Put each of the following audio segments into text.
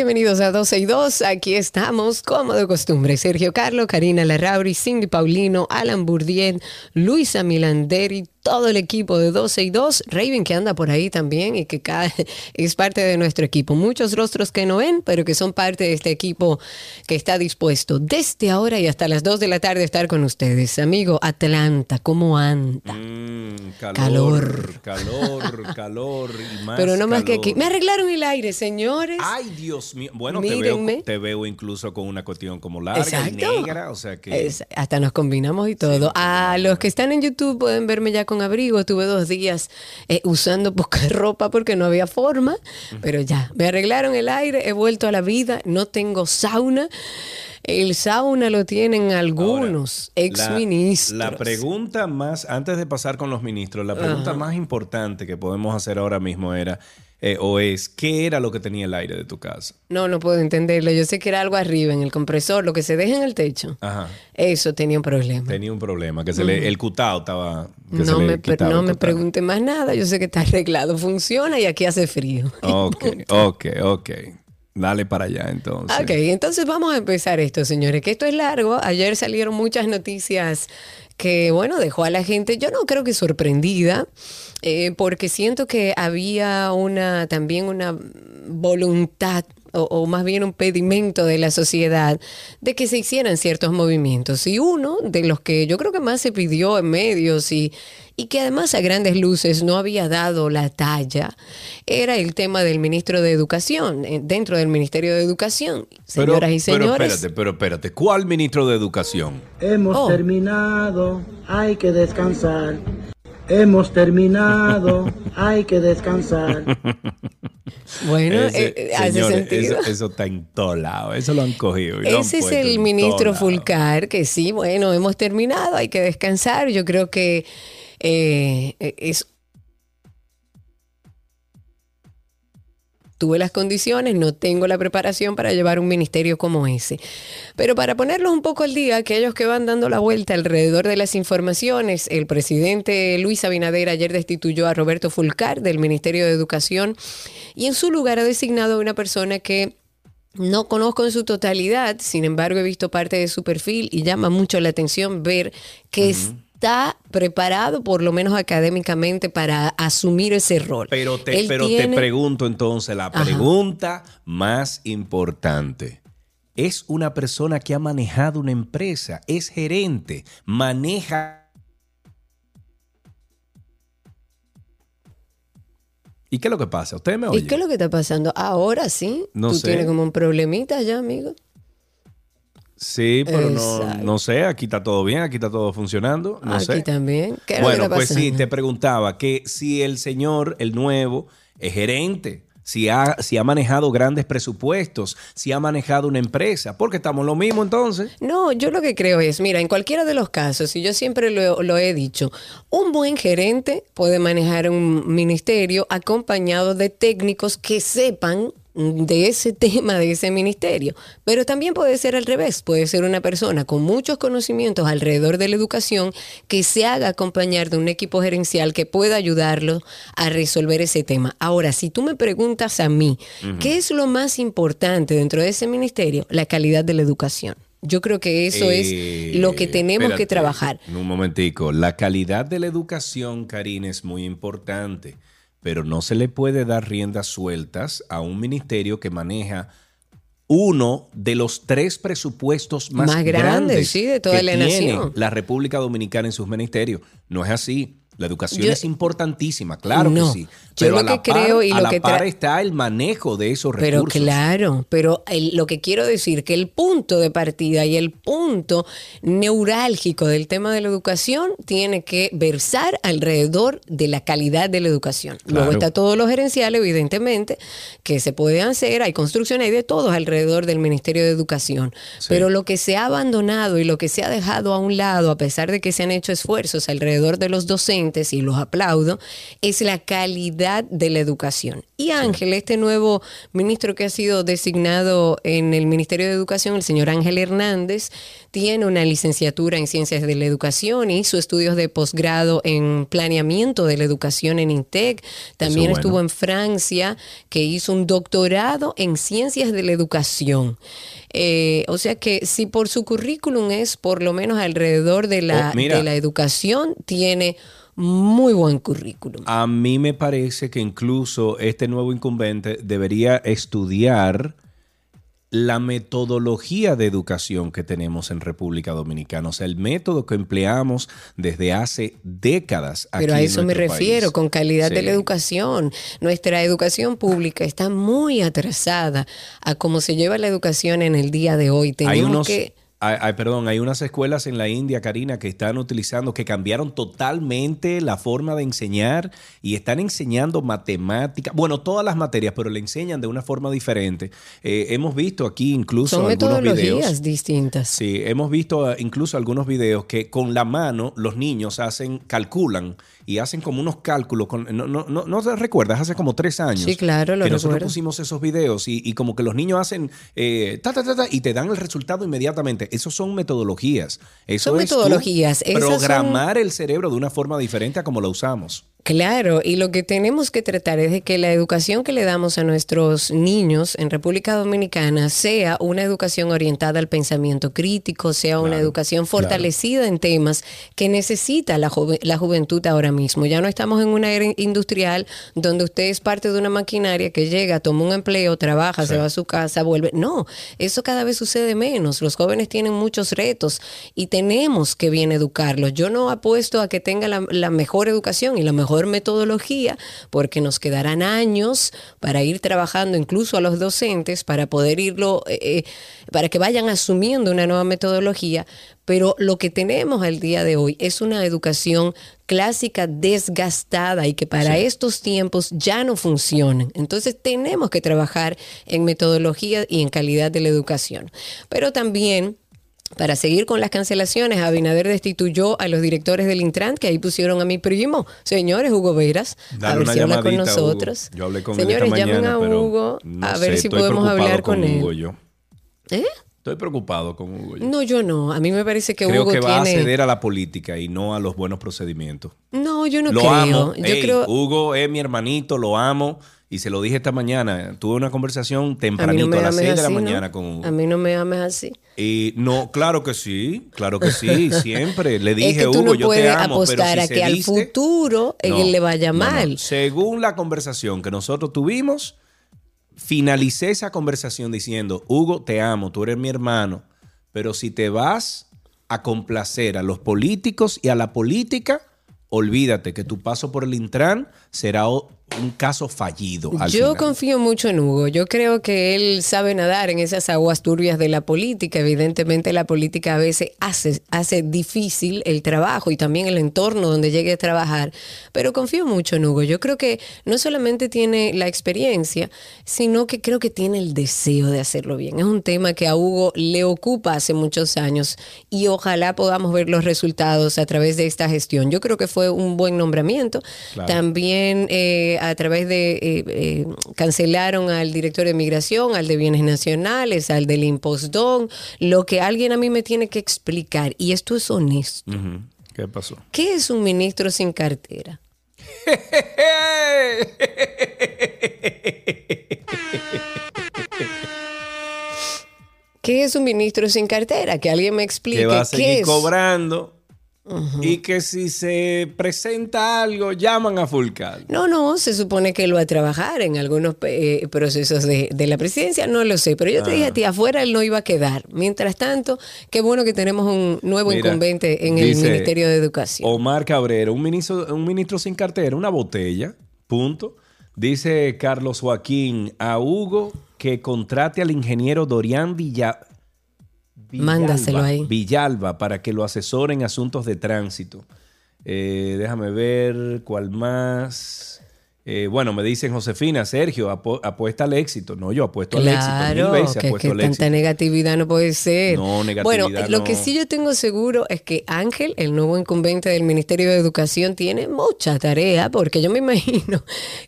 Bienvenidos a 12 y 2. Aquí estamos, como de costumbre. Sergio Carlo, Karina Larrauri, Cindy Paulino, Alan Bourdieu, Luisa Milanderi, todo el equipo de 12 y 2. Raven que anda por ahí también y que cada, es parte de nuestro equipo. Muchos rostros que no ven, pero que son parte de este equipo que está dispuesto desde ahora y hasta las 2 de la tarde a estar con ustedes. Amigo Atlanta, ¿cómo anda? Mm, Calor. calor, calor, calor y más pero no más que aquí. Me arreglaron el aire, señores. Ay, Dios mío. Bueno, te veo, te veo incluso con una cuestión como larga Exacto. y negra, o sea que... Es- hasta nos combinamos y todo. a los que están en YouTube pueden verme ya con abrigo. Tuve dos días eh, usando poca ropa porque no había forma, pero ya, me arreglaron el aire, he vuelto a la vida, no tengo sauna. El sauna lo tienen algunos exministros. La, la pregunta más, antes de pasar con los ministros, la pregunta más importante que podemos hacer ahora mismo era, eh, o es, ¿qué era lo que tenía el aire de tu casa? No, no puedo entenderlo. Yo sé que era algo arriba en el compresor, lo que se deja en el techo. Ajá. Eso tenía un problema. Tenía un problema, que se le, el cutao estaba... que se No le me, quitaba no me pregunte más nada. Yo sé que está arreglado, funciona y aquí hace frío. Ok, ok, ok. Dale para allá entonces. Ok, entonces vamos a empezar esto, señores, que esto es largo. Ayer salieron muchas noticias que, bueno, dejó a la gente, yo no creo que sorprendida, eh, porque siento que había una, también una voluntad o, o más bien un pedimento de la sociedad de que se hicieran ciertos movimientos. Y uno de los que yo creo que más se pidió en medios y, y que además a grandes luces no había dado la talla, era el tema del ministro de Educación, eh, dentro del Ministerio de Educación. Pero- Señoras y Pero señores. espérate, pero espérate. ¿Cuál ministro de Educación? Hemos Oh. terminado, hay que descansar. Hemos terminado, hay que descansar. bueno, Ese- eh, eh, hace señores, sentido. Eso, eso está entolado. Eso lo han cogido. y lo han Ese es el en ministro todo lado. Fulcar, que sí, bueno, hemos terminado, hay que descansar. Yo creo que eh, es... Tuve las condiciones, no tengo la preparación para llevar un ministerio como ese. Pero para ponerlos un poco al día, aquellos que van dando la vuelta alrededor de las informaciones, el presidente Luis Abinader ayer destituyó a Roberto Fulcar del Ministerio de Educación y en su lugar ha designado a una persona que no conozco en su totalidad, sin embargo he visto parte de su perfil y llama mucho la atención ver que está preparado, por lo menos académicamente, para asumir ese rol. Pero te, Él pero te pregunto entonces, la Ajá. pregunta más importante. Es una persona que ha manejado una empresa, es gerente, maneja... ¿Y qué es lo que pasa? ¿Usted me oye? ¿Y qué es lo que está pasando? Ahora sí. No Tú sé. tienes como un problemita ya, amigo. Sí, pero no, no sé, aquí está todo bien, aquí está todo funcionando, no Aquí sé. también. ¿Qué es lo que Bueno, pues sí, te preguntaba que si el señor, el nuevo, es gerente, si ha, si ha manejado grandes presupuestos, si ha manejado una empresa, porque estamos lo mismo entonces. No, yo lo que creo es, mira, en cualquiera de los casos, y yo siempre lo, lo he dicho, un buen gerente puede manejar un ministerio acompañado de técnicos que sepan de ese tema, de ese ministerio. Pero también puede ser al revés, puede ser una persona con muchos conocimientos alrededor de la educación que se haga acompañar de un equipo gerencial que pueda ayudarlo a resolver ese tema. Ahora, si tú me preguntas a mí, ¿qué es lo más importante dentro de ese ministerio? La calidad de la educación. Yo creo que eso Eh, es lo que tenemos que trabajar. Un momentico, la calidad de la educación, Karina, es muy importante, pero no se le puede dar riendas sueltas a un ministerio que maneja uno de los tres presupuestos más, Más grandes, grandes sí, de toda que la tiene nación. la República Dominicana en sus ministerios. No es así. La educación Yo- es importantísima, claro No. que sí. Yo Pero lo a la que par- creo y a lo la que par está el manejo de esos Pero recursos. claro, pero el- lo que quiero decir que el punto de partida y el punto neurálgico del tema de la educación tiene que versar alrededor de la calidad de la educación. Luego está todo lo gerencial, evidentemente, que se puede hacer, hay construcción, hay de todos alrededor del Ministerio de Educación. Sí. Pero lo que se ha abandonado y lo que se ha dejado a un lado, a pesar de que se han hecho esfuerzos alrededor de los docentes, y los aplaudo, es la calidad de la educación. Y Ángel, este nuevo ministro que ha sido designado en el Ministerio de Educación, el señor Ángel Hernández, tiene una licenciatura en Ciencias de la Educación, hizo estudios de posgrado en planeamiento de la educación en INTEC, también bueno. estuvo en Francia, que hizo un doctorado en Ciencias de la Educación. Eh, o sea que si por su currículum es por lo menos alrededor de la, Oh, de la educación, tiene muy buen currículum. A mí me parece que incluso este nuevo incumbente debería estudiar la metodología de educación que tenemos en República Dominicana, o sea, el método que empleamos desde hace décadas. Pero a en eso me refiero, país. con calidad de la educación. Nuestra educación pública está muy atrasada a cómo se lleva la educación en el día de hoy. Tenemos Hay unos, que... hay- hay- perdón, hay unas escuelas en la India, Karina, que están utilizando, que cambiaron totalmente la forma de enseñar y están enseñando matemática, bueno, todas las materias, pero le enseñan de una forma diferente. Eh, hemos visto aquí incluso Son algunos metodologías videos. distintas. Sí, hemos visto eh, incluso algunos videos que con la mano los niños hacen, calculan y hacen como unos cálculos. Con, no, no, no, ¿no te recuerdas? Hace como tres años. Sí, claro, lo Que nosotros recuerdo. pusimos esos videos y, y como que los niños hacen eh, ta, ta, ta, ta, y te dan el resultado inmediatamente. Esos son metodologías. Eso Son es tú metodologías. Son- Programar el cerebro de una forma diferente a como lo usamos. Claro, y lo que tenemos que tratar es de que la educación que le damos a nuestros niños en República Dominicana sea una educación orientada al pensamiento crítico, sea una educación fortalecida en temas que necesita la, la juventud ahora mismo. Ya no estamos en una era industrial donde usted es parte de una maquinaria que llega, toma un empleo, trabaja, se va a su casa, vuelve. No, eso cada vez sucede menos. Los jóvenes tienen muchos retos y tenemos que bien educarlos. Yo no apuesto a que tenga la, la mejor educación y la mejor metodología, porque nos quedarán años para ir trabajando incluso a los docentes para poder irlo, eh, eh, para que vayan asumiendo una nueva metodología. Pero lo que tenemos al día de hoy es una educación clásica desgastada y que para estos tiempos ya no funcionan. Entonces tenemos que trabajar en metodología y en calidad de la educación. Pero también para seguir con las cancelaciones, Abinader destituyó a los directores del Intran, que ahí pusieron a mi primo, señores Hugo Veras, a ver si habla con nosotros. Yo hablé con señores, esta llamen a Hugo no a sé, ver si podemos hablar con, él. Hugo, yo. ¿Eh? Estoy preocupado con Hugo. yo. No, yo no. A mí me parece que Creo Hugo que va a ceder a la política y no a los buenos procedimientos. No, yo no lo creo. amo. Yo Ey, creo. Hugo es mi hermanito, lo amo. Y se lo dije esta mañana. Tuve una conversación A tempranito, no a las ames 6 de la así, ¿no? mañana con Hugo. A mí no me ames así. Y no, claro que sí, claro que sí, siempre. Le es dije, que tú Hugo, no yo puedes te amo, apostar pero a si que se al diste- futuro No, él le vaya mal. Según la conversación que nosotros tuvimos, finalicé esa conversación diciendo, Hugo, te amo, tú eres mi hermano, pero si te vas a complacer a los políticos y a la política, olvídate que tu paso por el Intran será un caso fallido. al Yo final. confío mucho en Hugo. Yo creo que él sabe nadar en esas aguas turbias de la política. Evidentemente la política a veces hace, hace difícil el trabajo y también el entorno donde llegue a trabajar. Pero confío mucho en Hugo. Yo creo que no solamente tiene la experiencia, sino que creo que tiene el deseo de hacerlo bien. Es un tema que a Hugo le ocupa hace muchos años y ojalá podamos ver los resultados a través de esta gestión. Yo creo que fue un buen nombramiento. Claro. También eh, a través de, eh, eh, cancelaron al director de migración, al de bienes nacionales, al del impostón, lo que alguien a mí me tiene que explicar, y esto es honesto. ¿Qué pasó? ¿Qué es un ministro sin cartera? ¿Qué es un ministro sin cartera? Que alguien me explique que va a qué seguir es. cobrando y que si se presenta algo, llaman a Fulcar. No, no, se supone que él va a trabajar en algunos eh, procesos de, de la presidencia, no lo sé, pero yo te dije a ti, afuera él no iba a quedar. Mientras tanto, qué bueno que tenemos un nuevo Mira, incumbente en el Ministerio de Educación. Omar Cabrera, un ministro, un ministro sin cartera, una botella, punto. Dice Carlos Joaquín a Hugo que contrate al ingeniero Dorian Villa, Villalba, Mándaselo ahí. Villalba para que lo asesore en asuntos de tránsito. Eh, déjame ver cuál más. Eh, bueno, me dicen Josefina, Sergio, apu- apuesta al éxito. No, yo apuesto al éxito. Mil Claro, veces que, apuesto que al tanta éxito. negatividad no puede ser. No, negatividad Bueno, lo que no. sí yo tengo seguro es que Ángel, el nuevo incumbente del Ministerio de Educación, tiene mucha tarea, porque yo me imagino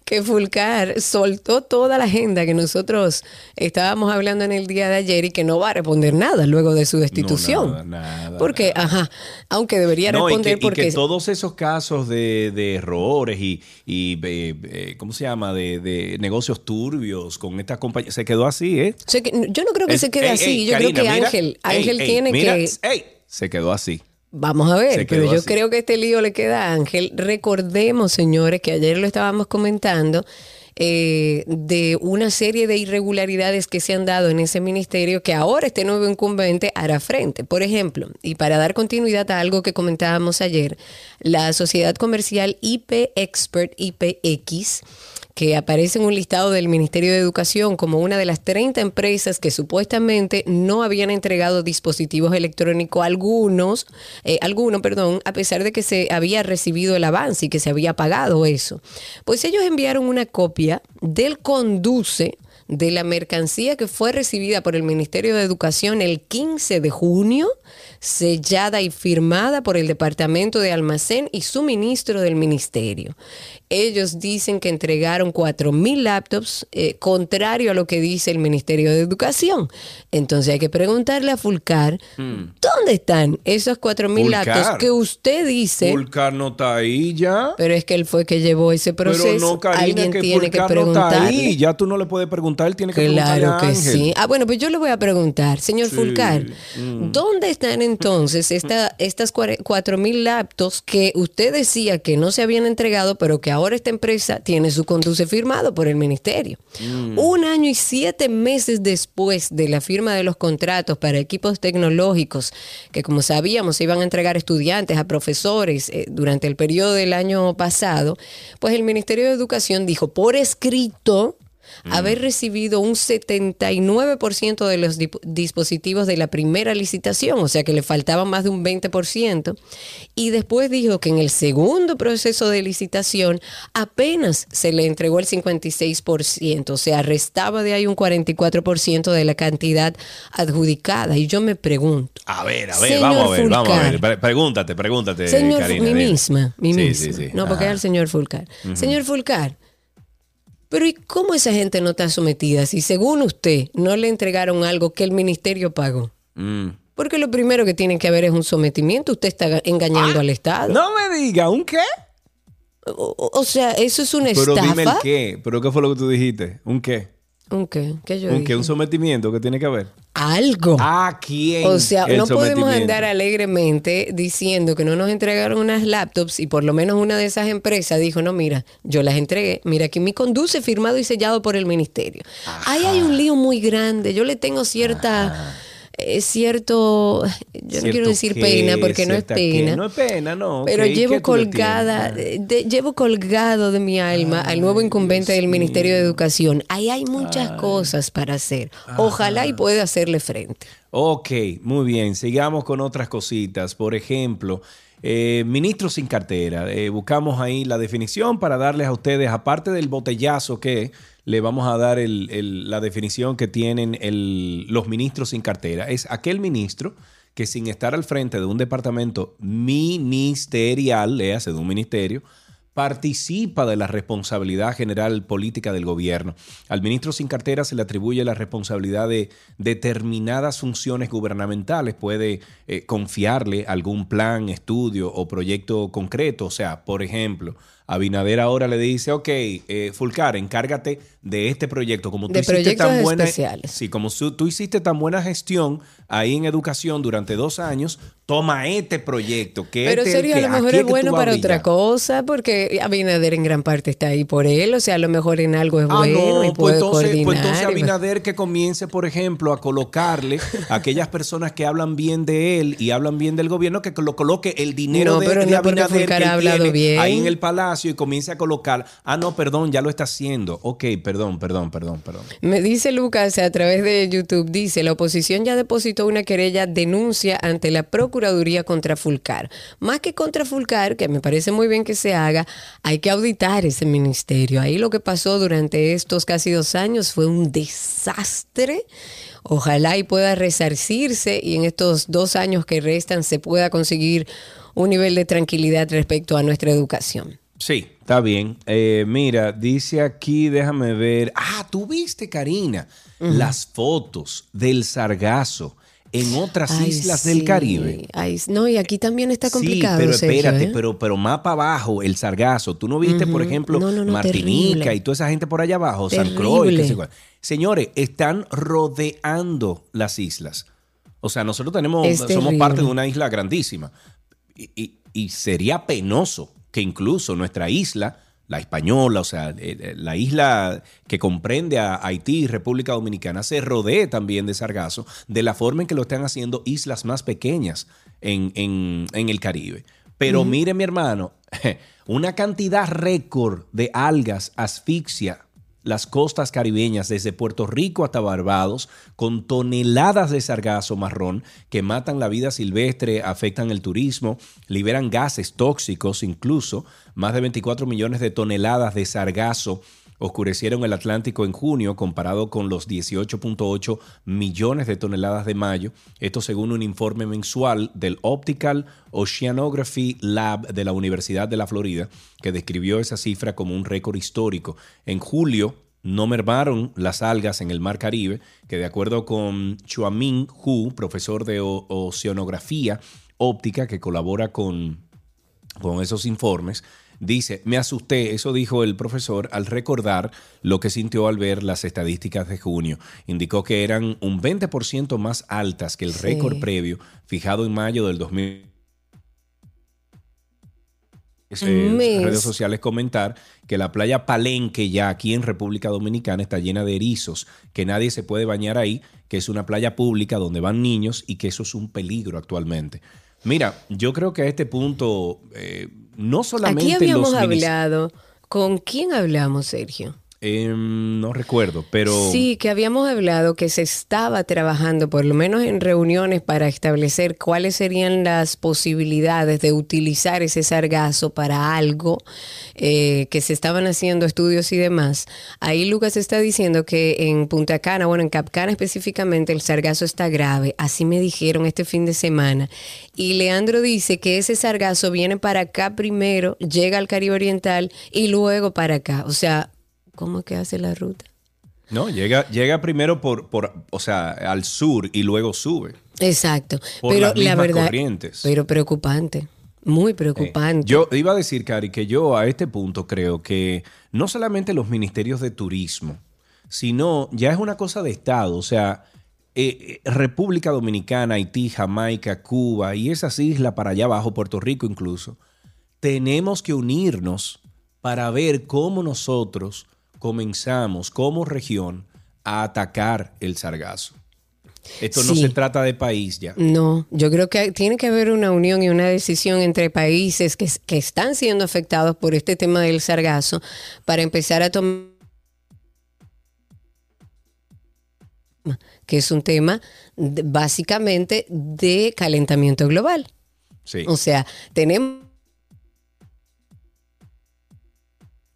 que Fulcar soltó toda la agenda que nosotros estábamos hablando en el día de ayer y que no va a responder nada luego de su destitución. nada, nada, porque, ajá, aunque debería No, y responder y porque... que todos esos casos de, de errores y, y, eh, eh, ¿cómo se llama? De, de negocios turbios con esta compañía. Se quedó así, ¿eh? Que yo no creo que se quede ey, así. ey, yo Karina, creo que mira, Ángel, Ángel ey, tiene mira, que... ey, se quedó así. Vamos a ver, pero yo así. creo que este lío le queda a Ángel. Recordemos, señores, que ayer lo estábamos comentando, eh, de una serie de irregularidades que se han dado en ese ministerio que ahora este nuevo incumbente hará frente. Por ejemplo, y para dar continuidad a algo que comentábamos ayer, la sociedad comercial IP Expert IPX que aparece en un listado del Ministerio de Educación como una de las 30 empresas que supuestamente no habían entregado dispositivos electrónicos algunos, eh, alguno, perdón, a pesar de que se había recibido el avance y que se había pagado eso. Pues ellos enviaron una copia del conduce de la mercancía que fue recibida por el Ministerio de Educación el 15 de junio, sellada y firmada por el Departamento de Almacén y Suministro del Ministerio. Ellos dicen que entregaron 4.000 laptops, eh, contrario a lo que dice el Ministerio de Educación. Entonces hay que preguntarle a Fulcar, ¿dónde están esos 4.000 Fulcar. laptops que usted dice? Fulcar no está ahí ya. Pero es que él fue que llevó ese proceso. Pero no, Karina, Alguien que tiene que Fulcar no está preguntarle. ahí. Ya tú no le puedes preguntar, él tiene que preguntarle Claro a que Ángel. sí. Ah, bueno, pues yo le voy a preguntar, señor Sí. Fulcar, Mm. ¿dónde están entonces esta, estas cuare- cuatro mil laptops que usted decía que no se habían entregado, pero que ahora esta empresa tiene su conduce firmado por el ministerio? Mm. Un año y siete meses después de la firma de los contratos para equipos tecnológicos, que como sabíamos se iban a entregar a estudiantes, a profesores eh, durante el periodo del año pasado, pues el Ministerio de Educación dijo por escrito haber recibido un 79% de los dispositivos de la primera licitación, o sea que le faltaba más de un 20%, y después dijo que en el segundo proceso de licitación apenas se le entregó el 56%, o sea, restaba de ahí un 44% de la cantidad adjudicada. Y yo me pregunto, A ver, a ver, vamos a ver, vamos a ver. Pre- Pregúntate, pregúntate, Señor, Karina. mi misma, mi Sí, misma. sí, sí. No, porque Ajá. es el señor Fulcar. Señor Fulcar, pero ¿y cómo esa gente no está sometida si según usted no le entregaron algo que el ministerio pagó? Mm. Porque lo primero que tiene que haber es un sometimiento. Usted está engañando al Estado. No me diga, ¿un qué? O, sea, eso es una Pero estafa. dime el qué. ¿Pero qué fue lo que tú dijiste? ¿Un qué? ¿Un qué? ¿Qué yo ¿Un qué? ¿Un sometimiento que tiene que haber? Algo. ¿A quién? O sea, el no podemos andar alegremente diciendo que no nos entregaron unas laptops y por lo menos una de esas empresas dijo, no, mira, yo las entregué. Mira, aquí mi conduce firmado y sellado por el ministerio. Ahí hay un lío muy grande. Yo le tengo cierta... eh, cierto, yo no ¿Cierto quiero decir pena porque no es pena. No es pena, no. Pero ok, ¿y llevo colgada, tienes? eh, de- llevo colgado de mi alma al nuevo incumbente del Ministerio de Educación. Ahí hay muchas cosas para hacer. Ojalá y pueda hacerle frente. Ok, muy bien. Sigamos con otras cositas. Por ejemplo, eh, ministro sin cartera. Eh, buscamos ahí la definición para darles a ustedes, aparte del botellazo que le vamos a dar el- la definición que tienen el- los ministros sin cartera. Es aquel ministro que sin estar al frente de un departamento ministerial, le hace de un ministerio, participa de la responsabilidad general política del gobierno. Al ministro sin cartera se le atribuye la responsabilidad de determinadas funciones gubernamentales. Puede eh, confiarle algún plan, estudio o proyecto concreto. O sea, por ejemplo, Abinader ahora le dice, ok, eh, Fulcar, encárgate de este proyecto. Como tú De hiciste tan buena, especiales. Sí, como su- tú hiciste tan buena gestión ahí en educación durante dos años, toma este proyecto. Que Pero este sería a lo mejor es bueno para otra cosa, porque Abinader en gran parte está ahí por él, o sea, a lo mejor en algo es Ah, bueno y no, puede pues entonces, coordinar. pues entonces y- Abinader que comience, por ejemplo, a colocarle a aquellas personas que hablan bien de él y hablan bien del gobierno, que lo coloque el dinero No, de, pero de no porque Abinader que ha hablado tiene bien. ahí en el palacio y comience a colocar, ah, no, perdón, ya lo está haciendo. Ok, perdón, perdón, perdón, perdón. Me dice Lucas a través de YouTube, dice, la oposición ya depositó una querella denuncia ante la Procuraduría contra Fulcar. Más que contra Fulcar, que me parece muy bien que se haga, hay que auditar ese ministerio. Ahí lo que pasó durante estos casi dos años fue un desastre. Ojalá y pueda resarcirse y en estos dos años que restan se pueda conseguir un nivel de tranquilidad respecto a nuestra educación. Sí, está bien. Eh, mira, dice aquí, déjame ver. Ah, tú viste, Karina, las fotos del sargazo en otras Ay, islas sí. del Caribe. Ay, no, y aquí también está complicado. Sí, pero Sergio, espérate, ¿eh? pero, pero más para abajo, el sargazo. ¿Tú no viste, por ejemplo, No, no, no, Martinica terrible. y toda esa gente por allá abajo, San. Croix? qué sé cuál? Señores, están rodeando las islas. O sea, nosotros tenemos, Es somos terrible. parte de una isla grandísima. Y, y- y sería penoso que incluso nuestra isla, la española, o sea, eh, eh, la isla que comprende a Haití y República Dominicana, se rodee también de sargazo, de la forma en que lo están haciendo islas más pequeñas en, en- en el Caribe. Pero mire, mi hermano, una cantidad récord de algas asfixia las costas caribeñas desde Puerto Rico hasta Barbados con toneladas de sargazo marrón que matan la vida silvestre, afectan el turismo, liberan gases tóxicos incluso. Más de 24 millones de toneladas de sargazo oscurecieron el Atlántico en junio comparado con los 18.8 millones de toneladas de mayo. Esto según un informe mensual del Optical Oceanography Lab de la Universidad de la Florida, que describió esa cifra como un récord histórico. En julio no mermaron las algas en el Mar Caribe, que de acuerdo con Chuamin Hu, profesor de oceanografía óptica que colabora con con esos informes, dice, me asusté, eso dijo el profesor al recordar lo que sintió al ver las estadísticas de junio. Indicó que eran un 20% más altas que el Sí. récord previo fijado en mayo del 2000. En Mes. redes sociales comentar que la playa Palenque ya aquí en República Dominicana está llena de erizos, que nadie se puede bañar ahí, que es una playa pública donde van niños y que eso es un peligro actualmente. Mira, yo creo que a este punto eh, no solamente Aquí habíamos los hablado. ¿Con quién hablamos, Sergio? Em, no recuerdo, pero Sí, que habíamos hablado que se estaba trabajando, por lo menos en reuniones, para establecer cuáles serían las posibilidades de utilizar ese sargazo para algo, eh, que se estaban haciendo estudios y demás. Ahí Lucas está diciendo que en Punta Cana, bueno, en Capcana específicamente, el sargazo está grave. Así me dijeron este fin de semana. Y Leandro dice que ese sargazo viene para acá primero, llega al Caribe Oriental y luego para acá. O sea, ¿cómo es que hace la ruta? no, llega, llega primero por, por, o sea, al sur y luego sube. Exacto. Por pero las la verdad, corrientes. pero preocupante, muy preocupante. Yo iba a decir, Cari, que yo a este punto creo que no solamente los ministerios de turismo, sino ya es una cosa de Estado. O sea, eh, eh, República Dominicana, Haití, Jamaica, Cuba y esas islas para allá abajo, Puerto Rico incluso, tenemos que unirnos para ver cómo nosotros comenzamos como región a atacar el sargazo. Esto no se trata de país ya. No, yo creo que tiene que haber una unión y una decisión entre países que, que están siendo afectados por este tema del sargazo para empezar a tomar que es un tema de- básicamente de calentamiento global. Sí. O sea, tenemos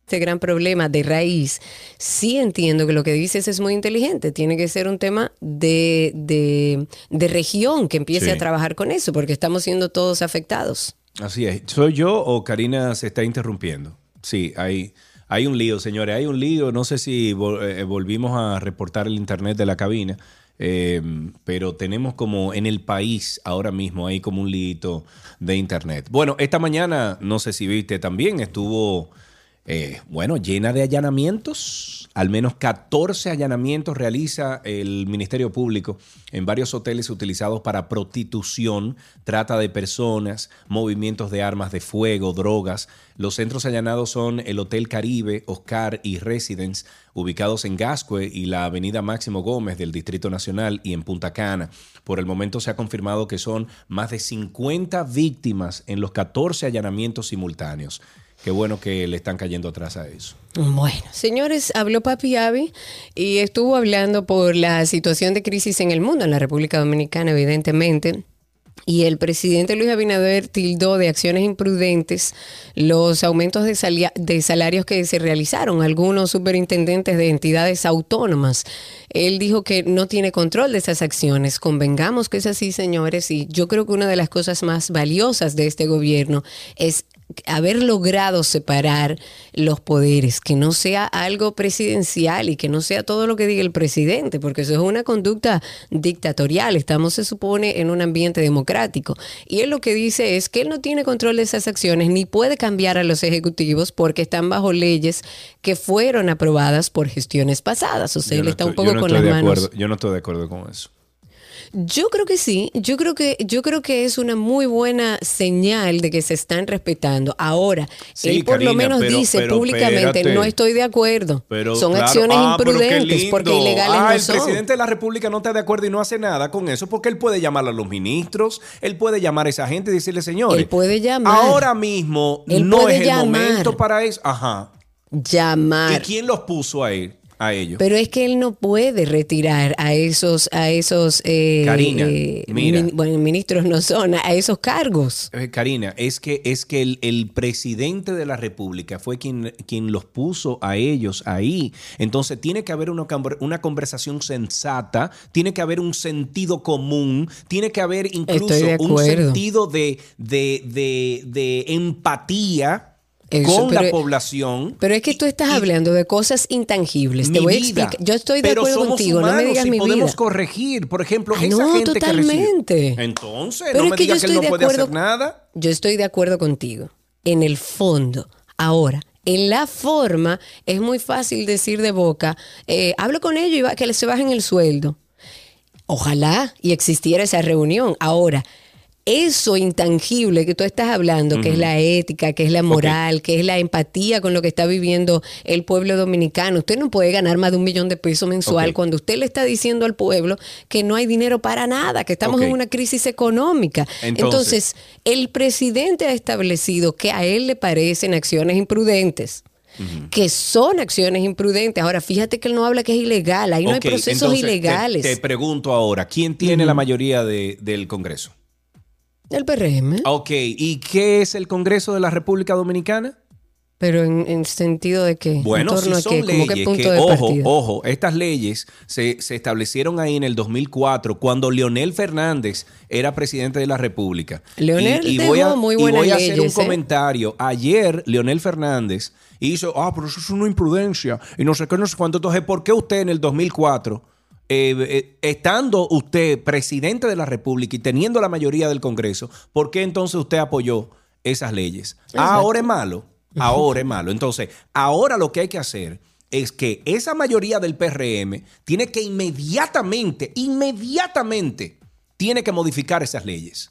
este gran problema de raíz. Sí entiendo que lo que dices es muy inteligente. Tiene que ser un tema de, de, de región que empiece Sí. a trabajar con eso, porque estamos siendo todos afectados. Así es. ¿Soy yo o Karina se está interrumpiendo? Sí, hay, hay un lío, señores. Hay un lío. No sé si eh, volvimos a reportar el internet de la cabina, eh, pero tenemos como en el país ahora mismo hay como un lío de internet. Bueno, esta mañana, no sé si viste, también estuvo eh, bueno, llena de allanamientos. Al menos 14 allanamientos realiza el Ministerio Público en varios hoteles utilizados para prostitución, trata de personas, movimientos de armas de fuego, drogas. Los centros allanados son el Hotel Caribe, Oscar y Residence, ubicados en Gascue y la Avenida Máximo Gómez del Distrito Nacional y en Punta Cana. Por el momento se ha confirmado que son más de 50 víctimas en los 14 allanamientos simultáneos. Qué bueno que le están cayendo atrás a eso. Bueno, señores, habló Papi Avi y estuvo hablando por la situación de crisis en el mundo, en la República Dominicana, evidentemente. Y el presidente Luis Abinader tildó de acciones imprudentes los aumentos de, de salarios que se realizaron algunos superintendentes de entidades autónomas. Él dijo que no tiene control de esas acciones. Convengamos que es así, señores, y yo creo que una de las cosas más valiosas de este gobierno es haber logrado separar los poderes, que no sea algo presidencial y que no sea todo lo que diga el presidente, porque eso es una conducta dictatorial. Estamos, se supone, en un ambiente democrático. Y él lo que dice es que él no tiene control de esas acciones ni puede cambiar a los ejecutivos porque están bajo leyes que fueron aprobadas por gestiones pasadas. O sea, Yo él no está estoy- un poco no con las manos. acuerdo- yo no estoy de acuerdo con eso. Yo creo que sí, yo creo que, yo creo que es una muy buena señal de que se están respetando. Ahora, Sí, él por lo menos pero- dice pero públicamente, espérate. no estoy de acuerdo. Pero, Son claro, acciones ah, imprudentes porque ilegales Ah, no el son. presidente de la República no está de acuerdo y no hace nada con eso porque él puede llamar a los ministros, él puede llamar a esa gente y decirle, señores, Él puede llamar. ahora mismo Él no es el llamar. momento para eso. Ajá. ¿Y Llamar. quién los puso a él, a ellos? Pero es que él no puede retirar a esos, a esos eh, Karina, eh, mira. min- bueno, ministros no son, a esos cargos. Eh, Karina, es que, es que el, el presidente de la República fue quien, quien los puso a ellos ahí. Entonces tiene que haber una, una conversación sensata, tiene que haber un sentido común, tiene que haber incluso un sentido de, de, de- de empatía Eso, con la población. Pero es que tú estás Y- hablando de cosas intangibles. Te voy a explicar. Yo estoy de Pero acuerdo somos contigo. no me digas y mi podemos vida. corregir. Por ejemplo, Ah, esa no, gente que totalmente. recibe. Entonces, Pero no es me que yo digas que él no de puede acuerdo- hacer nada. Yo estoy de acuerdo contigo. En el fondo. Ahora, en la forma, es muy fácil decir de boca, eh, hablo con ellos y va- que se bajen el sueldo. Ojalá y existiera esa reunión. Ahora, eso intangible que tú estás hablando, que es la ética, que es la moral, que es la empatía con lo que está viviendo el pueblo dominicano. Usted no puede ganar más de un millón de pesos mensual cuando usted le está diciendo al pueblo que no hay dinero para nada, que estamos en una crisis económica. Entonces- Entonces, el presidente ha establecido que a él le parecen acciones imprudentes. Que son acciones imprudentes. Ahora, fíjate que él no habla que es ilegal. Ahí no hay procesos entonces, ilegales. Te, pregunto ahora, ¿quién tiene la mayoría de- del Congreso? El PRM. Ok, ¿y qué es el Congreso de la República Dominicana? Pero en, en sentido de que. Bueno, ¿En torno si son leyes punto que, de ojo, partida? ojo, estas leyes se, se establecieron ahí en el 2004 cuando Leonel Fernández era presidente de la República. Leonel y, y voy a, muy y voy a hacer un ¿eh? comentario. Ayer Leonel Fernández hizo, ah, pero eso es una imprudencia y no sé qué, no sé cuánto. Entonces, ¿por qué usted en el 2004 eh, eh, estando usted presidente de la República y teniendo la mayoría del Congreso, ¿por qué entonces usted apoyó esas leyes? Ahora es malo, ahora es malo. Entonces, ahora lo que hay que hacer es que esa mayoría del PRM tiene que inmediatamente, inmediatamente, tiene que modificar esas leyes.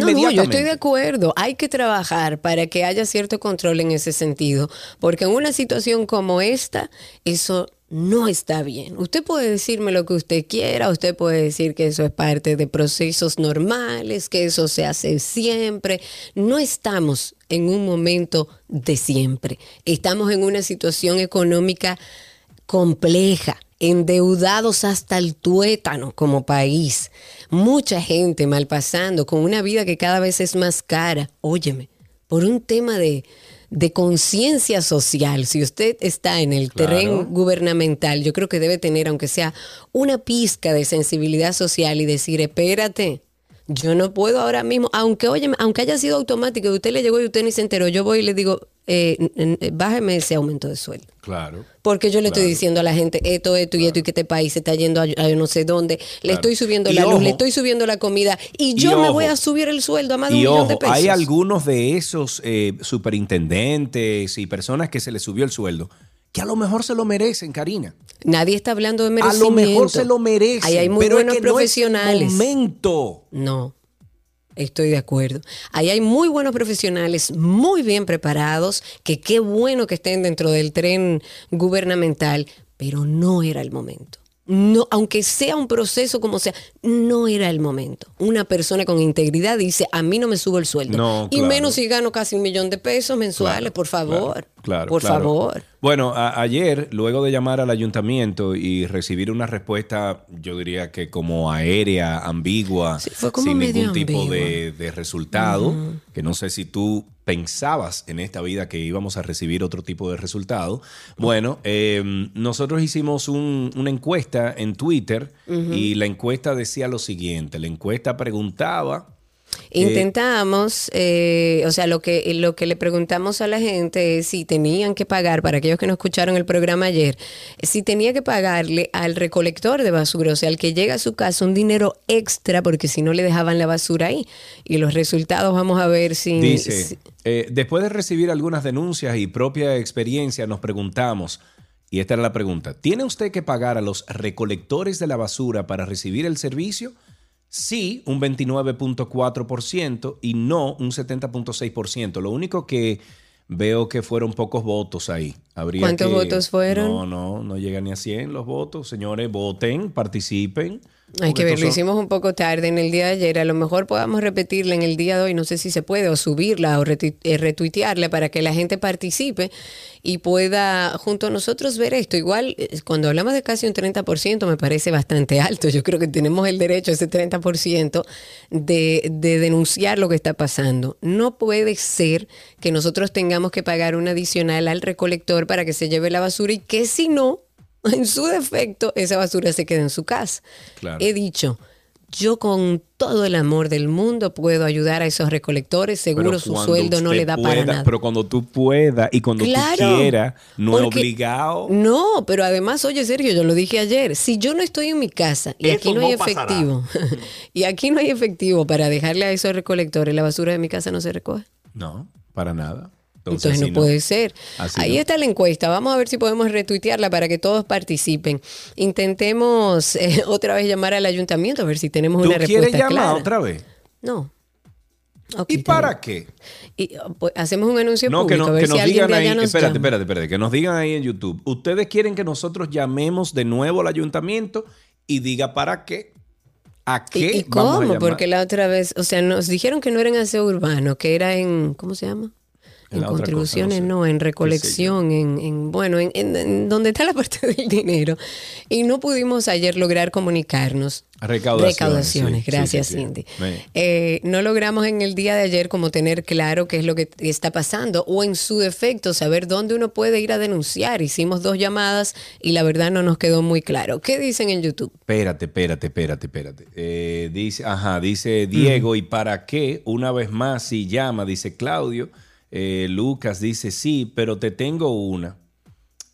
No, no, yo estoy de acuerdo. Hay que trabajar para que haya cierto control en ese sentido, porque en una situación como esta, eso no está bien. Usted puede decirme lo que usted quiera, usted puede decir que eso es parte de procesos normales, que eso se hace siempre. No estamos en un momento de siempre. Estamos en una situación económica compleja, endeudados hasta el tuétano como país, mucha gente mal pasando, con una vida que cada vez es más cara. Óyeme, por un tema de, de conciencia social, si usted está en el Claro. terreno gubernamental, yo creo que debe tener, aunque sea una pizca de sensibilidad social y decir, espérate. Yo no puedo ahora mismo, aunque oye, aunque haya sido automático y usted le llegó y usted ni se enteró, yo voy y le digo, eh, n- bájeme ese aumento de sueldo. Claro. Porque yo le estoy diciendo a la gente esto, esto y esto y que este país se está yendo a, a yo no sé dónde. Le estoy subiendo Y la luz, le estoy subiendo la comida y Y yo me ojo. voy a subir el sueldo a más de un Y millón de pesos. hay algunos de esos eh, superintendentes y personas que se les subió el sueldo que a lo mejor se lo merecen, Karina. Nadie está hablando de A merecimiento. lo mejor se lo merecen. Ahí hay muy pero es buenos que no es profesionales. momento. No, estoy de acuerdo. Ahí hay muy buenos profesionales, muy bien preparados, que qué bueno que estén dentro del tren gubernamental, pero no era el momento. No, aunque sea un proceso como sea, no era el momento. Una persona con integridad dice, a mí no me subo el sueldo. No, y menos si gano casi un millón de pesos mensuales, por favor. Claro, por favor. Bueno, ayer, luego de llamar al ayuntamiento y recibir una respuesta, yo diría que como aérea, ambigua, Sí, fue como sin ningún tipo de, de resultado, que no sé si tú pensabas en esta vida que íbamos a recibir otro tipo de resultado. Bueno, eh, nosotros hicimos un- una encuesta en Twitter y la encuesta decía lo siguiente, la encuesta preguntaba... Intentamos, eh, o sea, lo que, lo que le preguntamos a la gente es si tenían que pagar, para aquellos que no escucharon el programa ayer, si tenía que pagarle al recolector de basura, o sea, al que llega a su casa un dinero extra, porque si no le dejaban la basura ahí. Y los resultados vamos a ver si... Dice, si- eh, después de recibir algunas denuncias y propia experiencia, nos preguntamos, y esta era la pregunta, ¿tiene usted que pagar a los recolectores de la basura para recibir el servicio? Sí, un 29.4% y no un 70.6%. Lo único que veo que fueron pocos votos ahí. Habría ¿Cuántos que- votos fueron? No, no, no llegan ni a 100 los votos. Señores, voten, participen. Hay que ver, lo son- hicimos un poco tarde en el día de ayer. A lo mejor podamos repetirla en el día de hoy. No sé si se puede, o subirla o eh, retuitearla para que la gente participe y pueda junto a nosotros ver esto. Igual, eh, cuando hablamos de casi un 30%, me parece bastante alto. Yo creo que tenemos el derecho, ese 30%, de, de denunciar lo que está pasando. No puede ser que nosotros tengamos que pagar un adicional al recolector para que se lleve la basura y que si no, en su defecto, esa basura se quede en su casa. Claro. He dicho, yo con todo el amor del mundo puedo ayudar a esos recolectores, seguro su sueldo no le da para nada. Pero cuando tú puedas y cuando Claro, tú quieras, no es obligado. No, pero además, oye, Sergio, yo lo dije ayer, si yo no estoy en mi casa y aquí no hay no efectivo, y aquí no hay efectivo para dejarle a esos recolectores, la basura de mi casa no se recoge. No, para nada. Entonces, no, puede ser. Así Ahí no. está la encuesta. Vamos a ver si podemos retuitearla para que todos participen. Intentemos eh, otra vez llamar al ayuntamiento a ver si tenemos ¿Tú una quieres respuesta llamar clara. otra vez? No. ¿Y para qué? Y, pues, hacemos un anuncio No, que, público no- a ver que nos digan ahí. nos Espérate, espérate, espérate. Que nos digan ahí en YouTube. ¿Ustedes quieren que nosotros llamemos de nuevo al ayuntamiento y diga para qué? ¿A ¿Y, qué y vamos a cómo? llamar? Porque la otra vez, o sea, nos dijeron que no era en aseo urbano, que era en, ¿cómo se llama? En cosa, contribuciones, no sé. no, en ¿Qué sé recolección, en, en, bueno, en, en- donde está la parte del dinero. Y no pudimos ayer lograr comunicarnos. Recaudaciones, Recaudaciones, sí, gracias, sí. Cindy. Eh, no logramos en el día de ayer como tener claro qué es lo que está pasando o en su defecto saber dónde uno puede ir a denunciar. Hicimos dos llamadas y la verdad no nos quedó muy claro. ¿Qué dicen en YouTube? Espérate, espérate, espérate, espérate. Eh, dice, ajá, dice Diego, ¿y para qué? Una vez más, si llama, dice Claudio. Eh, Lucas dice, sí, pero te tengo una.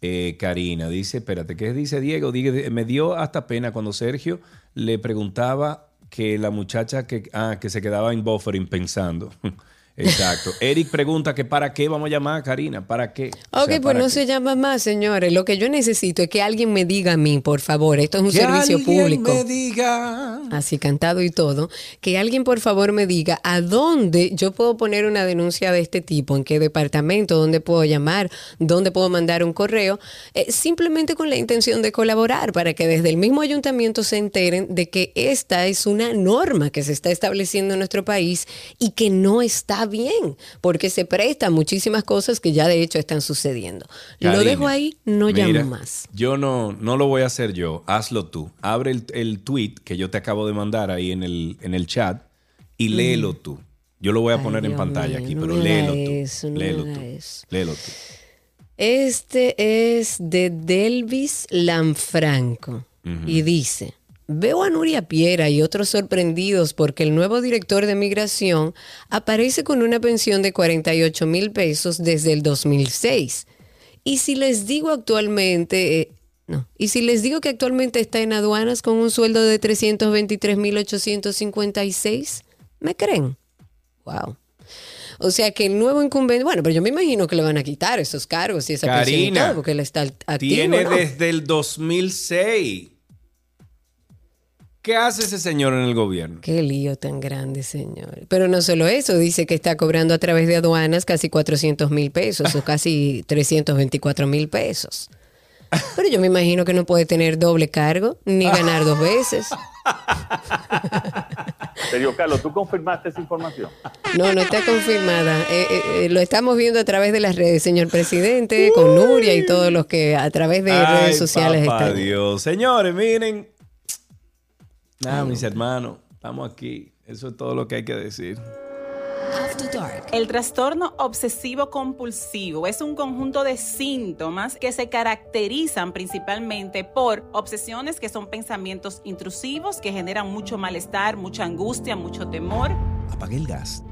Eh, Karina dice, espérate, ¿qué dice Diego? Digue- me dio hasta pena cuando Sergio le preguntaba que la muchacha que, ah, que se quedaba en buffering pensando. Exacto. Eric pregunta que para qué vamos a llamar a Karina, ¿para qué? O Ok, sea, pues ¿para no qué? se llama más, señores. Lo que yo necesito es que alguien me diga a mí, por favor, esto es un Que servicio alguien público. me diga. Así cantado y todo, que alguien por favor me diga a dónde yo puedo poner una denuncia de este tipo, en qué departamento, dónde puedo llamar, dónde puedo mandar un correo, eh, simplemente con la intención de colaborar para que desde el mismo ayuntamiento se enteren de que esta es una norma que se está estableciendo en nuestro país y que no está bien, porque se presta a muchísimas cosas que ya de hecho están sucediendo. lo dejo ahí, no mira, llamo más. Yo no, no lo voy a hacer yo, hazlo tú. Abre el, el tweet que yo te acabo de mandar ahí en el, en el chat y léelo tú. Yo lo voy a Ay, poner en pantalla mío, aquí, no pero léelo tú. eso, no me léelo haga tú. eso. Léelo tú. Este es de Delvis Lanfranco y dice, Veo a Nuria Piera y otros sorprendidos porque el nuevo director de migración aparece con una pensión de 48 mil pesos desde el 2006. Y si les digo actualmente, eh, no, y si les digo que actualmente está en aduanas con un sueldo de 323 mil 856, ¿me creen? Wow. O sea que el nuevo incumbente, bueno, pero yo me imagino que le van a quitar esos cargos y esa pensión y Karina, todo, porque él está activo, Tiene ¿no? desde el 2006. ¿Qué hace ese señor en el gobierno? Qué lío tan grande, señor. Pero no solo eso, dice que está cobrando a través de aduanas casi 400 mil pesos o casi 324 mil pesos. Pero yo me imagino que no puede tener doble cargo ni ganar dos veces. Sergio Carlos, ¿tú confirmaste esa información? No, no está confirmada. Eh, eh, eh, lo estamos viendo a través de las redes, señor presidente, con Nuria y todos los que a través de Ay, redes sociales papá están. Dios. Señores, miren. Nada, mis hermanos, estamos aquí. Eso es todo lo que hay que decir. After Dark. El trastorno obsesivo compulsivo es un conjunto de síntomas que se caracterizan principalmente por obsesiones que son pensamientos intrusivos que generan mucho malestar, mucha angustia, mucho temor. Apagué el gas,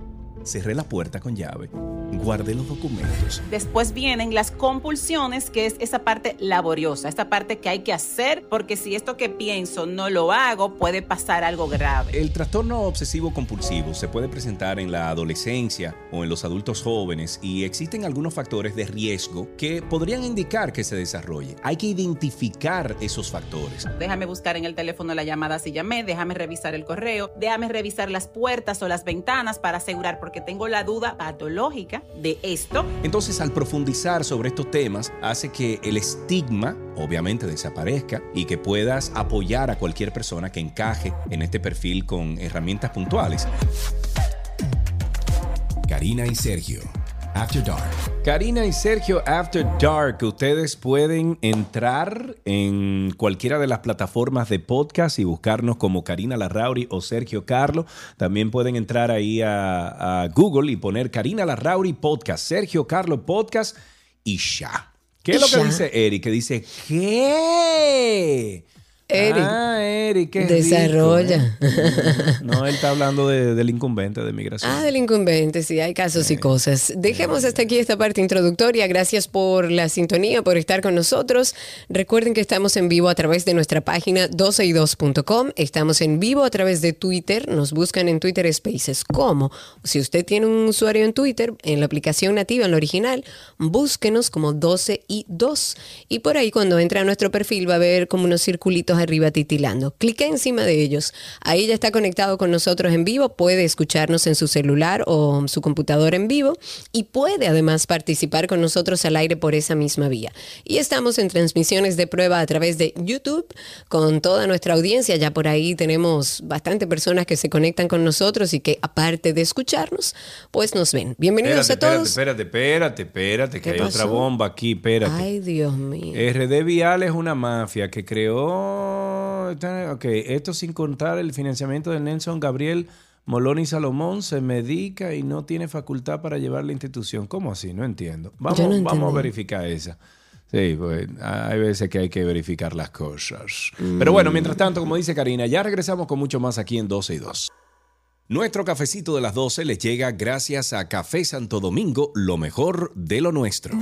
cerré la puerta con llave, guardé los documentos. Después vienen las compulsiones, que es esa parte laboriosa, esta parte que hay que hacer, porque si esto que pienso no lo hago, puede pasar algo grave. El trastorno obsesivo compulsivo se puede presentar en la adolescencia o en los adultos jóvenes y existen algunos factores de riesgo que podrían indicar que se desarrolle. Hay que identificar esos factores. Déjame buscar en el teléfono la llamada si llamé, déjame revisar el correo, déjame revisar las puertas o las ventanas para asegurar, porque tengo la duda patológica de esto. Entonces, al profundizar sobre estos temas, hace que el estigma, obviamente, desaparezca y que puedas apoyar a cualquier persona que encaje en este perfil con herramientas puntuales. Karina y Sergio. After Dark. Karina y Sergio After Dark, ustedes pueden entrar en cualquiera de las plataformas de podcast y buscarnos como Karina Larrauri o Sergio Carlo. También pueden entrar ahí a, a Google y poner Karina Larrauri Podcast, Sergio Carlo Podcast y ya. ¿Qué es lo que dice Eric? Que dice, ¿qué? Eric, Ah, Eric, qué rico, desarrolla. ¿eh? No, él está hablando de- del incumbente de migración. Ah, del incumbente, sí, hay casos y cosas. Dejemos hasta aquí esta parte introductoria. Gracias por la sintonía, por estar con nosotros. Recuerden que estamos en vivo a través de nuestra página 12y2.com. Estamos en vivo a través de Twitter. Nos buscan en Twitter Spaces. ¿Cómo? Si usted tiene un usuario en Twitter, en la aplicación nativa, en la original, búsquenos como 12y2. Y por ahí, cuando entra a nuestro perfil, va a ver como unos circulitos arriba titilando. Clique encima de ellos. Ahí ya está conectado con nosotros en vivo. Puede escucharnos en su celular o su computadora en vivo. Y puede además participar con nosotros al aire por esa misma vía. Y estamos en transmisiones de prueba a través de YouTube con toda nuestra audiencia. Ya por ahí tenemos bastante personas que se conectan con nosotros y que aparte de escucharnos, pues nos ven. Bienvenidos Espérate, a todos. espérate, espérate, espérate, que ¿Qué hay otra bomba aquí, espérate. Ay, Dios mío. RD Vial es una mafia que creó. Ok, esto sin contar el financiamiento de Nelson Gabriel Molón y Salomón se medica y no tiene facultad para llevar la institución. ¿Cómo así? No entiendo. Vamos, no vamos a verificar esa. Sí, pues hay veces que hay que verificar las cosas. Mm. Pero bueno, mientras tanto, como dice Karina, ya regresamos con mucho más aquí en 12 y 2. Nuestro cafecito de las 12 les llega gracias a Café Santo Domingo, lo mejor de lo nuestro.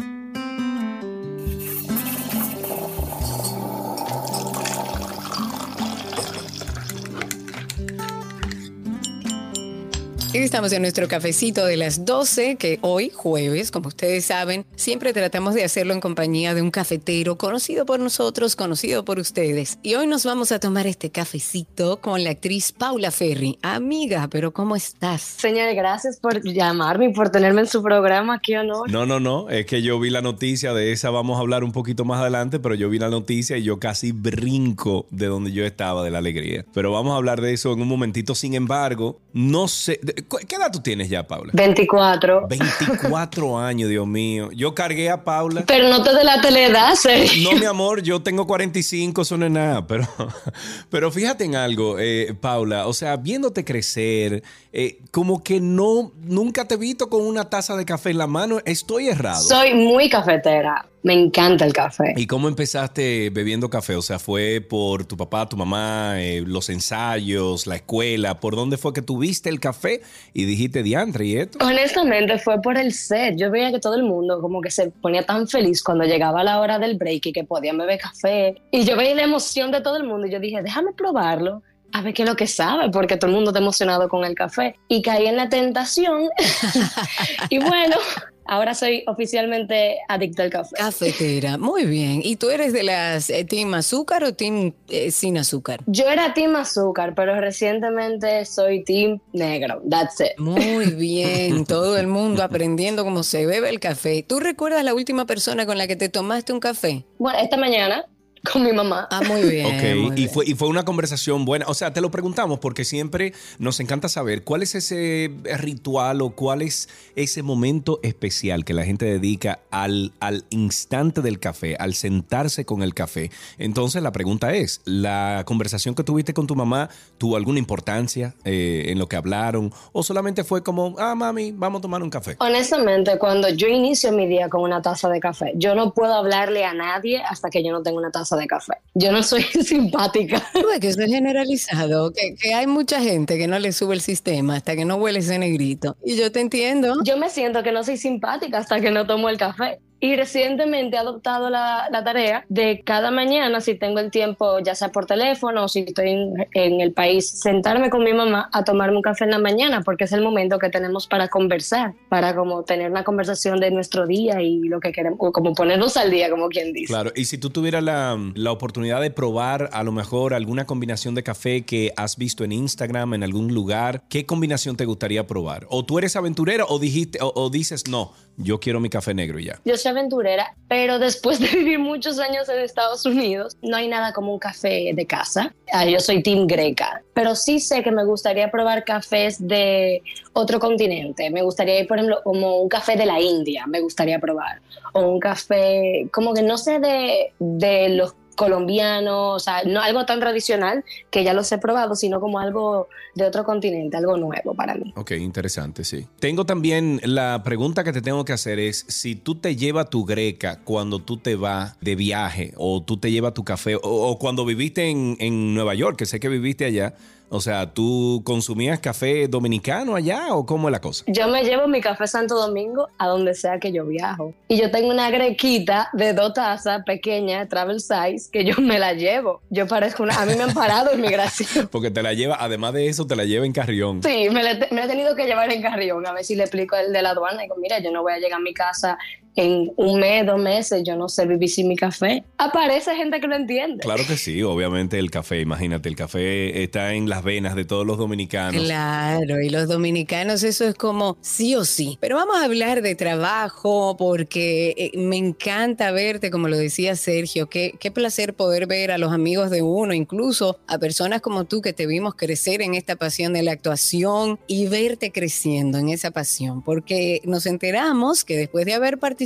Estamos en nuestro cafecito de las 12, que hoy, jueves, como ustedes saben, siempre tratamos de hacerlo en compañía de un cafetero conocido por nosotros, conocido por ustedes. Y hoy nos vamos a tomar este cafecito con la actriz Paula Ferri. Amiga, pero ¿cómo estás? Señores, gracias por llamarme y por tenerme en su programa. Qué honor. No, no, no, es que yo vi la noticia, de esa vamos a hablar un poquito más adelante, pero yo vi la noticia y yo casi brinco de donde yo estaba, de la alegría. Pero vamos a hablar de eso en un momentito, sin embargo, no sé, de- ¿cu- ¿qué edad tú tienes ya, Paula? 24. 24 años, Dios mío. Yo cargué a Paula. Pero no te delate la edad, Sergio. No, mi amor, yo tengo 45, eso no es nada, pero, pero fíjate en algo, eh, Paula, o sea, viéndote crecer, eh, como que no, nunca te he visto con una taza de café en la mano, estoy errado. Soy muy cafetera. Me encanta el café. ¿Y cómo empezaste bebiendo café? O sea, ¿fue por tu papá, tu mamá, eh, los ensayos, la escuela? ¿Por dónde fue que tuviste el café y dijiste diantre y esto? Honestamente fue por el set. Yo veía que todo el mundo como que se ponía tan feliz cuando llegaba la hora del break y que podían beber café. Y yo veía la emoción de todo el mundo y yo dije, déjame probarlo. A ver qué es lo que sabe, porque todo el mundo está emocionado con el café. Y caí en la tentación. y bueno, ahora soy oficialmente adicta al café. Cafetera, muy bien. ¿Y tú eres de las eh, team azúcar o team eh, sin azúcar? Yo era team azúcar, pero recientemente soy team negro. That's it. Muy bien, todo el mundo aprendiendo cómo se bebe el café. ¿Tú recuerdas la última persona con la que te tomaste un café? Bueno, esta mañana con mi mamá. Ah, muy bien. Ok, muy y bien. fue, y fue una conversación buena. O sea, te lo preguntamos porque siempre nos encanta saber cuál es ese ritual o cuál es ese momento especial que la gente dedica al, al instante del café, al sentarse con el café. Entonces, la pregunta es: ¿la conversación que tuviste con tu mamá tuvo alguna importancia eh, en lo que hablaron? ¿O solamente fue como, ah, mami, vamos a tomar un café? Honestamente, cuando yo inicio mi día con una taza de café, yo no puedo hablarle a nadie hasta que yo no tenga una taza de café. Yo no soy simpática. Que eso es generalizado, que, que hay mucha gente que no le sube el sistema hasta que no huele ese negrito. Y yo te entiendo. Yo me siento que no soy simpática hasta que no tomo el café. Y recientemente he adoptado la, la tarea de cada mañana, si tengo el tiempo, ya sea por teléfono o si estoy en, en el país, sentarme con mi mamá a tomarme un café en la mañana, porque es el momento que tenemos para conversar, para como tener una conversación de nuestro día y lo que queremos, o como ponernos al día, como quien dice. Claro, y si tú tuvieras la, la oportunidad de probar a lo mejor alguna combinación de café que has visto en Instagram, en algún lugar, ¿qué combinación te gustaría probar? ¿O tú eres aventurero o, dijiste, o, o dices, no, yo quiero mi café negro y ya? Yo soy aventurera, pero después de vivir muchos años en Estados Unidos, no hay nada como un café de casa. Ah, yo soy team greca, pero sí sé que me gustaría probar cafés de otro continente. Me gustaría ir, por ejemplo, como un café de la India, me gustaría probar. O un café, como que no sé de, de los colombianos, o sea, no algo tan tradicional que ya los he probado, sino como algo de otro continente, algo nuevo para mí. Ok, interesante, sí. Tengo también la pregunta que te tengo que hacer es si tú te llevas tu greca cuando tú te vas de viaje o tú te llevas tu café o, o cuando viviste en, en Nueva York, que sé que viviste allá. O sea, ¿tú consumías café dominicano allá o cómo es la cosa? Yo me llevo mi café Santo Domingo a donde sea que yo viajo. Y yo tengo una grequita de dos tazas pequeña, travel size, que yo me la llevo. Yo parezco una... A mí me han parado en migración. Porque te la lleva, además de eso, te la lleva en carrión. Sí, me, la- me la he tenido que llevar en carrión. A ver si le explico el de la aduana. Digo, mira, yo no voy a llegar a mi casa en un mes, dos meses. Yo no sé vivir sin mi café. Aparece gente que lo entiende. Claro que sí, obviamente el café, imagínate, el café está en las venas de todos los dominicanos. Claro, y los dominicanos eso es como sí o sí. Pero vamos a hablar de trabajo porque eh, me encanta verte, como lo decía Sergio, qué, qué placer poder ver a los amigos de uno, incluso a personas como tú que te vimos crecer en esta pasión de la actuación y verte creciendo en esa pasión, porque nos enteramos que después de haber participado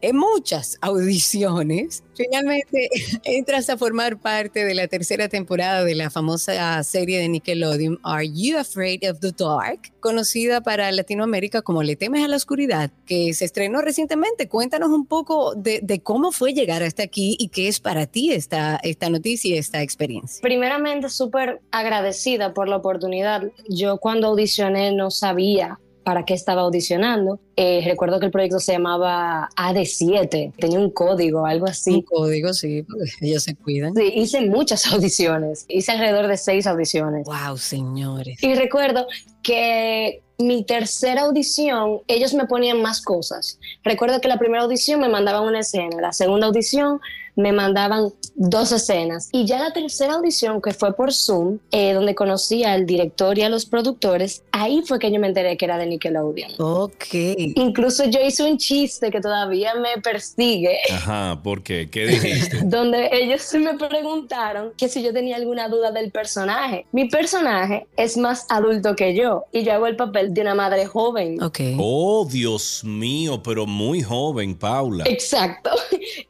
en muchas audiciones, finalmente entras a formar parte de la tercera temporada de la famosa serie de Nickelodeon Are You Afraid of the Dark? Conocida para Latinoamérica como Le temes a la oscuridad, que se estrenó recientemente. Cuéntanos un poco de, de cómo fue llegar hasta aquí y qué es para ti esta, esta noticia y esta experiencia. Primeramente, súper agradecida por la oportunidad. Yo cuando audicioné no sabía para qué estaba audicionando. Eh, recuerdo que el proyecto se llamaba AD7, tenía un código, algo Un así. código, sí, ellos se cuidan. Sí, hice muchas audiciones, hice alrededor de seis audiciones. Wow, señores. Y recuerdo que mi tercera audición, ellos me ponían más cosas. Recuerdo que la primera audición me mandaban una escena, la segunda audición me mandaban dos escenas. Y ya la tercera audición, que fue por Zoom, eh, donde conocí al director y a los productores, ahí fue que yo me enteré que era de Nickelodeon. Ok. Incluso yo hice un chiste que todavía me persigue, Ajá, ¿por qué? ¿Qué dijiste? donde ellos me preguntaron que si yo tenía alguna duda del personaje. Mi personaje es más adulto que yo y yo hago el papel de una madre joven. Ok. Oh, Dios mío, pero muy joven, Paula. Exacto.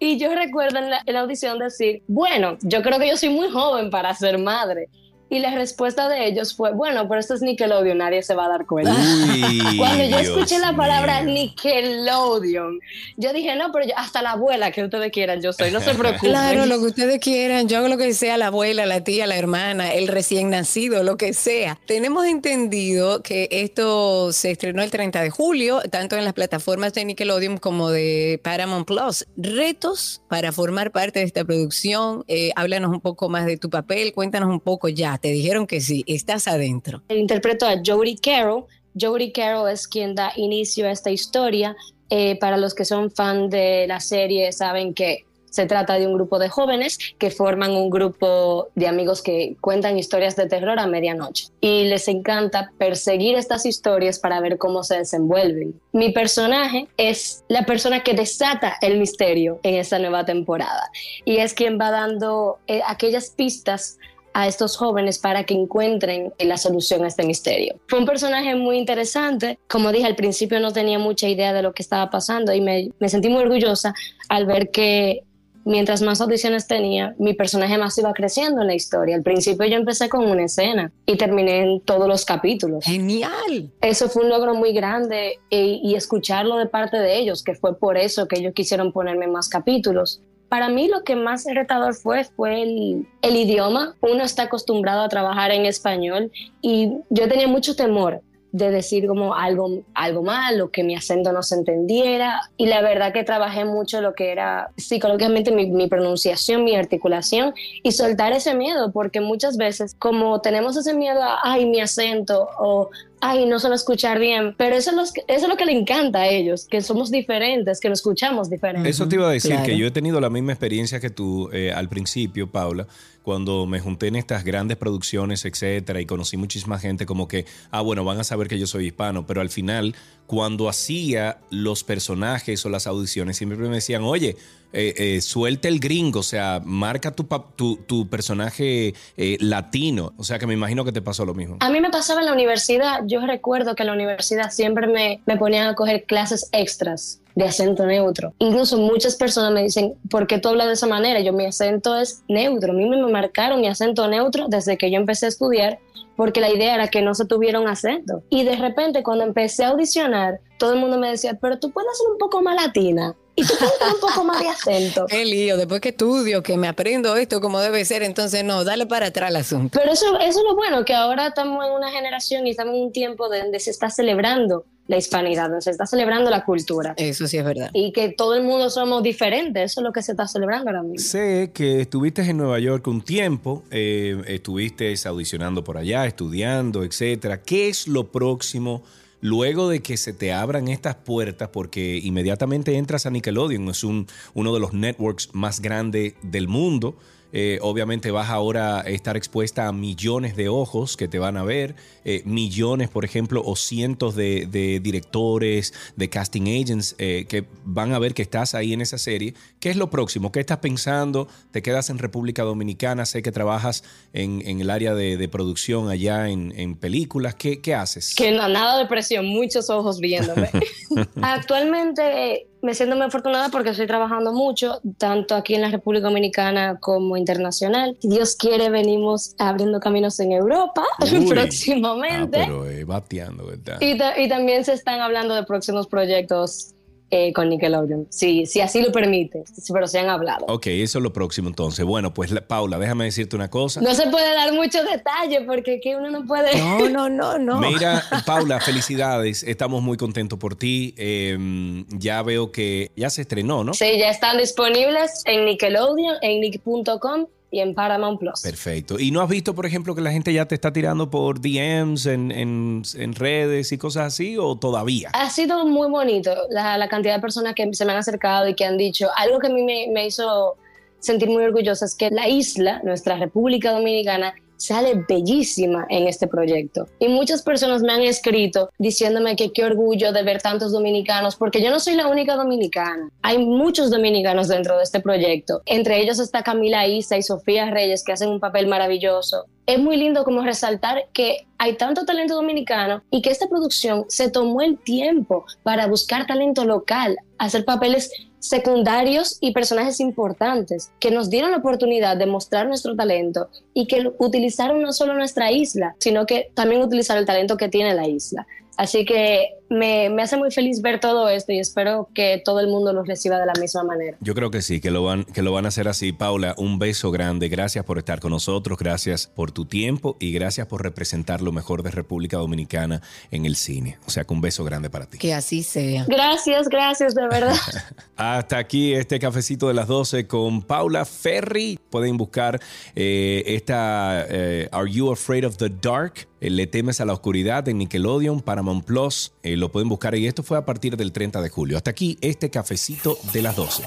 Y yo recuerdo en la, en la audición decir, bueno, yo creo que yo soy muy joven para ser madre. Y la respuesta de ellos fue, bueno, pero esto es Nickelodeon, nadie se va a dar cuenta. Uy, Cuando yo Dios escuché la palabra. Nickelodeon, yo dije, no, pero yo- hasta la abuela que ustedes quieran, yo soy, no se preocupen. Claro, lo que ustedes quieran, yo hago lo que sea, la abuela, la tía, la hermana, el recién nacido, lo que sea. Tenemos entendido que esto se estrenó el 30 de julio, tanto en las plataformas de Nickelodeon como de Paramount Plus. Retos para formar parte de esta producción. Eh, háblanos un poco más de tu papel, cuéntanos un poco ya. Te dijeron que sí, estás adentro. Interpreto a Jodie Carroll. Jodie Carroll es quien da inicio a esta historia. Eh, para los que son fan de la serie, saben que se trata de un grupo de jóvenes que forman un grupo de amigos que cuentan historias de terror a medianoche. Y les encanta perseguir estas historias para ver cómo se desenvuelven. Mi personaje es la persona que desata el misterio en esta nueva temporada. Y es quien va dando eh, aquellas pistas a estos jóvenes para que encuentren la solución a este misterio. Fue un personaje muy interesante. Como dije al principio no tenía mucha idea de lo que estaba pasando y me, me sentí muy orgullosa al ver que mientras más audiciones tenía, mi personaje más iba creciendo en la historia. Al principio yo empecé con una escena y terminé en todos los capítulos. Genial. Eso fue un logro muy grande y, y escucharlo de parte de ellos, que fue por eso que ellos quisieron ponerme más capítulos. Para mí lo que más retador fue fue el, idioma. Uno está acostumbrado a trabajar en español y yo tenía mucho temor de decir como algo, algo mal o que mi acento no se entendiera. Y la verdad que trabajé mucho lo que era psicológicamente mi, mi pronunciación, mi articulación y soltar ese miedo, porque muchas veces como tenemos ese miedo a, ay, mi acento o ay, no se va a escuchar bien, pero eso es, lo que, eso es lo que le encanta a ellos, que somos diferentes, que nos escuchamos diferentes. Eso te iba a decir Claro. que yo he tenido la misma experiencia que tú eh, al principio, Paula, cuando me junté en estas grandes producciones, etcétera, y conocí muchísima gente como que, ah, bueno, van a saber que yo soy hispano, pero al final, cuando hacía los personajes o las audiciones, siempre me decían, oye, eh, eh, suelta el gringo, o sea, marca tu, tu, tu personaje eh, latino. O sea, que me imagino que te pasó lo mismo. A mí me pasaba en la universidad, yo recuerdo que en la universidad siempre me, me ponían a coger clases extras de acento neutro. Incluso muchas personas me dicen, ¿por qué tú hablas de esa manera? Yo, mi acento es neutro. A mí me marcaron mi acento neutro desde que yo empecé a estudiar porque la idea era que no se tuviera un acento. Y de repente cuando empecé a audicionar, todo el mundo me decía, pero tú puedes ser un poco más latina y tú puedes tener un poco más de acento. Qué lío, después que estudio, que me aprendo esto como debe ser, entonces no, dale para atrás el asunto. Pero eso, eso es lo bueno, que ahora estamos en una generación y estamos en un tiempo donde se está celebrando la hispanidad, donde se está celebrando la cultura. Eso sí es verdad. Y que todo el mundo somos diferentes, eso es lo que se está celebrando ahora mismo. Sé que estuviste en Nueva York un tiempo, eh, estuviste audicionando por allá, estudiando, etcétera. ¿Qué es lo próximo luego de que se te abran estas puertas? Porque inmediatamente entras a Nickelodeon, es un, uno de los networks más grandes del mundo. Eh, obviamente vas ahora a estar expuesta a millones de ojos que te van a ver, eh, millones, por ejemplo, o cientos de, de directores, de casting agents eh, que van a ver que estás ahí en esa serie. ¿Qué es lo próximo? ¿Qué estás pensando? ¿Te quedas en República Dominicana? Sé que trabajas en, en el área de, de producción allá en, en películas. ¿Qué, qué haces? Que no, nada de presión, muchos ojos viéndome. Actualmente me siento muy afortunada porque estoy trabajando mucho, tanto aquí en la República Dominicana como internacional. Si Dios quiere, venimos abriendo caminos en Europa Uy. próximamente. Ah, pero eh, bateando, ¿verdad? Y, ta- y también se están hablando de próximos proyectos eh, con Nickelodeon, si, si así lo permite, pero se han hablado. Ok, eso es lo próximo entonces. Bueno, pues la- Paula, déjame decirte una cosa. No se puede dar muchos detalles porque aquí uno no puede... No, no, no, no. Mira, Paula, felicidades. Estamos muy contentos por ti. Eh, ya veo que ya se estrenó, ¿no? Sí, ya están disponibles en Nickelodeon, en nick.com y en Paramount Plus. Perfecto. ¿Y no has visto, por ejemplo, que la gente ya te está tirando por DMs en, en- en redes y cosas así o todavía? Ha sido muy bonito la, la cantidad de personas que se me han acercado y que han dicho algo que a mí me, me hizo sentir muy orgullosa es que la isla, nuestra República Dominicana, sale bellísima en este proyecto. Y muchas personas me han escrito diciéndome que qué orgullo de ver tantos dominicanos, porque yo no soy la única dominicana. Hay muchos dominicanos dentro de este proyecto. Entre ellos está Camila Isa y Sofía Reyes, que hacen un papel maravilloso. Es muy lindo como resaltar que hay tanto talento dominicano y que esta producción se tomó el tiempo para buscar talento local, hacer papeles secundarios y personajes importantes que nos dieron la oportunidad de mostrar nuestro talento y que utilizaron no solo nuestra isla, sino que también utilizaron el talento que tiene la isla. Así que me, me, hace muy feliz ver todo esto y espero que todo el mundo lo reciba de la misma manera. Yo creo que sí, que lo van, que lo van a hacer así. Paula, un beso grande. Gracias por estar con nosotros, gracias por tu tiempo y gracias por representar lo mejor de República Dominicana en el cine. O sea que un beso grande para ti. Que así sea. Gracias, gracias, de verdad. Hasta aquí este cafecito de las 12 con Paula Ferry. Pueden buscar eh, esta eh, Are You Afraid of the Dark? Eh, Le temes a la oscuridad en Nickelodeon, Paramount Plus. Eh, lo pueden buscar y esto fue a partir del 30 de julio. Hasta aquí este cafecito de las 12.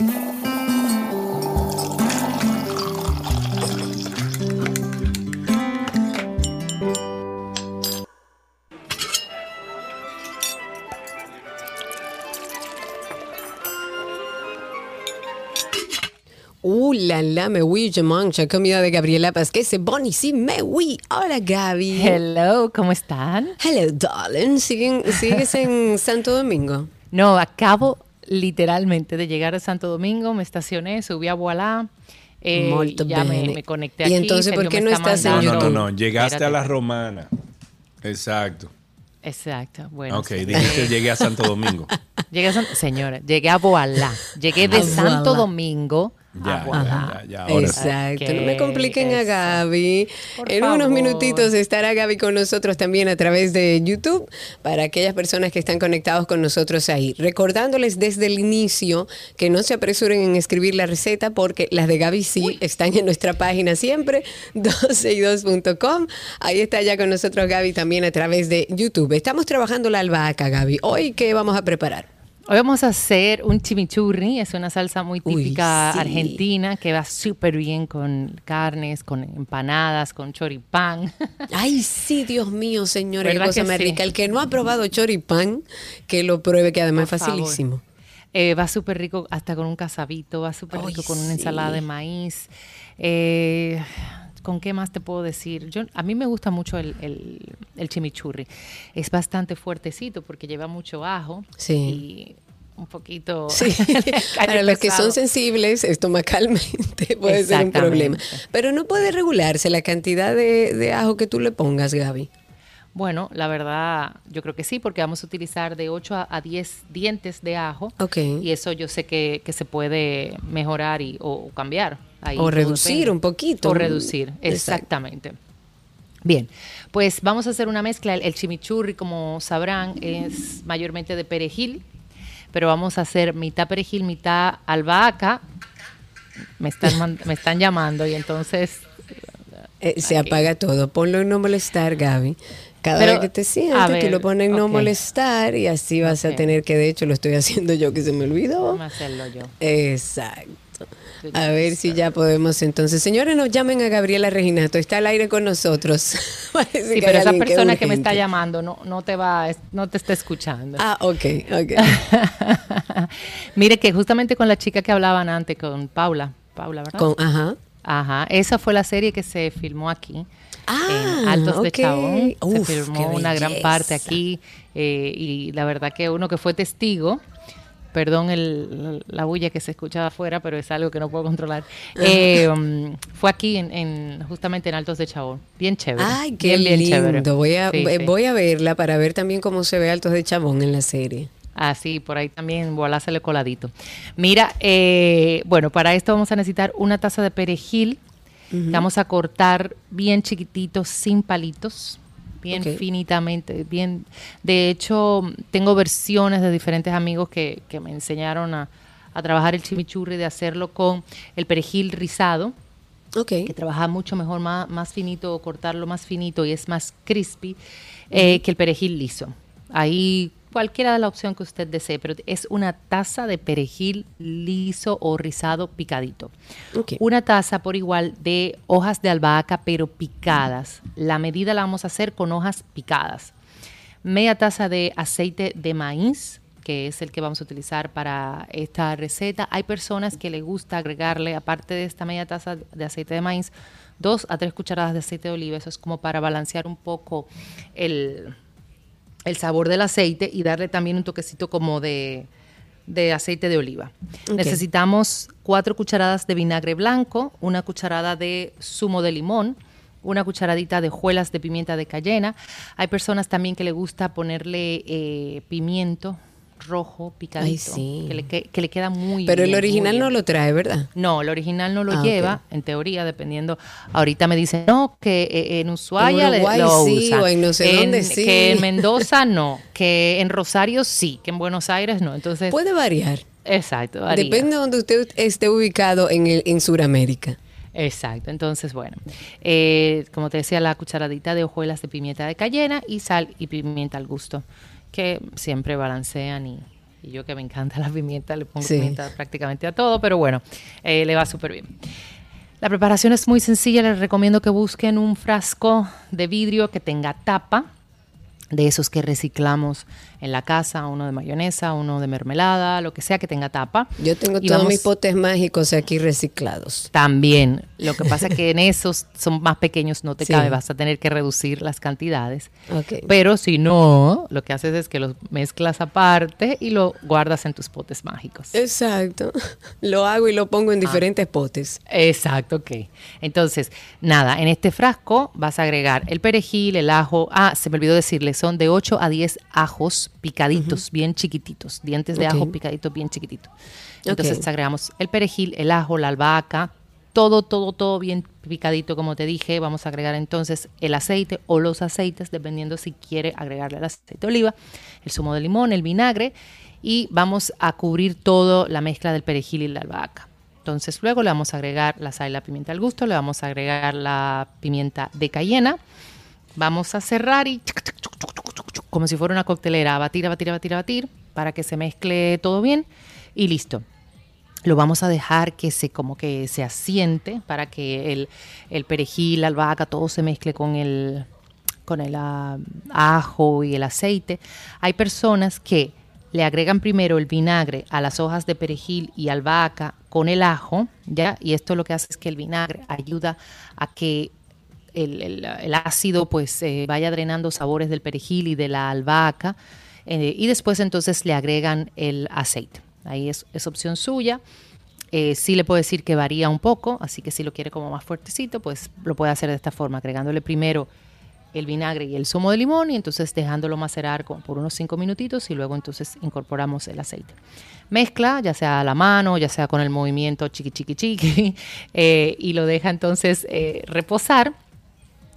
Uh, la la, me oui, je mange comida de Gabriela Pasquez, c'est bon ici, me oui. Hola, Gaby. Hello, ¿cómo están? Hello, darling. ¿Siguen, ¿Sigues en Santo Domingo? No, acabo literalmente de llegar a Santo Domingo, me estacioné, subí a Voilà. Eh, Molto ya me, bene. me conecté ¿Y aquí. entonces por qué no está estás en No, no, no, no. Llegaste Espérate. a la romana. Exacto. Exacto, bueno. ok, sí. dijiste llegué a Santo Domingo. Llegué a San- Señora, llegué a Voilà. Llegué de A Santo. Domingo Ya, ya, ya, ahora. Exacto, no me compliquen a. Gaby. Por en unos minutitos estará Gaby con nosotros también a través de YouTube para aquellas personas que están conectados con nosotros ahí. Recordándoles desde el inicio que no se apresuren en escribir la receta porque las de Gaby sí están en nuestra página siempre, 12y2.com. Ahí está ya con nosotros Gaby también a través de YouTube. Estamos trabajando la albahaca, Gaby. Hoy, ¿qué vamos a preparar? Hoy vamos a hacer un chimichurri, es una salsa muy Uy, típica sí. argentina que va súper bien con carnes, con empanadas, con choripán. Ay, sí, Dios mío, señores, qué ¿Verdad cosa que más sí? rica. El que no ha probado choripán, que lo pruebe, que además Por es facilísimo. favor. Eh, va súper rico hasta con un casabito, va súper rico con una ensalada de maíz. Eh, ¿Con qué más te puedo decir? Yo, a mí me gusta mucho el, el- el chimichurri. Es bastante fuertecito porque lleva mucho ajo Sí. y un poquito... Sí, para los que son sensibles estomacalmente puede ser un problema. Pero no puede regularse la cantidad de, de ajo que tú le pongas, Gaby. Bueno, la verdad, yo creo que sí, porque vamos a utilizar de 8 a, a 10 dientes de ajo. Y eso yo sé que, que se puede mejorar y, o, cambiar. Ahí O reducir depende. un poquito. O reducir, Exacto. exactamente. Bien, pues vamos a hacer una mezcla. El, el chimichurri, como sabrán, es mayormente de perejil, pero vamos a hacer mitad perejil, mitad albahaca. Me están, me están llamando y entonces Eh, se apaga todo. Ponlo en no molestar, Gaby. Cada Pero, vez que te sientes, tú lo pones no molestar y así vas a tener que, de hecho, lo estoy haciendo yo que se me olvidó. vamos a hacerlo yo. Exacto. A ver si ya podemos entonces. Señores, nos llamen a Gabriela Reginato. Está al aire con nosotros. Sí, que pero esa persona que me está llamando no, no te va, no te está escuchando. Ah, ok, ok. Mire que justamente con la chica que hablaban antes, con Paula, Paula, ¿verdad? Con, ajá. Ajá, esa fue la serie que se filmó aquí. Ah, en Altos de. Chabón. Uf, se filmó una gran parte aquí. eh, y la verdad que uno que fue testigo, perdón el- la bulla que se escuchaba afuera, pero es algo que no puedo controlar. eh, um, fue aquí, en, en- justamente en Altos de Chabón. Bien chévere. Ay, qué bien, bien lindo. chévere. Voy a, Sí, eh, sí. voy a verla para ver también cómo se ve Altos de Chabón en la serie. Ah, sí, por ahí también volásele coladito. Mira, eh, bueno, para esto vamos a necesitar una taza de perejil. Vamos a cortar bien chiquititos, sin palitos, bien finitamente, bien. De hecho, tengo versiones de diferentes amigos que, que me enseñaron a, a trabajar el chimichurri, de hacerlo con el perejil rizado que trabaja mucho mejor, más, más finito, cortarlo más finito y es más crispy eh, que el perejil liso. Ahí cualquiera de la opción que usted desee, pero es una taza de perejil liso o rizado picadito. Una taza por igual de hojas de albahaca, pero picadas. La medida la vamos a hacer con hojas picadas. Media taza de aceite de maíz, que es el que vamos a utilizar para esta receta. Hay personas que les gusta agregarle, aparte de esta media taza de aceite de maíz, dos a tres cucharadas de aceite de oliva. Eso es como para balancear un poco el, el sabor del aceite y darle también un toquecito como de, de aceite de oliva. Necesitamos cuatro cucharadas de vinagre blanco, una cucharada de zumo de limón, una cucharadita de hojuelas de pimienta de cayena. Hay personas también que le gusta ponerle eh, pimiento rojo picadito, sí. que, le, que- que le queda muy Pero el bien, original no lo trae, ¿verdad? No, el original no lo Ah, lleva, en teoría, dependiendo. Ahorita me dicen, no, que eh, en Ushuaia En Uruguay lo sí, usan. o en no sé En- dónde sí. Que en Mendoza no, que en Rosario sí, que en Buenos Aires no. Entonces, Puede variar. exacto, varía. Depende de donde usted esté ubicado en, el, en Sudamérica. Exacto, entonces bueno, eh, como te decía, la cucharadita de hojuelas de pimienta de cayena y sal y pimienta al gusto, que siempre balancean y, y yo que me encanta la pimienta, le pongo Sí. pimienta prácticamente a todo, pero bueno, eh, le va súper bien. La preparación es muy sencilla, les recomiendo que busquen un frasco de vidrio que tenga tapa, de esos que reciclamos en la casa, uno de mayonesa, uno de mermelada, lo que sea que tenga tapa. Yo tengo Y todos vamos- mis potes mágicos aquí reciclados. también. Lo que pasa es que en esos son más pequeños, no te Sí. cabe, vas a tener que reducir las cantidades. Ok. Pero si no, lo que haces es que los mezclas aparte y lo guardas en tus potes mágicos. Exacto. Lo hago y lo pongo en Ah. diferentes potes. Exacto, ok. Entonces, nada, en este frasco vas a agregar el perejil, el ajo. Ah, se me olvidó decirle, son de 8 a 10 ajos picaditos, bien chiquititos, dientes de ajo picaditos, bien chiquititos. Entonces agregamos el perejil, el ajo, la albahaca, todo, todo, todo bien picadito, como te dije. Vamos a agregar entonces el aceite o los aceites, dependiendo si quiere agregarle el aceite de oliva, el zumo de limón, el vinagre. Y vamos a cubrir todo la mezcla del perejil y la albahaca. Entonces luego le vamos a agregar la sal y la pimienta al gusto, le vamos a agregar la pimienta de cayena. Vamos a cerrar y como si fuera una coctelera, batir, batir, batir, batir, para que se mezcle todo bien y listo. Lo vamos a dejar que se como que se asiente para que el, el perejil, la albahaca, todo se mezcle con el, con el ah, ajo y el aceite. Hay personas que le agregan primero el vinagre a las hojas de perejil y albahaca con el ajo, ¿ya? Y esto lo que hace es que el vinagre ayuda a que el, ácido pues eh, vaya drenando sabores del perejil y de la albahaca eh, y después entonces le agregan el aceite. Ahí es, opción suya. Eh, sí le puedo decir que varía un poco, así que si lo quiere como más fuertecito, pues lo puede hacer de esta forma, agregándole primero el vinagre y el zumo de limón y entonces dejándolo macerar como por unos 5 minutitos y luego entonces incorporamos el aceite. Mezcla, ya sea a la mano, ya sea con el movimiento chiqui chiqui chiqui, eh, y lo deja entonces reposar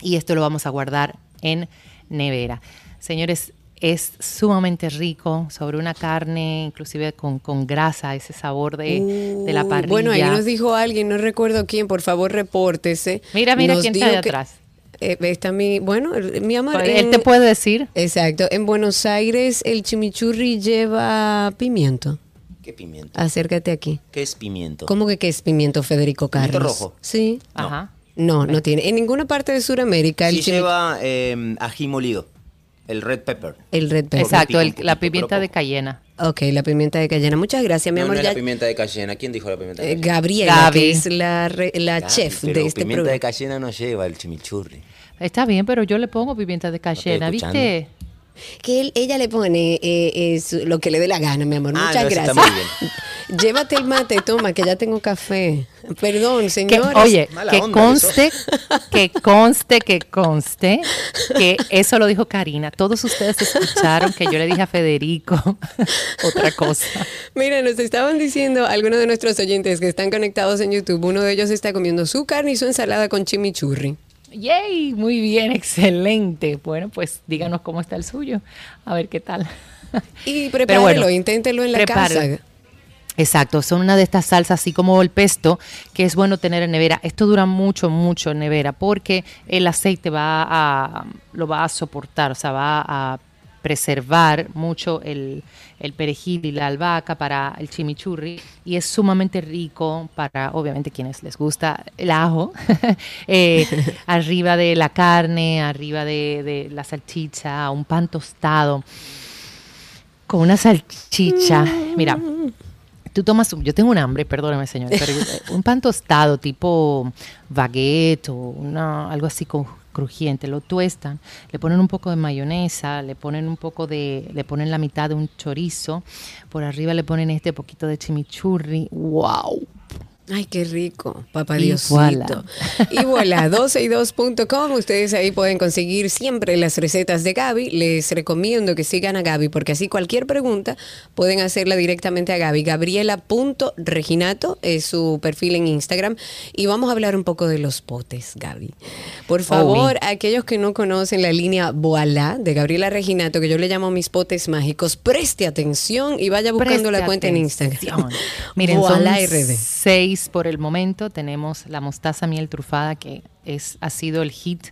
y esto lo vamos a guardar en nevera. Señores, es sumamente rico sobre una carne, inclusive con, con grasa, ese sabor de, de la parrilla. Bueno, ahí nos dijo alguien, no recuerdo quién, por favor repórtese. Mira, mira Nos quién está que- atrás. eh, está mi, bueno, mi amor. Pues, Él en- te puede decir. Exacto. En Buenos Aires el chimichurri lleva pimiento. ¿Qué pimiento? Acércate aquí. ¿Qué es pimiento? ¿Cómo que qué es pimiento, Federico Carlos? ¿Pimiento rojo? Sí. Ajá. No, no tiene. En ninguna parte de Sudamérica el, Sí lleva eh, ají molido, el red pepper. el red pepper. Exacto, el- poquito, la pimienta de cayena. Ok, la pimienta de cayena. Muchas gracias, mi no, amor. no es Ya- la pimienta de cayena. ¿Quién dijo la pimienta de eh, cayena? Gabriela, Gaby. que es la, re- la Gaby, chef pero de este pimienta programa. de cayena no lleva el chimichurri. Está bien, pero yo le pongo pimienta de cayena. ¿viste? Que él- ella le pone eh, eh, su- lo que le dé la gana, mi amor. Ah, Muchas no, eso está gracias. muy bien. Llévate el mate, toma, que ya tengo café. Perdón, Que, señores. oye, Mala que conste, que conste, que conste, que eso lo dijo Karina. Todos ustedes escucharon que yo le dije a Federico otra cosa. Mira, nos estaban diciendo algunos de nuestros oyentes que están conectados en YouTube. Uno de ellos está comiendo su carne y su ensalada con chimichurri. Yay, muy bien, excelente. Bueno, pues díganos cómo está el suyo, a ver qué tal. Y prepárelo, bueno, inténtelo en la casa. Exacto, son una de estas salsas, así como el pesto, que es bueno tener en nevera. Esto dura mucho, mucho en nevera, porque el aceite va a, lo va a soportar, o sea, va a preservar mucho el, el perejil y la albahaca para el chimichurri y es sumamente rico para, obviamente, quienes les gusta el ajo, eh, arriba de la carne, arriba de, de la salchicha, un pan tostado con una salchicha. Mira, tú tomas, un- yo tengo un hambre, perdóneme señor, pero un pan tostado tipo baguette o una, algo así con crujiente, lo tuestan, le ponen un poco de mayonesa, le ponen un poco de, le ponen la mitad de un chorizo, por arriba le ponen este poquito de chimichurri, wow. Ay, qué rico, papá Y Diosito. voilà. Y voilà, 12y2.com. Ustedes ahí pueden conseguir siempre las recetas de Gaby. Les recomiendo que sigan a Gaby porque así cualquier pregunta pueden hacerla directamente a Gaby. Gabriela.reginato es su perfil en Instagram. Y vamos a hablar un poco de los potes, Gaby. Por favor, aquellos que no conocen la línea Voilà de Gabriela Reginato, que yo le llamo mis potes mágicos, preste atención y vaya buscando la cuenta en. Instagram. Miren, Voilà son RD. seis por el momento. Tenemos la mostaza miel trufada, que es, ha sido el hit.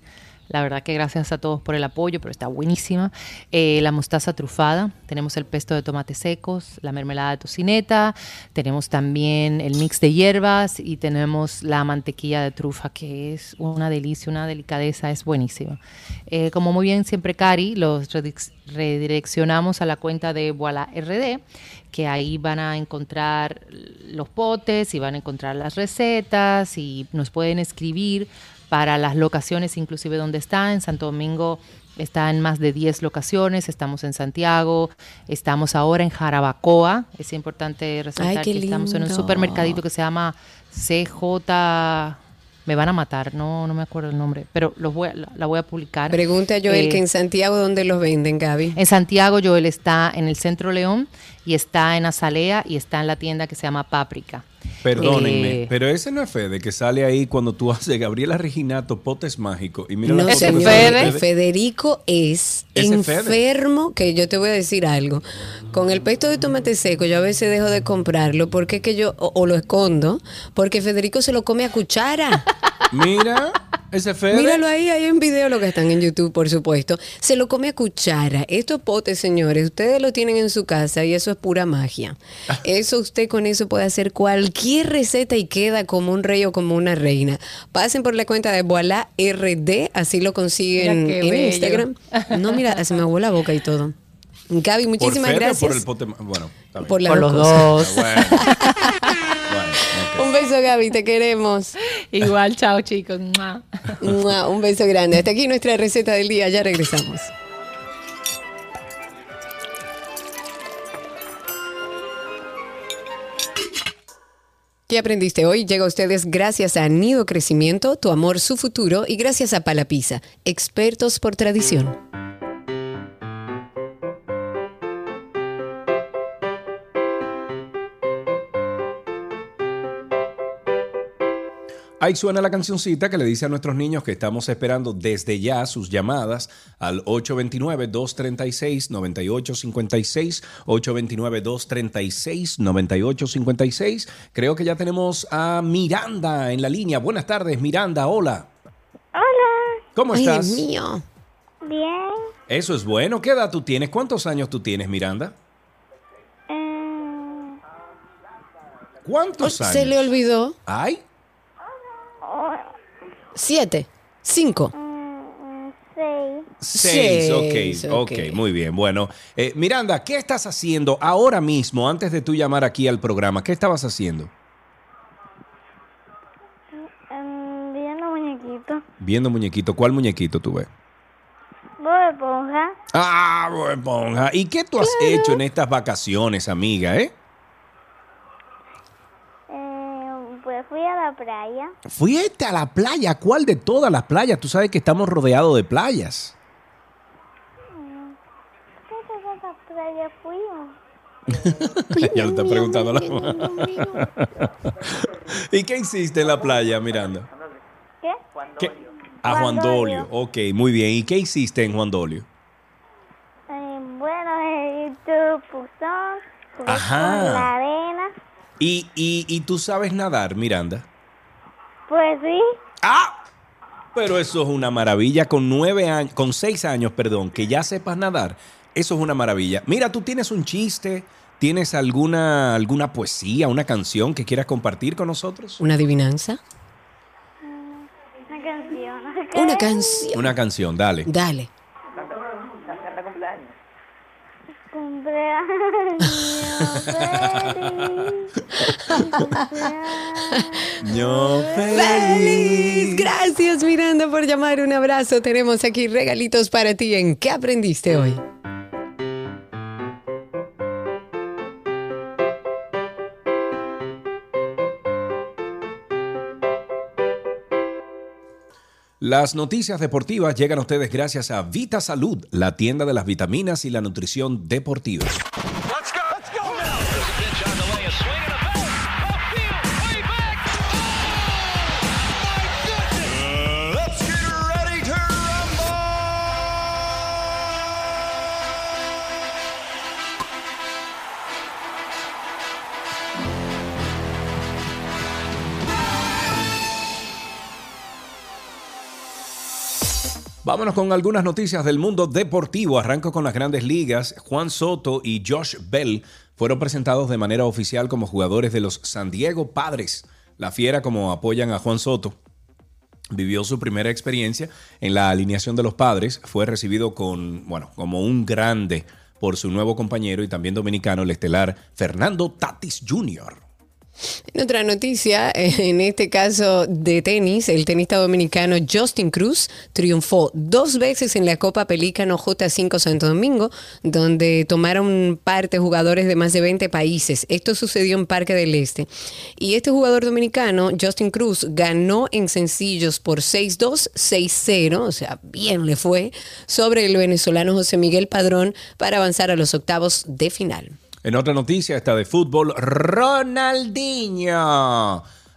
La verdad que gracias a todos por el apoyo, pero está buenísima. Eh, la mostaza trufada, tenemos el pesto de tomates secos, la mermelada de tocineta, tenemos también el mix de hierbas y tenemos la mantequilla de trufa, que es una delicia, una delicadeza, es buenísima. Eh, como muy bien siempre Cari, los redireccionamos a la cuenta de Voila RD, que ahí van a encontrar los potes y van a encontrar las recetas y nos pueden escribir para las locaciones, inclusive donde está. En Santo Domingo está en más de 10 locaciones, estamos en Santiago, estamos ahora en Jarabacoa. Es importante resaltar Ay, que estamos en un supermercadito que se llama CJ... Me van a matar, no, no me acuerdo el nombre, pero los voy a- la, voy a publicar. Pregunta a Joel Eh, que en Santiago dónde los venden, Gaby. en Santiago, Joel está en el Centro León y está en Azalea y está en la tienda que se llama Páprica. Perdónenme, Eh, pero ese no es Fede que sale ahí cuando tú haces Gabriela Reginato, potes mágicos. Y mira la No, foto que señor. sale de Federico es Ese Fede. enfermo, que yo te voy a decir algo. Con el pesto de tomate seco, yo a veces dejo de comprarlo porque es que yo, o, o lo escondo, porque Federico se lo come a cuchara. Mira, ese Fede. Míralo ahí, hay un video, lo que están en YouTube, por supuesto. Se lo come a cuchara. Estos potes, señores, ustedes lo tienen en su casa y eso es pura magia. Eso usted con eso puede hacer cualquier receta y queda como un rey o como una reina. Pasen por la cuenta de Voila RD, así lo consiguen en bello. Instagram. No, mira, se me aguó la boca y todo. Gaby, ¿Por muchísimas Fede gracias. por el pote ma- Bueno, bien. Por Por los cosas. dos. Bueno. Un beso, Gaby, te queremos. Igual, chao chicos. Un beso grande. Hasta aquí nuestra receta del día. Ya regresamos. ¿Qué aprendiste hoy? Llega a ustedes gracias a Nido Crecimiento, Tu Amor, Su Futuro y gracias a Palapisa, expertos por tradición. Ahí suena la cancioncita que le dice a nuestros niños que estamos esperando desde ya sus llamadas al 829-236-9856, 829-236-9856. Creo que ya tenemos a Miranda en la línea. Buenas tardes, Miranda, hola. Hola, ¿Cómo Ay, estás? Dios mío. bien. Eso es bueno. ¿Qué edad tú tienes? ¿Cuántos años tú tienes, Miranda? Eh, ¿Cuántos años? Se le olvidó. Ay, Siete. Cinco. mm, seis. Seis, Seis, ok, ok. muy bien. Bueno, eh, Miranda, ¿qué estás haciendo ahora mismo, antes de tú llamar aquí al programa? ¿Qué estabas haciendo? em, viendo muñequitos. Viendo muñequito. ¿Cuál muñequito tú ves? Bob Esponja. Ah, Bob Esponja. ¿Y qué tú has hecho en estas vacaciones, amiga? Eh, pues fui a la playa. Fuiste a la playa. ¿Cuál de todas las playas? Tú sabes que estamos rodeados de playas. ¿Qué de esa playa fuimos? ya lo está preguntando la ¿Y qué hiciste en la playa, Miranda? ¿Qué? ¿Qué? A Juan Juan Dolio. Ok, muy bien. ¿Y qué hiciste en Juan Dolio? Eh, bueno, eh, YouTube puzón. jugué Ajá. con la arena. ¿Y, y, y tú sabes nadar, Miranda? Pues sí. ¡Ah! Pero eso es una maravilla. Con nueve años, con seis años, perdón, que ya sepas nadar, eso es una maravilla. Mira, tú tienes un chiste, tienes alguna, alguna poesía, una canción que quieras compartir con nosotros. Una adivinanza. Una canción. Una canción. Una canción, dale. Dale. Ño ¡Feliz! Gracias, Miranda, por llamar. Un abrazo. Tenemos aquí regalitos para ti. ¿En qué aprendiste hoy? Las noticias deportivas llegan a ustedes gracias a Vita Salud, la tienda de las vitaminas y la nutrición deportiva. Vámonos con algunas noticias del mundo deportivo. Arranco con las grandes ligas. Juan Soto y Josh Bell fueron presentados de manera oficial como jugadores de los San Diego Padres. La fiera, como apoyan a Juan Soto, vivió su primera experiencia en la alineación de los padres. Fue recibido con, bueno, como un grande por su nuevo compañero y también dominicano, el estelar Fernando Tatis Jr. En otra noticia, en este caso de tenis, el tenista dominicano Justin Cruz triunfó dos veces en la Copa Pelícano J5 Santo Domingo, donde tomaron parte jugadores de más de 20 países. Esto sucedió en Parque del Este. Y este jugador dominicano, Justin Cruz, ganó en sencillos por 6-2, 6-0, o sea, bien le fue, sobre el venezolano José Miguel Padrón para avanzar a los octavos de final. En otra noticia, esta de fútbol, Ronaldinho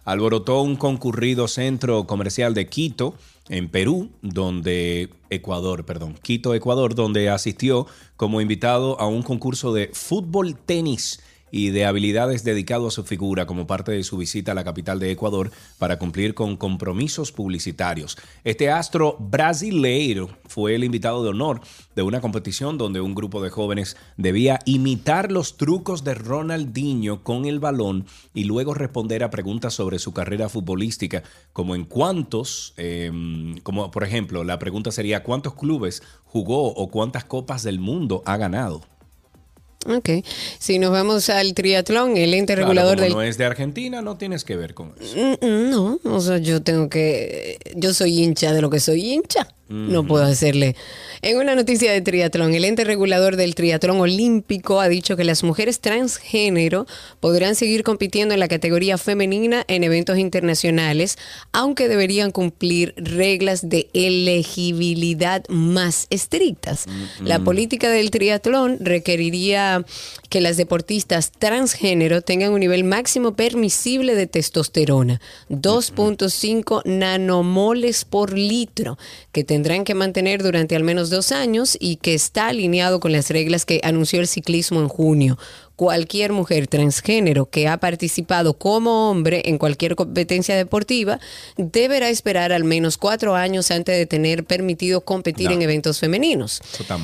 alborotó un concurrido centro comercial de Quito, en Perú, donde Ecuador, perdón, Quito, Ecuador, donde asistió como invitado a un concurso de fútbol tenis y de habilidades dedicado a su figura como parte de su visita a la capital de Ecuador para cumplir con compromisos publicitarios. Este astro brasileiro fue el invitado de honor de una competición donde un grupo de jóvenes debía imitar los trucos de Ronaldinho con el balón y luego responder a preguntas sobre su carrera futbolística, como en cuántos, eh, como por ejemplo, la pregunta sería cuántos clubes jugó o cuántas copas del mundo ha ganado. Ok. Si nos vamos al triatlón, el ente Claro, regulador como del no es de Argentina, no tienes que ver con eso. Mm, mm, No, o sea, yo tengo que. Yo soy hincha de lo que soy hincha. No puedo hacerle. En una noticia de triatlón, el ente regulador del triatlón olímpico ha dicho que las mujeres transgénero podrán seguir compitiendo en la categoría femenina en eventos internacionales, aunque deberían cumplir reglas de elegibilidad más estrictas. La política del triatlón requeriría que las deportistas transgénero tengan un nivel máximo permisible de testosterona, 2.5 nanomoles por litro, que tendrán que mantener durante al menos dos años y que está alineado con las reglas que anunció el ciclismo en junio. Cualquier mujer transgénero que ha participado como hombre en cualquier competencia deportiva deberá esperar al menos cuatro años antes de tener permitido competir No. en eventos femeninos.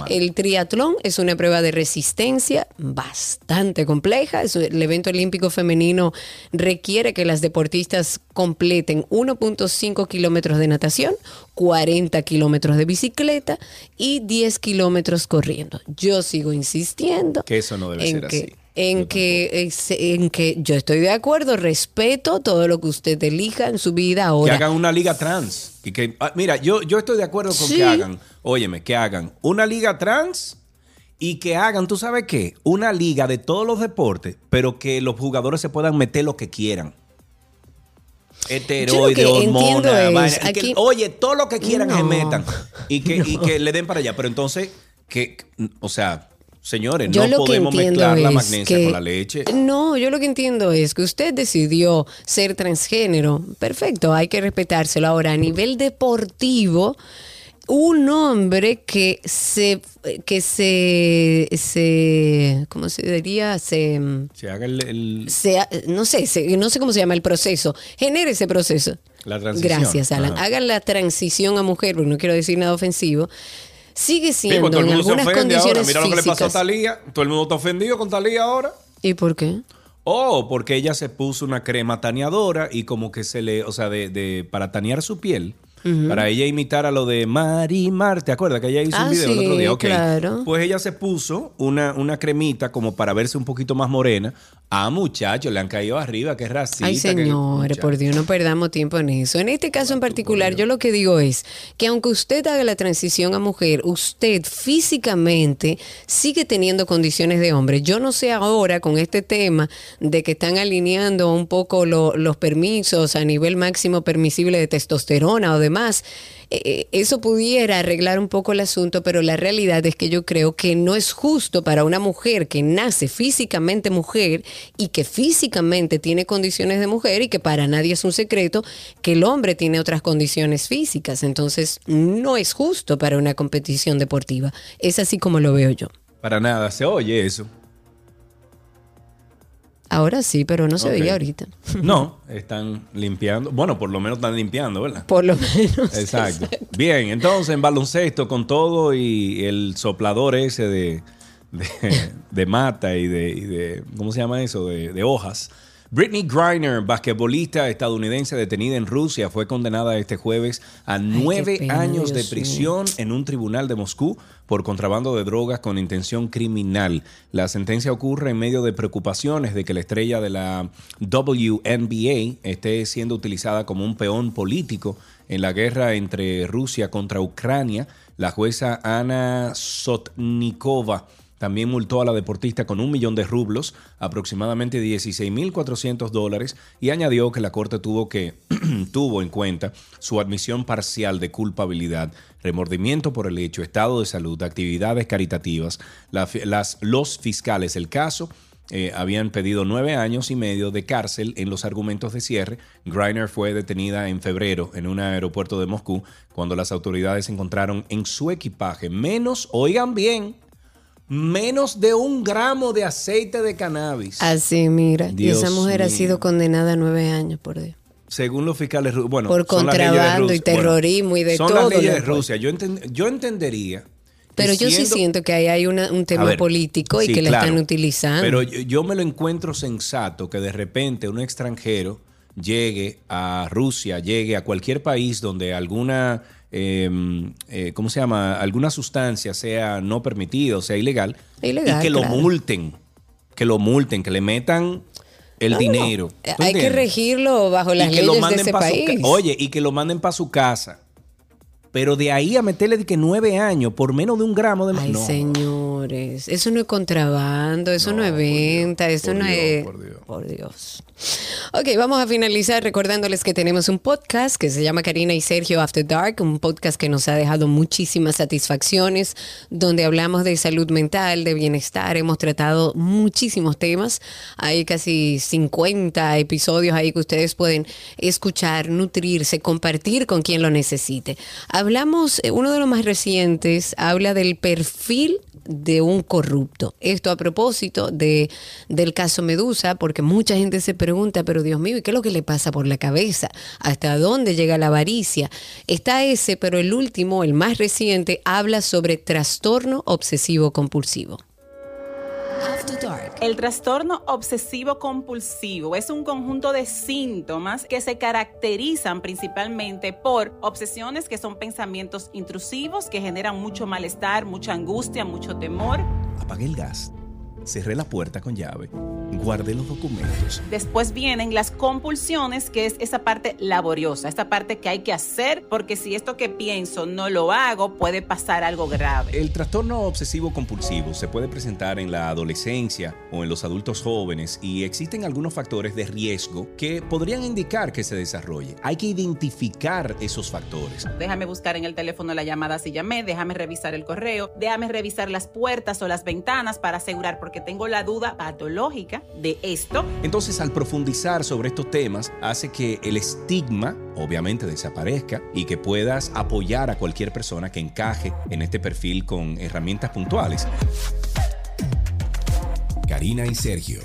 El triatlón es una prueba de resistencia bastante compleja. El evento olímpico femenino requiere que las deportistas completen 1.5 kilómetros de natación, 40 kilómetros de bicicleta y 10 kilómetros corriendo. Yo sigo insistiendo Que eso no debe en ser que, así. En que, en que yo estoy de acuerdo, respeto todo lo que usted elija en su vida Que ahora. hagan una liga trans. Y que, ah, mira, yo, yo estoy de acuerdo con Sí. que hagan, óyeme, que hagan una liga trans y que hagan, ¿tú sabes qué? Una liga de todos los deportes, pero que los jugadores se puedan meter lo que quieran. Vaina, y que, aquí- oye, todo lo que quieran se No. metan y que, y que le den para allá. Pero entonces, que, o sea, señores, Yo no podemos mezclar la es magnesia que- con la leche. No, yo lo que entiendo es que usted decidió ser transgénero. Perfecto, hay que respetárselo. Ahora, a nivel deportivo, un hombre que se, que se, se ¿cómo se diría? Se, Se haga el- el- se- no sé, se- no sé cómo se llama el proceso. Genere ese proceso. La transición. Gracias, Alan. Ajá. Hagan la transición a mujer, porque no quiero decir nada ofensivo. Sigue Sí, siendo el en algunas ofende ahora. condiciones Mira lo que le pasó a. Talía. Todo el mundo está ofendido con Talía ahora. ¿Y por qué? Oh, porque ella se puso una crema taneadora y como que se le, o sea, de, de- para tanear su piel, Para ella imitar a lo de Marimar. ¿Te acuerdas que ella hizo Ah, un video el otro día? Ok. claro. Pues ella se puso una, una cremita como para verse un poquito más morena. Ah, muchachos, le han caído arriba, qué racista. Ay, señores, por Dios, no perdamos tiempo en eso. En este caso en particular, yo lo que digo es que aunque usted haga la transición a mujer, usted físicamente sigue teniendo condiciones de hombre. Yo no sé ahora con este tema de que están alineando un poco lo- los permisos a nivel máximo permisible de testosterona o demás. Eh, eso pudiera arreglar un poco el asunto, pero la realidad es que yo creo que no es justo para una mujer que nace físicamente mujer y que físicamente tiene condiciones de mujer y que para nadie es un secreto que el hombre tiene otras condiciones físicas. Entonces, no es justo para una competición deportiva. Es así como lo veo yo. Para nada, se oye eso. Ahora sí, pero no se veía ahorita. No, están limpiando. Bueno, por lo menos están limpiando, ¿verdad? Por lo menos. Exacto. Bien, entonces en baloncesto con todo y el soplador ese de, de, de mata y de, y de- ¿cómo se llama eso? De, de hojas. Britney Griner, basquetbolista estadounidense detenida en Rusia, fue condenada este jueves a nueve pena, años de Dios prisión en un tribunal de Moscú por contrabando de drogas con intención criminal. La sentencia ocurre en medio de preocupaciones de que la estrella de la WNBA esté siendo utilizada como un peón político en la guerra entre Rusia contra Ucrania. La jueza Ana Sotnikova también multó a la deportista con un millón de rublos, aproximadamente 16.400 dólares, y añadió que la corte tuvo, que, tuvo en cuenta su admisión parcial de culpabilidad, remordimiento por el hecho, estado de salud, actividades caritativas. Las, los fiscales del caso eh, habían pedido nueve años y medio de cárcel en los argumentos de cierre. Griner fue detenida en febrero en un aeropuerto de Moscú cuando las autoridades encontraron en su equipaje menos, oigan bien, menos de un gramo de aceite de cannabis. Así, mira. y esa mujer ha sido condenada a nueve años, por Dios. Según los fiscales, ru- bueno, Por son contrabando y. Bueno, terrorismo y de son todo las leyes de Rusia. Yo, enten- yo entendería. Pero yo sí siento que ahí hay una- un tema ver, político y sí, que la claro. están utilizando. Pero yo, yo me lo encuentro sensato que de repente un extranjero llegue a Rusia, llegue a cualquier país donde alguna, eh, eh, ¿cómo se llama? Alguna sustancia sea no permitida o sea ilegal, Ilegal, y que lo multen, que lo multen, que le metan el No, dinero. ¿Tú Hay que regirlo bajo las leyes de ese su país. Oye, y que lo manden para su casa. Pero de ahí a meterle de que nueve años por menos de un gramo de... Ay, no. Señores, eso no es contrabando, eso no, es venta, eso no es... Por Dios. Ok, vamos a finalizar recordándoles que tenemos un podcast que se llama Karina y Sergio After Dark, un podcast que nos ha dejado muchísimas satisfacciones, donde hablamos de salud mental, de bienestar, hemos tratado muchísimos temas, hay casi 50 episodios ahí que ustedes pueden escuchar, nutrirse, compartir con quien lo necesite. Hablamos, eh, uno de los más recientes habla del perfil de un corrupto. Esto a propósito de, del caso Medusa, porque mucha gente se pregunta, pero Dios mío, ¿y qué es lo que le pasa por la cabeza? ¿Hasta dónde llega la avaricia? Está ese, pero el último, el más reciente, habla sobre trastorno obsesivo compulsivo. El trastorno obsesivo compulsivo es un conjunto de síntomas que se caracterizan principalmente por obsesiones que son pensamientos intrusivos que generan mucho malestar, mucha angustia, mucho temor. Apagué el gas, cerré la puerta con llave, guardé los documentos. Después vienen las compulsiones, que es esa parte laboriosa, esta parte que hay que hacer, porque si esto que pienso no lo hago, puede pasar algo grave. El trastorno obsesivo compulsivo se puede presentar en la adolescencia o en los adultos jóvenes y existen algunos factores de riesgo que podrían indicar que se desarrolle. Hay que identificar esos factores. Déjame buscar en el teléfono la llamada si llamé, déjame revisar el correo, déjame revisar las puertas o las ventanas para asegurar, porque tengo la duda patológica de esto. Entonces, al profundizar sobre estos temas, hace que el estigma, obviamente, desaparezca y que puedas apoyar a cualquier persona que encaje en este perfil con herramientas puntuales. Karina y Sergio.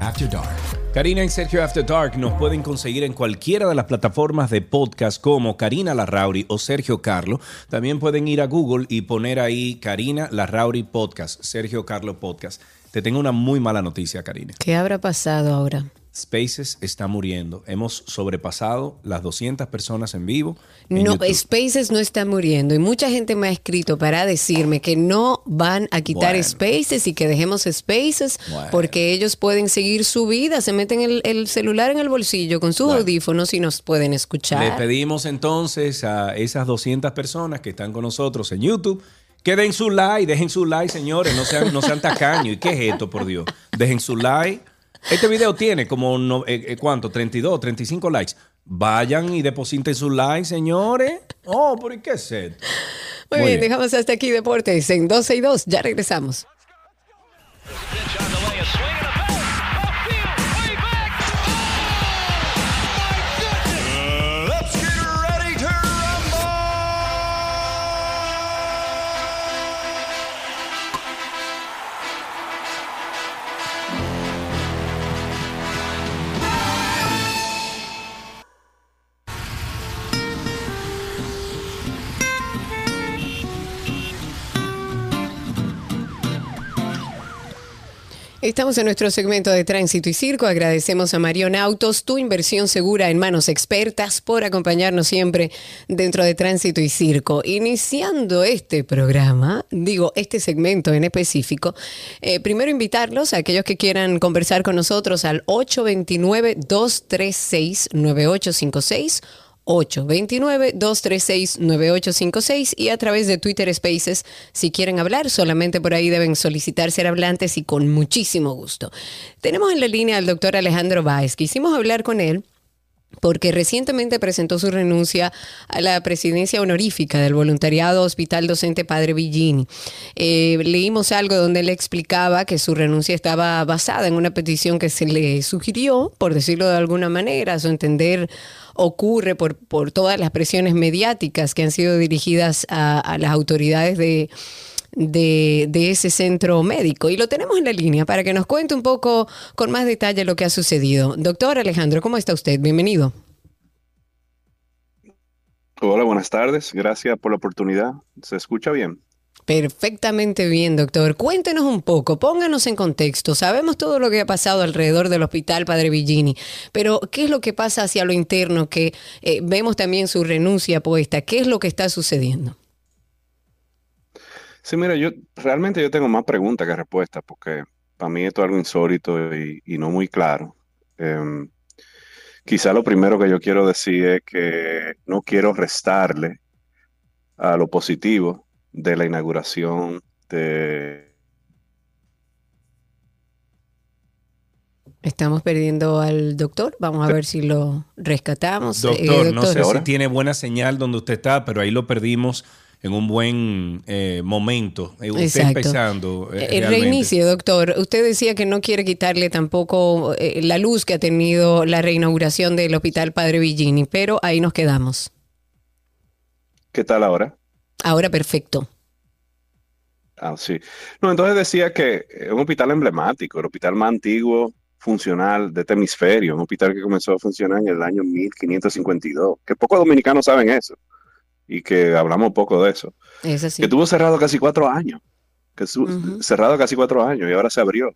After Dark. Karina y Sergio After Dark nos pueden conseguir en cualquiera de las plataformas de podcast como Karina Larrauri o Sergio Carlo. También pueden ir a Google y poner ahí Karina Larrauri Podcast, Sergio Carlo Podcast. Te tengo una muy mala noticia, Karina. ¿Qué habrá pasado ahora? Spaces está muriendo. Hemos sobrepasado las 200 personas en vivo. en No, YouTube. Spaces no está muriendo y mucha gente me ha escrito para decirme que no van a quitar Bueno. Spaces y que dejemos Spaces Bueno. porque ellos pueden seguir su vida, se meten el, el celular en el bolsillo con sus Bueno. audífonos y nos pueden escuchar. Le pedimos entonces a esas 200 personas que están con nosotros en YouTube que den su like, dejen su like, señores, no sean, no sean tacaños. ¿Y qué es esto, por Dios? Dejen su like. Este video tiene como, no- eh, eh, ¿cuánto? 32, 35 likes. Vayan y depositen su like, señores. Oh, ¿por qué es esto? Muy, Muy bien, bien. dejamos hasta aquí deportes en 12 y 2, ya regresamos. Let's Estamos en nuestro segmento de tránsito y circo. Agradecemos a Marion Autos, tu inversión segura en manos expertas, por acompañarnos siempre dentro de tránsito y circo. Iniciando este programa, digo, este segmento en específico, eh, primero invitarlos a aquellos que quieran conversar con nosotros al 829-236-9856. 829-236-9856 y a través de Twitter Spaces si quieren hablar, solamente por ahí deben solicitar ser hablantes y con muchísimo gusto. Tenemos en la línea al doctor Alejandro Báez. Quisimos hablar con él porque recientemente presentó su renuncia a la presidencia honorífica del voluntariado Hospital Docente Padre Villini. Eh, leímos algo donde él explicaba que su renuncia estaba basada en una petición que se le sugirió, por decirlo de alguna manera, a su entender ocurre por, por todas las presiones mediáticas que han sido dirigidas a, a las autoridades de, de, de ese centro médico. Y lo tenemos en la línea para que nos cuente un poco con más detalle lo que ha sucedido. Doctor Alejandro, ¿cómo está usted? Bienvenido. Hola, buenas tardes. Gracias por la oportunidad. ¿Se escucha bien? Perfectamente bien, doctor. Cuéntenos un poco, pónganos en contexto. Sabemos todo lo que ha pasado alrededor del hospital Padre Villini, pero ¿qué es lo que pasa hacia lo interno? Que eh, vemos también su renuncia puesta. ¿Qué es lo que está sucediendo? Sí, mira, yo realmente yo tengo más preguntas que respuestas porque para mí esto es algo insólito y, y no muy claro. Em, quizá lo primero que yo quiero decir es que no quiero restarle a lo positivo de la inauguración de... Estamos perdiendo al doctor. Vamos a ver si lo rescatamos. Eh, Doctor, no sé si tiene buena señal donde usted está, pero ahí lo perdimos en un buen eh, momento. Eh, Usted Exacto. empezando. eh, Eh, realmente. reinicie, doctor. Usted decía que no quiere quitarle tampoco eh, la luz que ha tenido la reinauguración del Hospital Padre Villini, pero ahí nos quedamos. ¿Qué tal ahora? Ahora perfecto. Ah, sí. No, entonces decía que es un hospital emblemático, el hospital más antiguo funcional de este hemisferio, un hospital que comenzó a funcionar en el año 1552, que pocos dominicanos saben eso y que hablamos poco de eso, Es así. que estuvo cerrado casi cuatro años, que estuvo cerrado casi cuatro años y ahora se abrió.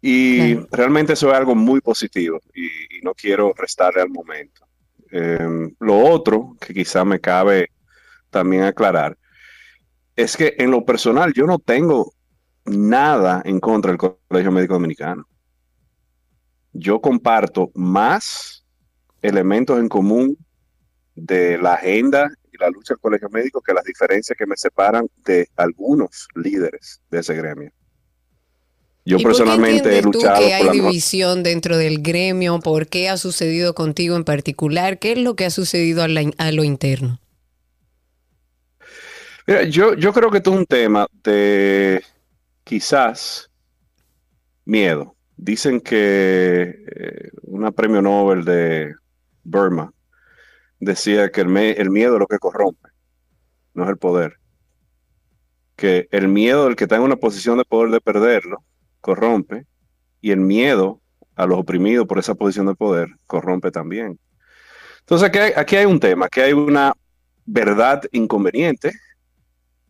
Y realmente eso es algo muy positivo y, y no quiero restarle al momento. Eh, lo otro que quizá me cabe también aclarar es que en lo personal yo no tengo nada en contra del Colegio Médico Dominicano. Yo comparto más elementos en común de la agenda y la lucha del Colegio Médico que las diferencias que me separan de algunos líderes de ese gremio. Yo ¿Y por qué personalmente he entiendes tú luchado que por hay la mejor- división dentro del gremio? ¿Por qué ha sucedido contigo en particular? ¿Qué es lo que ha sucedido a, la- a lo interno? Mira, yo, yo creo que esto es un tema de quizás miedo. Dicen que eh, una premio Nobel de Burma decía que el, me- el miedo es lo que corrompe, no es el poder. Que el miedo del que está en una posición de poder de perderlo corrompe y el miedo a los oprimidos por esa posición de poder corrompe también. Entonces aquí hay, aquí hay un tema, aquí hay una verdad inconveniente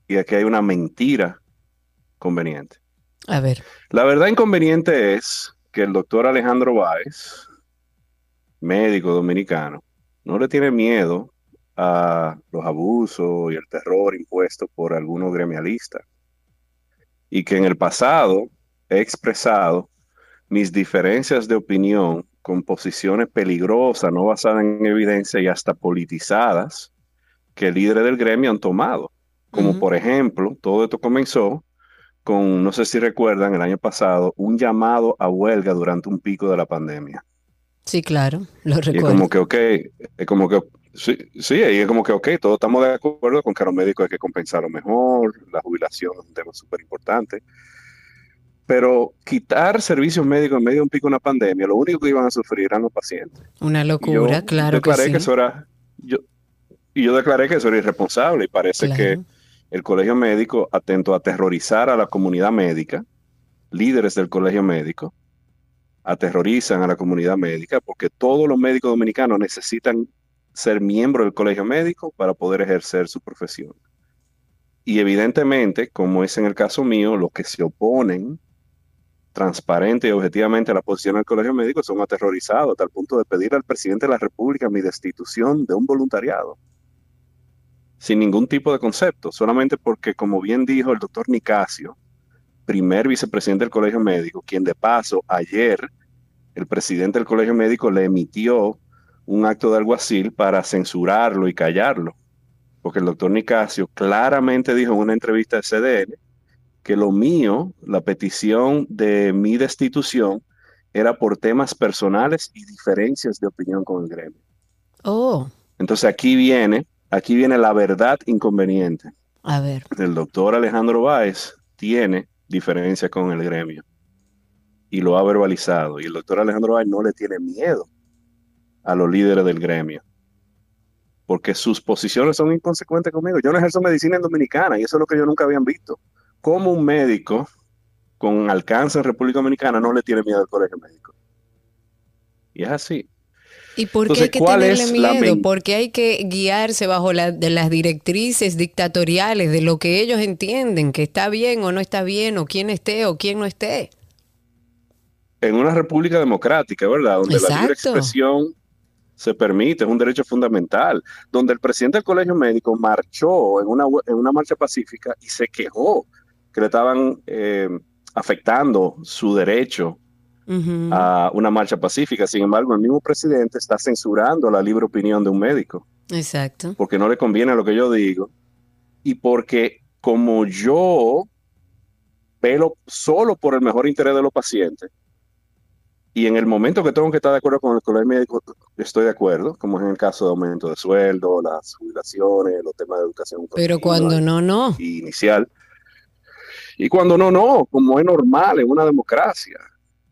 y aquí hay una mentira conveniente. A ver. La verdad inconveniente es que el doctor Alejandro Báez, médico dominicano, no le tiene miedo a los abusos y el terror impuesto por algunos gremialistas. Y que en el pasado he expresado mis diferencias de opinión con posiciones peligrosas, no basadas en evidencia y hasta politizadas, que líderes del gremio han tomado. Como por ejemplo, todo esto comenzó con, no sé si recuerdan, el año pasado, un llamado a huelga durante un pico de la pandemia. Sí, claro, lo Y es recuerdo. como que, ok, es como que, sí, sí, y es como que, ok, todos estamos de acuerdo con que a los médicos hay que compensarlo mejor, la jubilación es un tema súper importante, pero quitar servicios médicos en medio de un pico de una pandemia, lo único que iban a sufrir eran los pacientes. Una locura, yo claro que declaré sí. que eso era, yo, y yo declaré que eso era irresponsable y parece Claro. que el colegio médico, atento a aterrorizar a la comunidad médica, líderes del colegio médico, aterrorizan a la comunidad médica porque todos los médicos dominicanos necesitan ser miembros del colegio médico para poder ejercer su profesión. Y evidentemente, como es en el caso mío, los que se oponen transparente y objetivamente a la posición del colegio médico son aterrorizados hasta el punto de pedir al presidente de la República mi destitución de un voluntariado sin ningún tipo de concepto, solamente porque, como bien dijo el doctor Nicasio, primer vicepresidente del Colegio Médico, quien de paso ayer el presidente del Colegio Médico le emitió un acto de alguacil para censurarlo y callarlo, porque el doctor Nicasio claramente dijo en una entrevista de CDN que lo mío, la petición de mi destitución, era por temas personales y diferencias de opinión con el gremio. Oh, Entonces aquí viene, aquí viene la verdad inconveniente. a ver. El doctor Alejandro Báez tiene diferencia con el gremio y lo ha verbalizado. Y el doctor Alejandro Báez no le tiene miedo a los líderes del gremio porque sus posiciones son inconsecuentes conmigo. Yo no ejerzo medicina en Dominicana y eso es lo que yo nunca habían visto. ¿Cómo un médico con alcance en República Dominicana no le tiene miedo al colegio médico? Y es así. ¿Y por qué Entonces, hay que ¿cuál tenerle miedo? men- Porque hay que guiarse bajo la- de las directrices dictatoriales de lo que ellos entienden, que está bien o no está bien, o quién esté o quién no esté. en una república democrática, ¿verdad? Donde la libre expresión se permite, es un derecho fundamental, donde el presidente del colegio médico marchó en una, en una marcha pacífica y se quejó que le estaban eh, afectando su derecho A una marcha pacífica. Sin embargo, el mismo presidente está censurando la libre opinión de un médico Exacto. porque no le conviene lo que yo digo y porque como yo pelo solo por el mejor interés de los pacientes y en el momento que tengo que estar de acuerdo con el colegio médico, estoy de acuerdo, como es en el caso de aumento de sueldo, las jubilaciones, los temas de educación Pero cuando no, no. inicial. Y cuando no, no, como es normal en una democracia.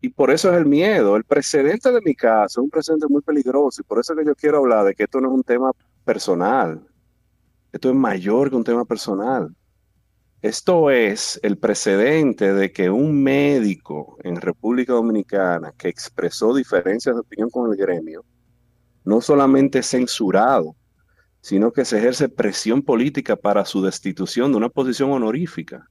Y por eso es el miedo. El precedente de mi caso es un precedente muy peligroso y por eso es que yo quiero hablar de que esto no es un tema personal. Esto es mayor que un tema personal. Esto es el precedente de que un médico en República Dominicana que expresó diferencias de opinión con el gremio, no solamente es censurado, sino que se ejerce presión política para su destitución de una posición honorífica.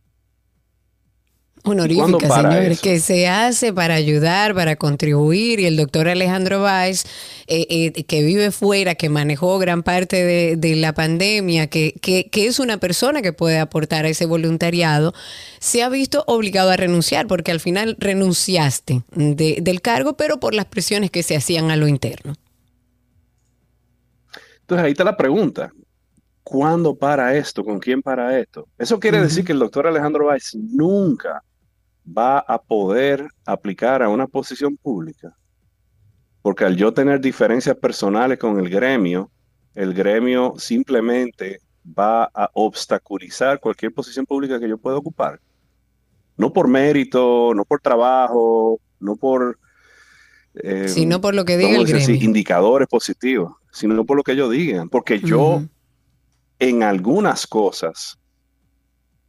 Honorífica, señores, que se hace para ayudar, para contribuir. Y el doctor Alejandro Báez, eh, eh, que vive fuera, que manejó gran parte de, de la pandemia, que, que, que es una persona que puede aportar a ese voluntariado, se ha visto obligado a renunciar, porque al final renunciaste de- del cargo, pero por las presiones que se hacían a lo interno. Entonces ahí está la pregunta. ¿Cuándo para esto? ¿Con quién para esto? Eso quiere decir que el doctor Alejandro Báez nunca va a poder aplicar a una posición pública. Porque al yo tener diferencias personales con el gremio, el gremio simplemente va a obstaculizar cualquier posición pública que yo pueda ocupar. No por mérito, no por trabajo, no por... eh, Sino por lo que diga el así, indicadores positivos, sino por lo que ellos digan. Porque yo, en algunas cosas,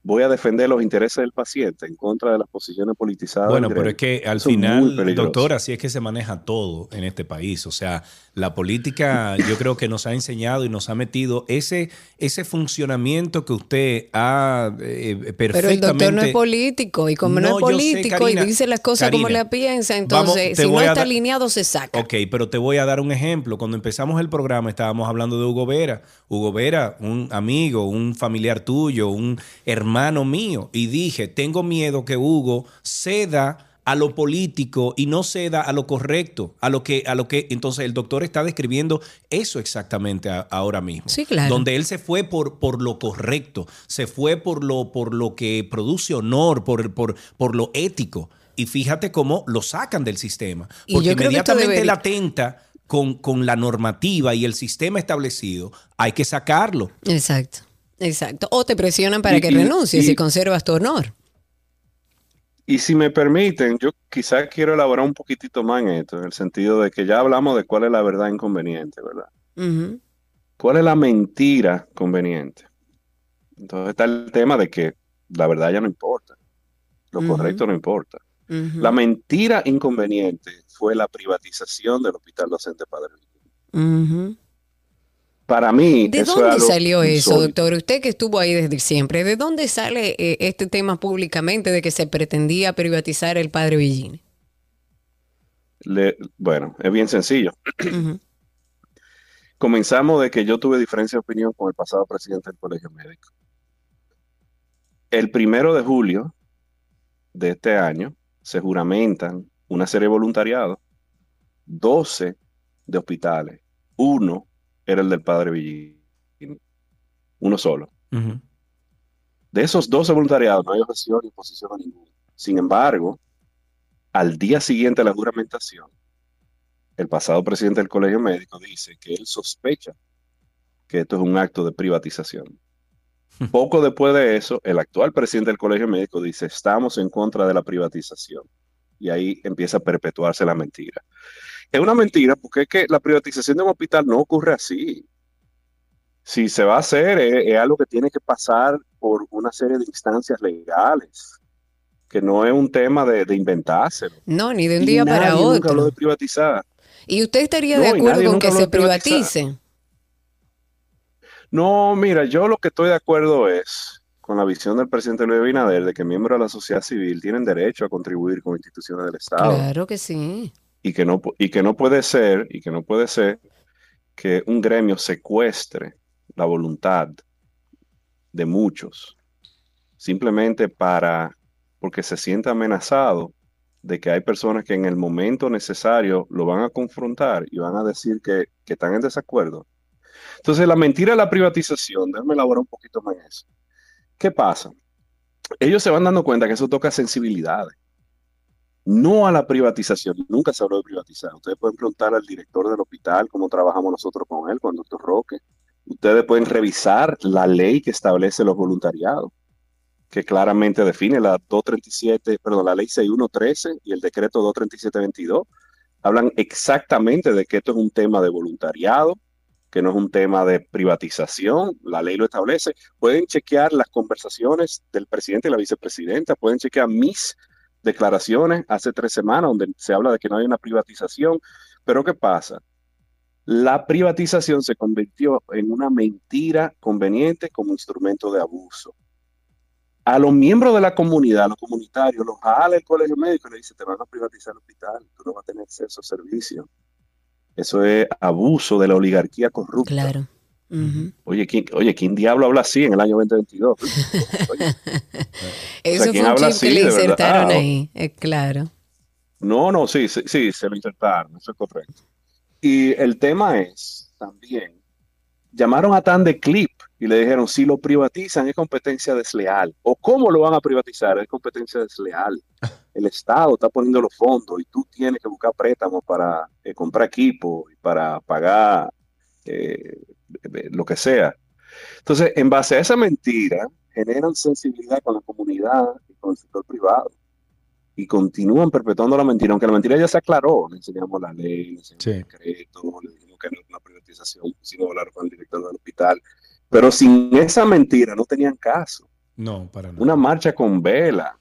voy a defender los intereses del paciente en contra de las posiciones politizadas. Bueno, pero es que al muy final, doctor, así es que se maneja todo en este país. O sea, la política yo creo que nos ha enseñado y nos ha metido ese, ese funcionamiento que usted ha eh, Pero perfectamente... el doctor no es político y como no, No, es sé, político Karina, y dice las cosas como la piensa, entonces si no está dar- alineado se saca. Ok, pero te voy a dar un ejemplo. Cuando empezamos el programa estábamos hablando de Hugo Vera. Hugo Vera, un amigo, un familiar tuyo, un hermano mío. Y dije, tengo miedo que Hugo ceda a lo político y no ceda a lo correcto, a lo que, a lo que entonces el doctor está describiendo eso exactamente a- ahora mismo. Sí, claro. Donde él se fue por, por lo correcto, se fue por lo, por lo que produce honor, por, por, por lo ético. Y fíjate cómo lo sacan del sistema. Porque inmediatamente debería- él atenta con, con la normativa y el sistema establecido, hay que sacarlo. Exacto, exacto. O te presionan para Y- que y- renuncies y- y conservas tu honor. Y si me permiten, yo quizás quiero elaborar un poquitito más en esto, en el sentido de que ya hablamos de cuál es la verdad inconveniente, ¿verdad? ¿Cuál es la mentira conveniente? Entonces está el tema de que la verdad ya no importa, lo correcto no importa. La mentira inconveniente fue la privatización del Hospital Docente Padre. Para mí, ¿De eso dónde salió eso, insólito. doctor? Usted que estuvo ahí desde siempre, ¿de dónde sale eh, este tema públicamente de que se pretendía privatizar el padre Villini? Le- bueno, es bien sencillo. Comenzamos de que yo tuve diferencia de opinión con el pasado presidente del Colegio Médico. El primero de julio de este año se juramentan una serie de voluntariados, 12 de hospitales. Uno era el del padre Villini. Uno solo. De esos 12 voluntariados no hay objeción ni oposición a ninguno. Sin embargo, al día siguiente de la juramentación, el pasado presidente del Colegio Médico dice que él sospecha que esto es un acto de privatización. Poco después de eso, el actual presidente del Colegio Médico dice, estamos en contra de la privatización. Y ahí empieza a perpetuarse la mentira. Es una mentira porque es que la privatización de un hospital no ocurre así. Si se va a hacer, es, es algo que tiene que pasar por una serie de instancias legales, que no es un tema de, de inventárselo. No, ni de un Y día para nadie nunca habló otro. de privatizar. ¿Y usted estaría No, de y acuerdo con que se privatice? No, mira, yo lo que estoy de acuerdo es con la visión del presidente Luis Abinader de que miembros de la sociedad civil tienen derecho a contribuir con instituciones del Estado Claro que sí. Y que no y que no puede ser y que no puede ser que un gremio secuestre la voluntad de muchos simplemente para porque se siente amenazado de que hay personas que en el momento necesario lo van a confrontar y van a decir que, que están en desacuerdo. Entonces, la mentira de la privatización, déjame elaborar un poquito más en eso. ¿Qué pasa? Ellos se van dando cuenta que eso toca sensibilidades. No a la privatización, nunca se habló de privatizar. Ustedes pueden preguntar al director del hospital cómo trabajamos nosotros con él, con doctor Roque. Ustedes pueden revisar la ley que establece los voluntariados, que claramente define la 237, perdón, la ley 6113 y el decreto 23722. Hablan exactamente de que esto es un tema de voluntariado, que no es un tema de privatización, la ley lo establece. Pueden chequear las conversaciones del presidente y la vicepresidenta, pueden chequear mis declaraciones hace tres semanas donde se habla de que no hay una privatización. Pero ¿qué pasa? La privatización se convirtió en una mentira conveniente como instrumento de abuso. A los miembros de la comunidad, a los comunitarios, los jala el colegio médico y le dice, te van a privatizar el hospital, tú no vas a tener acceso a servicios. Eso es abuso de la oligarquía corrupta. Claro. Oye, ¿quién, oye, ¿quién diablo habla así en el año 2022? Eso ¿quién fue un habla chip que le de verdad? insertaron Ah, ahí, eh, claro. No, no, sí, sí, sí, se lo insertaron, eso es correcto. Y el tema es también, llamaron a Tan de Clip y le dijeron, si lo privatizan es competencia desleal. ¿O cómo lo van a privatizar? Es competencia desleal. El Estado está poniendo los fondos y tú tienes que buscar préstamos para eh, comprar equipo y para pagar eh, lo que sea. Entonces, en base a esa mentira, generan sensibilidad con la comunidad y con el sector privado y continúan perpetuando la mentira, aunque la mentira ya se aclaró, le enseñamos la ley, le enseñamos el decreto, le dijimos que no era una privatización, sino hablar con el director del hospital, pero sin esa mentira no tenían caso. No, para nada. Una marcha con vela,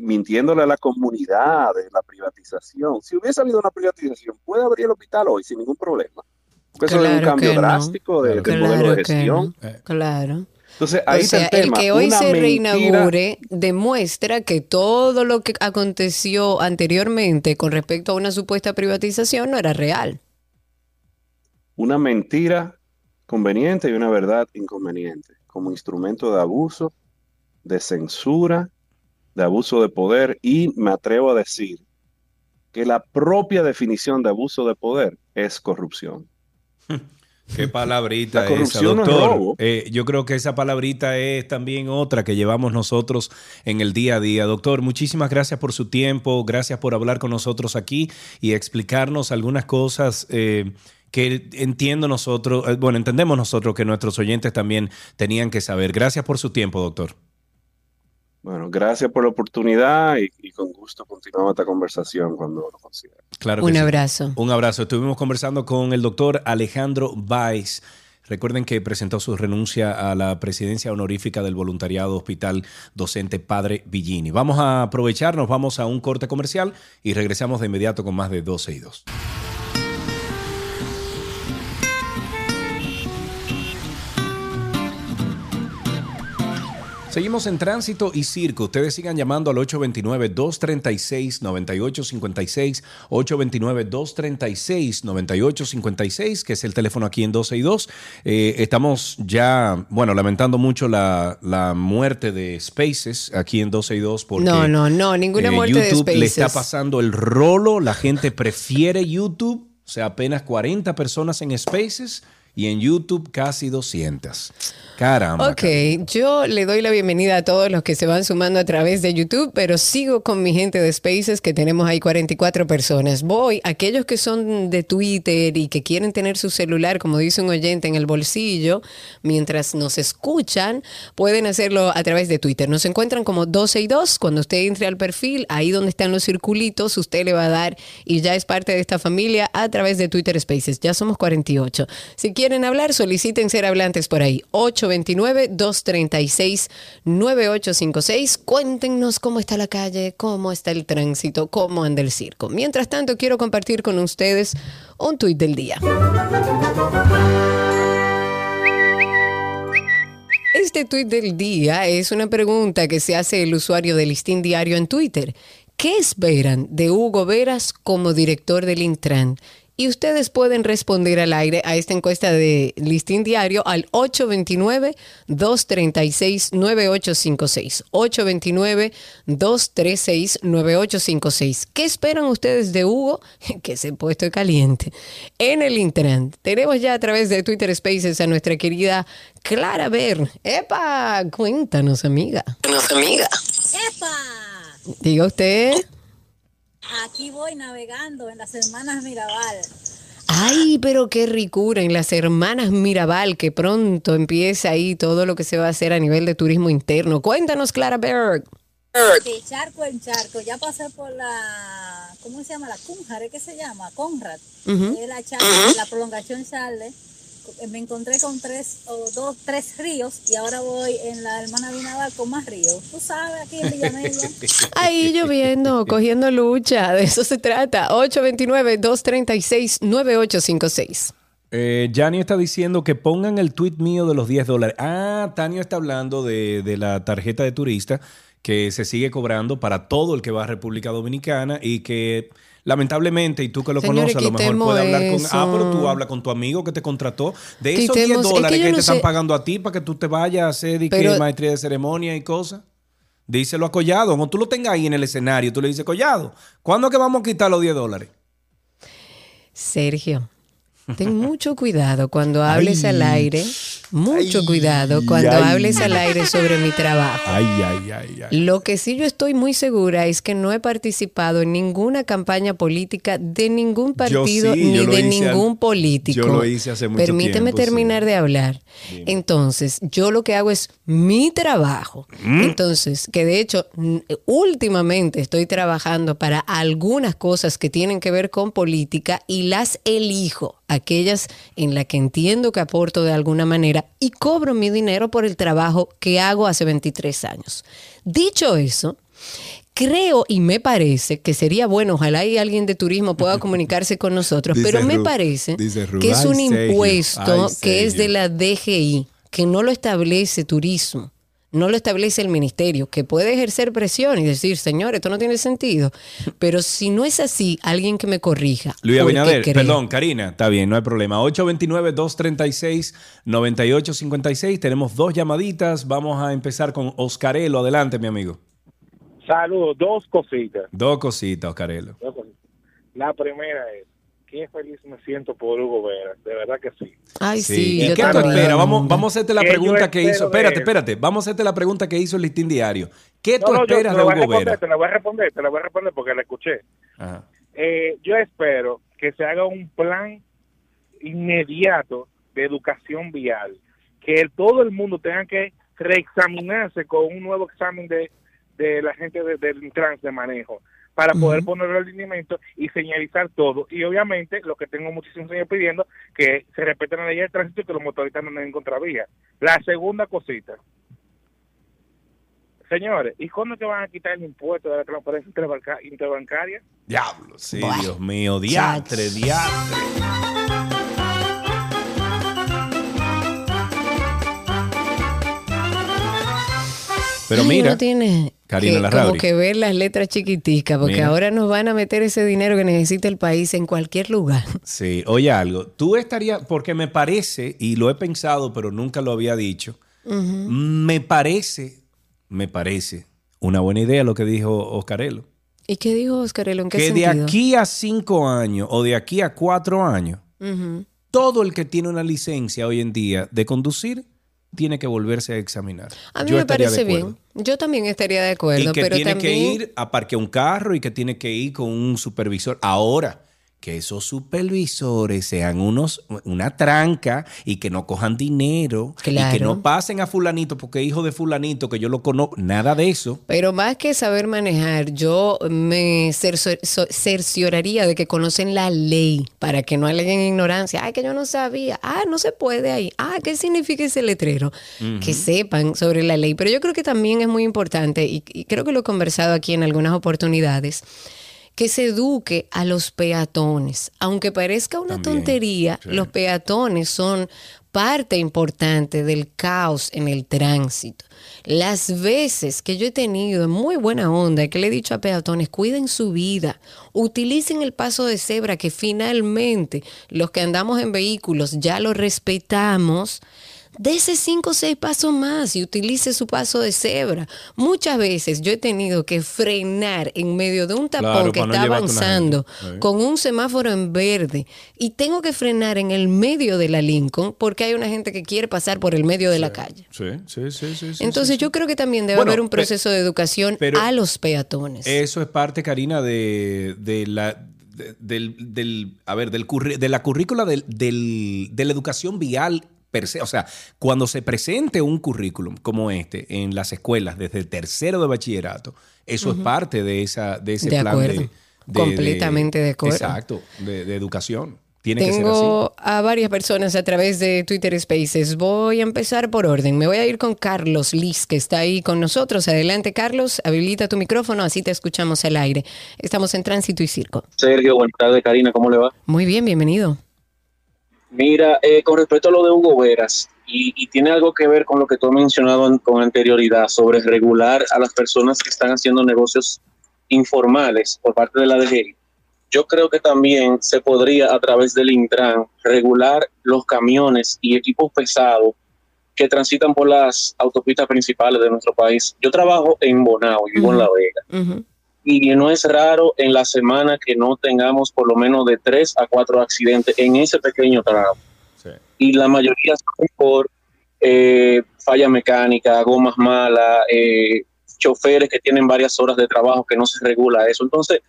mintiéndole a la comunidad de la privatización. Si hubiese habido una privatización, puede abrir el hospital hoy sin ningún problema. Porque eso es un Claro cambio que no. drástico de- del Claro modelo de que gestión. no. Claro. Entonces, ahí o sea, está el tema. que hoy Una se mentira- reinaugure demuestra que todo lo que aconteció anteriormente con respecto a una supuesta privatización no era real. una mentira conveniente y una verdad inconveniente, como instrumento de abuso, de censura, de abuso de poder y me atrevo a decir que la propia definición de abuso de poder es corrupción. Qué palabrita La esa, es doctor. Eh, yo creo que esa palabrita es también otra que llevamos nosotros en el día a día. Doctor, muchísimas gracias por su tiempo, gracias por hablar con nosotros aquí y explicarnos algunas cosas. eh, que entiendo nosotros, eh, bueno, entendemos nosotros que nuestros oyentes también tenían que saber. Gracias por su tiempo, doctor. Bueno, gracias por la oportunidad y, y con gusto continuamos esta conversación cuando lo considere. Claro que Un sí. abrazo. Un abrazo. Estuvimos conversando con el doctor Alejandro Valls. Recuerden que presentó su renuncia a la presidencia honorífica del voluntariado hospital docente Padre Villini. Vamos a aprovecharnos, vamos a un corte comercial y regresamos de inmediato con más de 12 y 2. Seguimos en tránsito y circo. Ustedes sigan llamando al 829-236-9856, 829-236-9856, que es el teléfono aquí en 12 y 2. Eh, estamos ya, bueno, lamentando mucho la, la muerte de Spaces aquí en 12 y 2 porque No, no, no, ninguna eh, muerte de YouTube le está Spaces. pasando el rolo, la gente prefiere YouTube, o sea, apenas 40 personas en Spaces y en YouTube casi 200. Caramba. Ok, yo le doy la bienvenida a todos los que se van sumando a través de YouTube, pero sigo con mi gente de Spaces, que tenemos ahí 44 personas. Voy, aquellos que son de Twitter y que quieren tener su celular, como dice un oyente, en el bolsillo, mientras nos escuchan, pueden hacerlo a través de Twitter. Nos encuentran como 12 y 2. Cuando usted entre al perfil, ahí donde están los circulitos, usted le va a dar y ya es parte de esta familia a través de Twitter Spaces. Ya somos 48. Si quieren hablar, soliciten ser hablantes por ahí. 829-236-9856. Cuéntenos cómo está la calle, cómo está el tránsito, cómo anda el circo. Mientras tanto, quiero compartir con ustedes un tuit del día. Este tuit del día es una pregunta que se hace el usuario de Listín Diario en Twitter. ¿Qué esperan de Hugo Veras como director del Intran? Y ustedes pueden responder al aire a esta encuesta de Listín Diario al 829-236-9856. 829-236-9856. ¿Qué esperan ustedes de Hugo? Que se ha puesto caliente. En el Intran tenemos ya a través de Twitter Spaces a nuestra querida Clara Ver. ¡Epa! Cuéntanos, amiga. Cuéntanos, amiga. ¡Epa! Diga usted. Aquí voy navegando en las hermanas Mirabal. Ay, pero qué ricura en las hermanas Mirabal, que pronto empieza ahí todo lo que se va a hacer a nivel de turismo interno. Cuéntanos, Clara Berg. De charco en charco. Ya pasé por la. ¿Cómo se llama? La Cunjar, ¿qué se llama? Conrad. La, la prolongación Charles. Me encontré con tres o dos, tres ríos y ahora voy en la hermana Binaval con más ríos. Tú sabes, aquí en Villamella. Ahí lloviendo, cogiendo lucha, de eso se trata. 829-236-9856. Eh, Yanni está diciendo que pongan el tweet mío de los 10 dólares. Ah, Tania está hablando de, de la tarjeta de turista que se sigue cobrando para todo el que va a República Dominicana y que lamentablemente, y tú que lo Señores, conoces, a lo mejor quitemos puede hablar con... eso. Ah, pero tú hablas con tu amigo que te contrató. De esos Quitemos- 10 es que dólares que, no te están pagando a ti para que tú te vayas a hacer y que Pero- maestría de ceremonia y cosas. Díselo a Collado. Cuando tú lo tengas ahí en el escenario, tú le dices, Collado, ¿cuándo es que vamos a quitar los 10 dólares? Sergio, ten mucho cuidado cuando hables Ay. al aire. Mucho cuidado cuando ay. hables al aire sobre mi trabajo. Ay, ay, ay, ay. Lo que sí yo estoy muy segura es que no he participado en ninguna campaña política de ningún partido sí, ni de al- ningún político. yo lo hice hace mucho Permíteme tiempo, terminar de hablar. Entonces, yo lo que hago es mi trabajo. ¿Mm? Entonces, que de hecho, últimamente estoy trabajando para algunas cosas que tienen que ver con política y las elijo, aquellas en las que entiendo que aporto de alguna manera y cobro mi dinero por el trabajo que hago hace 23 años. Dicho eso, creo y me parece que sería bueno, ojalá y alguien de turismo pueda comunicarse con nosotros, Dice pero me Ru- parece Ru- que es un impuesto que es de la DGI, que no lo establece turismo. No lo establece el ministerio, que puede ejercer presión y decir, señor, esto no tiene sentido. Pero si no es así, alguien que me corrija. Luis Abinader, perdón, Karina, está bien, no hay problema. 829-236-9856. Tenemos dos llamaditas. Vamos a empezar con Oscarelo. Adelante, mi amigo. Saludos, dos cositas. Dos cositas, Oscarelo. dos cositas. La primera es, qué feliz me siento por Hugo Vera, de verdad que sí. Ay, Sí. ¿Y qué tú esperas? Vamos, vamos a hacerte la ¿Qué yo pregunta que hizo. de Espérate, espérate. Vamos a hacerte la pregunta que hizo el listín diario. ¿Qué tú No, yo esperas de Hugo Vera? Te la voy a responder, te la voy a responder porque la escuché. Ajá. Eh, yo espero que se haga un plan inmediato de educación vial, que el- todo el mundo tenga que reexaminarse con un nuevo examen de, de la gente de- del trans de manejo para poder poner el alineamiento y señalizar todo. Y obviamente, lo que tengo muchísimos años pidiendo, que se respeten la ley de tránsito y que los motoristas no anden en contravía. La segunda cosita. Señores, ¿y cuándo que van a quitar el impuesto de la transferencia interbanca- interbancaria? Diablo, sí, Buah. Dios mío. Diatre, diatre. Pero Ay, mira, uno tiene Karina que, como que ver las letras chiquiticas, porque Mira. ahora nos van a meter ese dinero que necesita el país en cualquier lugar. Sí, oye algo. Tú estarías, porque me parece, y lo he pensado, pero nunca lo había dicho, me parece, me parece una buena idea lo que dijo Oscarelo. ¿Y qué dijo Oscarelo? ¿En qué Que de aquí a cinco años o de aquí a cuatro años, todo el que tiene una licencia hoy en día de conducir tiene que volverse a examinar. A mí Yo me parece bien. Yo también estaría de acuerdo, Y que pero tiene también que ir a parquear un carro y que tiene que ir con un supervisor. Ahora, que esos supervisores sean unos, una tranca y que no cojan dinero y que no pasen a fulanito porque hijo de fulanito que yo lo conozco, nada de eso. Pero más que saber manejar, yo me cercioraría de que conocen la ley para que no aleguen ignorancia. Ay, que yo no sabía. Ah, no se puede ahí. Ah, ¿qué significa ese letrero? Que sepan sobre la ley. Pero yo creo que también es muy importante, y, y creo que lo he conversado aquí en algunas oportunidades, que se eduque a los peatones. Aunque parezca una También, tontería, sí. los peatones son parte importante del caos en el tránsito. Las veces que yo he tenido en muy buena onda, que le he dicho a peatones, cuiden su vida, utilicen el paso de cebra, que finalmente los que andamos en vehículos ya lo respetamos. Dese cinco o seis pasos más y utilice su paso de cebra. Muchas veces yo he tenido que frenar en medio de un tapón Claro, que no está avanzando con un semáforo en verde y tengo que frenar en el medio de la Lincoln porque hay una gente que quiere pasar por el medio de la calle. Sí, sí, sí, sí. Entonces sí, yo creo que también debe Bueno, haber un proceso de educación a los peatones. Eso es parte, Karina, de, de la de- del, del- a ver, del curri- de la currícula del, del- de la educación vial. O sea, cuando se presente un currículum como este en las escuelas desde el tercero de bachillerato, eso es parte de esa de ese De plan acuerdo. de, de- Completamente de acuerdo. Exacto, de, de educación. Tiene que ser así. Tengo a varias personas a través de Twitter Spaces. Voy a empezar por orden. Me voy a ir con Carlos Liz, que está ahí con nosotros. Adelante, Carlos. Habilita tu micrófono, así te escuchamos al aire. Estamos en Tránsito y Circo. Sergio, buenas tardes, Karina, ¿cómo le va? Muy bien, bienvenido. Mira, eh, con respecto a lo de Hugo Veras, y, y tiene algo que ver con lo que tú has mencionado en- con anterioridad sobre regular a las personas que están haciendo negocios informales por parte de la DGI. Yo creo que también se podría a través del Intran regular los camiones y equipos pesados que transitan por las autopistas principales de nuestro país. Yo trabajo en Bonao y vivo en La Vega. Y no es raro en la semana que no tengamos por lo menos de tres a cuatro accidentes en ese pequeño tramo. Y la mayoría son por eh, falla mecánica, gomas malas, eh, choferes que tienen varias horas de trabajo que no se regula eso. Entonces,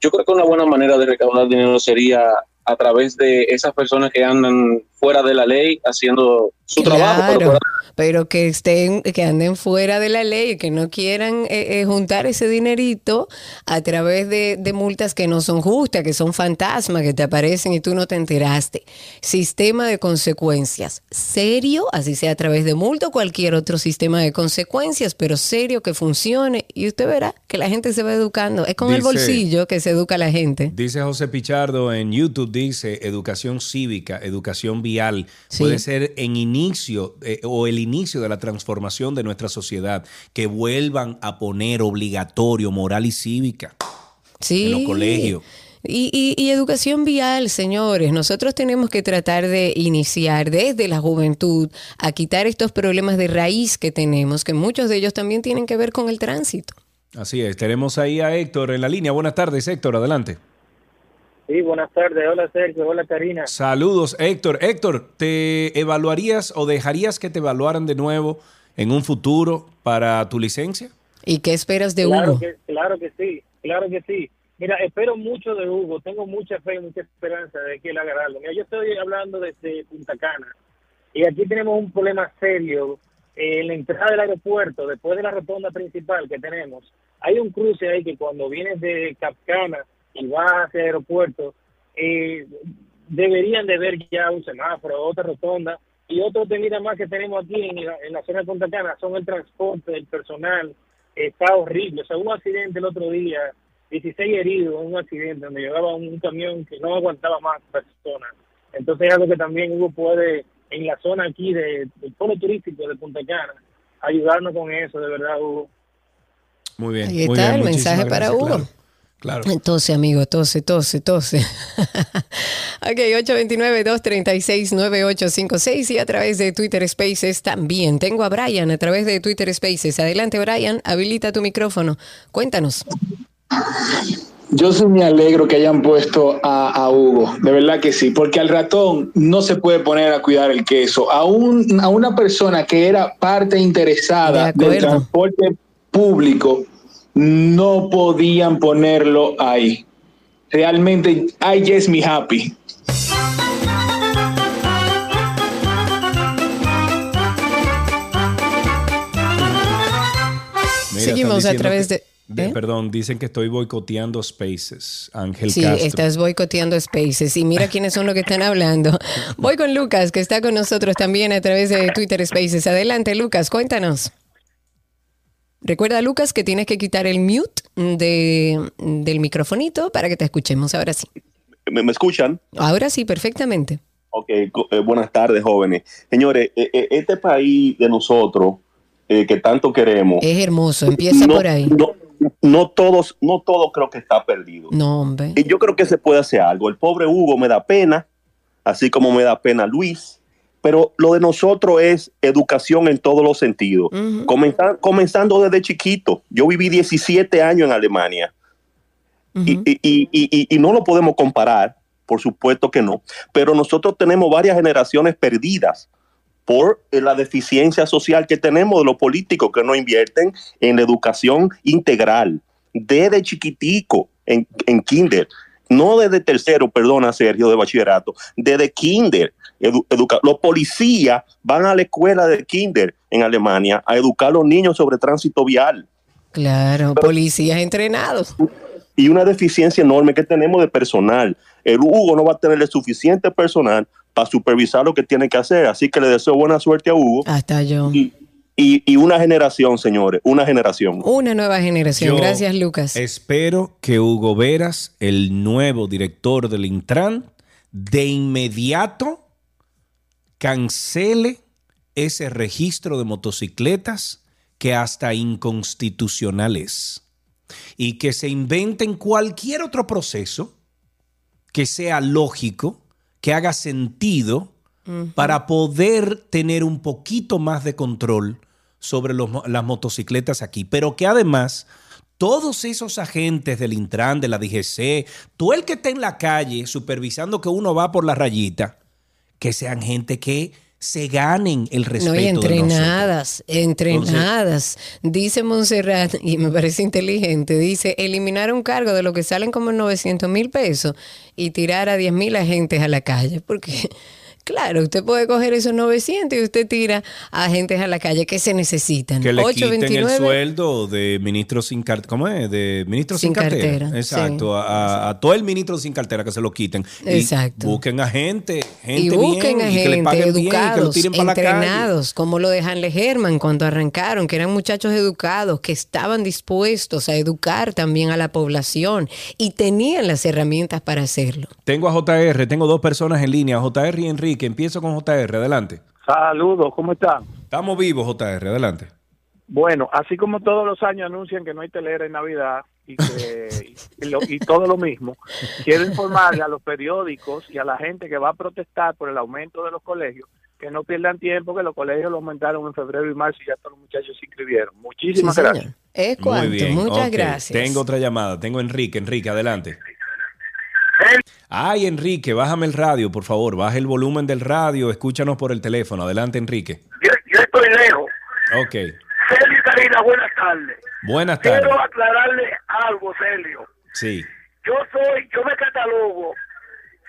yo creo que una buena manera de recaudar dinero sería a través de esas personas que andan fuera de la ley haciendo su trabajo. pero que estén, que anden fuera de la ley, que no quieran eh, eh, juntar ese dinerito a través de, de multas que no son justas, que son fantasmas, que te aparecen y tú no te enteraste. Sistema de consecuencias serio, así sea a través de multa o cualquier otro sistema de consecuencias, pero serio que funcione y usted verá que la gente se va educando. Es con el bolsillo que se educa la gente. Dice José Pichardo en YouTube, dice educación cívica, educación vial. Sí. Puede ser en inicio eh, o el inicio de la transformación de nuestra sociedad, que vuelvan a poner obligatorio moral y cívica Sí. en los colegios. Y, y- y educación vial, señores. Nosotros tenemos que tratar de iniciar desde la juventud a quitar estos problemas de raíz que tenemos, que muchos de ellos también tienen que ver con el tránsito. Así es, tenemos ahí a Héctor en la línea. Buenas tardes, Héctor, adelante. Sí, buenas tardes. Hola Sergio, hola Karina. Saludos, Héctor. Héctor, ¿te evaluarías o dejarías que te evaluaran de nuevo en un futuro para tu licencia? ¿Y qué esperas de claro Hugo? Que, claro que sí, claro que sí. Mira, espero mucho de Hugo, tengo mucha fe y mucha esperanza de que él haga algo. Mira, yo estoy hablando desde Punta Cana y aquí tenemos un problema serio eh, en la entrada del aeropuerto, después de la rotonda principal que tenemos. Hay un cruce ahí que cuando vienes de Capcana y vas hacia el aeropuerto, eh, deberían de ver ya un semáforo, otra rotonda y otro temida más que tenemos aquí en la, en la zona de Punta Cana son el transporte, el personal, está horrible. O sea, hubo un accidente el otro día, 16 heridos en un accidente donde llevaba un camión que no aguantaba más personas. Entonces es algo que también Hugo puede, en la zona aquí de- del polo turístico de Punta Cana, ayudarnos con eso, de verdad, Hugo. Muy bien. Ahí muy está bien, el muchísimas mensaje para Hugo. Claro. Claro. Tose, amigo, tose, tose, tose. ok, 829-236-9856 y a través de Twitter Spaces también. Tengo a Brian a través de Twitter Spaces. Adelante, Brian, habilita tu micrófono. Cuéntanos. Yo sí me alegro que hayan puesto a, a Hugo, de verdad que sí, porque al ratón no se puede poner a cuidar el queso. A, un- a una persona que era parte interesada De del transporte público, no podían ponerlo ahí. Realmente, I just me happy. Mira, Seguimos a través de- ¿eh? Perdón, dicen que estoy boicoteando Spaces. Ángel Sí, Castro. estás boicoteando Spaces y mira quiénes son los que están hablando. Voy con Lucas, que está con nosotros también a través de Twitter Spaces. Adelante, Lucas, cuéntanos. Recuerda, Lucas, que tienes que quitar el mute de, del microfonito para que te escuchemos. Ahora sí. ¿Me, me escuchan? Ahora sí, perfectamente. Ok, eh, buenas tardes, jóvenes. Señores, eh, eh, este país de nosotros eh, que tanto queremos, Es hermoso, empieza no, por ahí. no, no todos, no todo creo que está perdido. No, hombre. Y yo creo que se puede hacer algo. El pobre Hugo me da pena, así como me da pena Luis, pero lo de nosotros es educación en todos los sentidos. Comenzar- comenzando desde chiquito. Yo viví 17 años en Alemania. Y, y- y- y- y no lo podemos comparar, por supuesto que no, pero nosotros tenemos varias generaciones perdidas por eh, la deficiencia social que tenemos de los políticos que no invierten en la educación integral desde chiquitico en, en kinder, no desde tercero, perdona Sergio, de bachillerato, desde kinder. Edu- educa- los policías van a la escuela de kinder en Alemania a educar a los niños sobre tránsito vial Claro, policías entrenados. y una deficiencia enorme que tenemos de personal. El Hugo no va a tener el suficiente personal para supervisar lo que tiene que hacer, así que le deseo buena suerte a Hugo. Hasta yo. Y, y- y una generación, señores, una generación. Una nueva generación. Yo Gracias, Lucas. Espero que Hugo Veras, el nuevo director del Intran, de inmediato cancele ese registro de motocicletas que hasta inconstitucional es. Y que se inventen cualquier otro proceso que sea lógico, que haga sentido para poder tener un poquito más de control sobre los las motocicletas aquí, pero que además todos esos agentes del Intran, de la DGC, todo el que esté en la calle supervisando que uno va por la rayita, que sean gente que se ganen el respeto No, y de nosotros. entrenadas, entrenadas. dice Montserrat, y me parece inteligente, dice, eliminar un cargo de lo que salen como 900 mil pesos y tirar a 10 mil agentes a la calle, porque Claro, usted puede coger esos 900 y usted tira a agentes a la calle que se necesitan. Que le quiten el 829. sueldo de ministro sin cartera. ¿Cómo es? De ministro sin, Sin cartera. cartera, Exacto. A, a todo el ministro sin cartera que se lo quiten. Exacto. Y busquen a gente, gente y busquen bien, a y que le gente bien, y que lo educados, tiren para la calle. entrenados, como lo de Hanle Herman cuando arrancaron, que eran muchachos educados, que estaban dispuestos a educar también a la población y tenían las herramientas para hacerlo. Tengo a JR, tengo dos personas en línea, JR y Enrique. Empiezo con JR, adelante. Saludos, ¿cómo están? Estamos vivos, JR, adelante. Bueno, así como todos los años anuncian que no hay telera en Navidad y, que, y, lo- y todo lo mismo, quiero informarle a los periódicos y a la gente que va a protestar por el aumento de los colegios que no pierdan tiempo, que los colegios lo aumentaron en febrero y marzo y ya todos los muchachos se inscribieron. Muchísimas Sí, señor. gracias. Es Muy cuanto, bien. muchas gracias. Tengo otra llamada. Tengo a Enrique. Enrique, adelante. Ay, Enrique, bájame el radio, por favor. Baja el volumen del radio. Escúchanos por el teléfono. Adelante, Enrique. Yo, yo estoy lejos. Ok. Celio Karina, buenas tardes. Buenas tardes. Quiero aclararle algo, Celio. Sí. Yo soy, yo me catalogo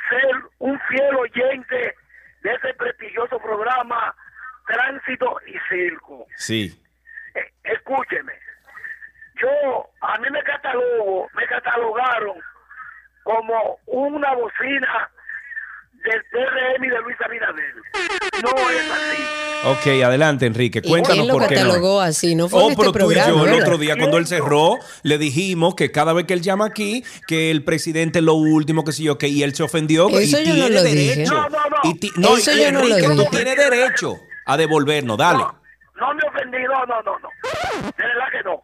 ser un fiel oyente de ese prestigioso programa Tránsito y Circo. Sí. Eh, escúcheme, yo, a mí me catalogo, me catalogaron como una bocina del PRM y de Luis Abinader. No es así. Ok, adelante, Enrique. ¿Y Cuéntanos quién lo por qué catalogó no. así? No fue Oh, en este pero tú y programa, yo, el otro día cuando él cerró, le dijimos que cada vez que él llama aquí, que el presidente es lo último, que sí yo, que y él se ofendió Eso y yo no tiene lo dije. derecho. No, no, no. Y no, Eso y yo no lo Enrique, tú dije. tienes derecho a devolvernos, dale. No me ofendí, no, no, no, no. De verdad que no.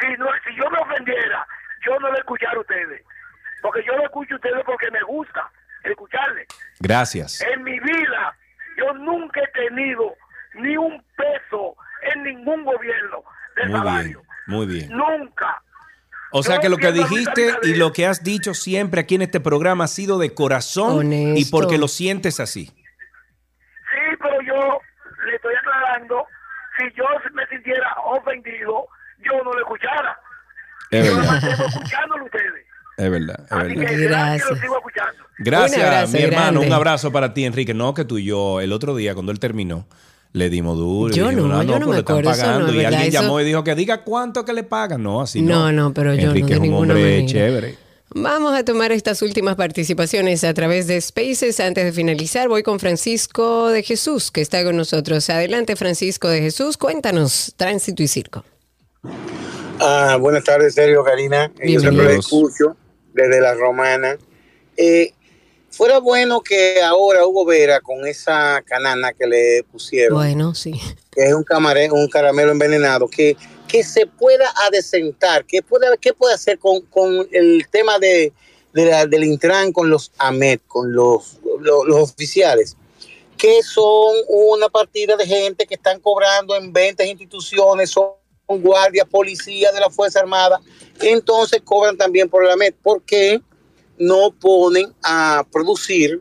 Si, no, si yo me ofendiera, yo no le escuchara a ustedes. Porque yo lo escucho a ustedes porque me gusta escucharles. Gracias. En mi vida, yo nunca he tenido ni un peso en ningún gobierno de Muy salario. bien, muy bien. Nunca. O sea que lo que dijiste y lo que has dicho siempre aquí en este programa ha sido de corazón y porque lo sientes así. Sí, pero yo le estoy aclarando, si yo me sintiera ofendido, yo no lo escuchara. Es Yo verdad, escuchándolo ustedes. Es verdad, es Así verdad. que será que lo Gracias. sigo escuchando. Gracias, abrazo mi hermano. Un abrazo para ti, Enrique. No, que tú y yo, el otro día, cuando él terminó, le dimos duro. Yo dijimos, no, yo no pues me están acuerdo, eso no pagando. y alguien eso- llamó y dijo que diga cuánto que le pagan. No, así no. No, no, pero yo no, Enrique es un hombre manera. chévere. Vamos a tomar estas últimas participaciones a través de Spaces. Antes de finalizar, voy con Francisco de Jesús, que está con nosotros. Adelante, Francisco de Jesús. Cuéntanos, tránsito y circo. Ah, buenas tardes, Sergio, Karina. Eh, Yo siempre lo Bienvenidos. escucho desde la romana. Eh, fuera bueno que ahora Hugo Vera, con esa canana que le pusieron, Bueno, sí. que es un, camare- un caramelo envenenado, que, que se pueda adecentar, que puede, qué puede hacer con, con el tema de, de la- del Intran con los AMET, con los, los, los oficiales, que son una partida de gente que están cobrando en 20 instituciones, son guardias, policías de la Fuerza Armada, entonces cobran también por la AMET. ¿Por qué no ponen a producir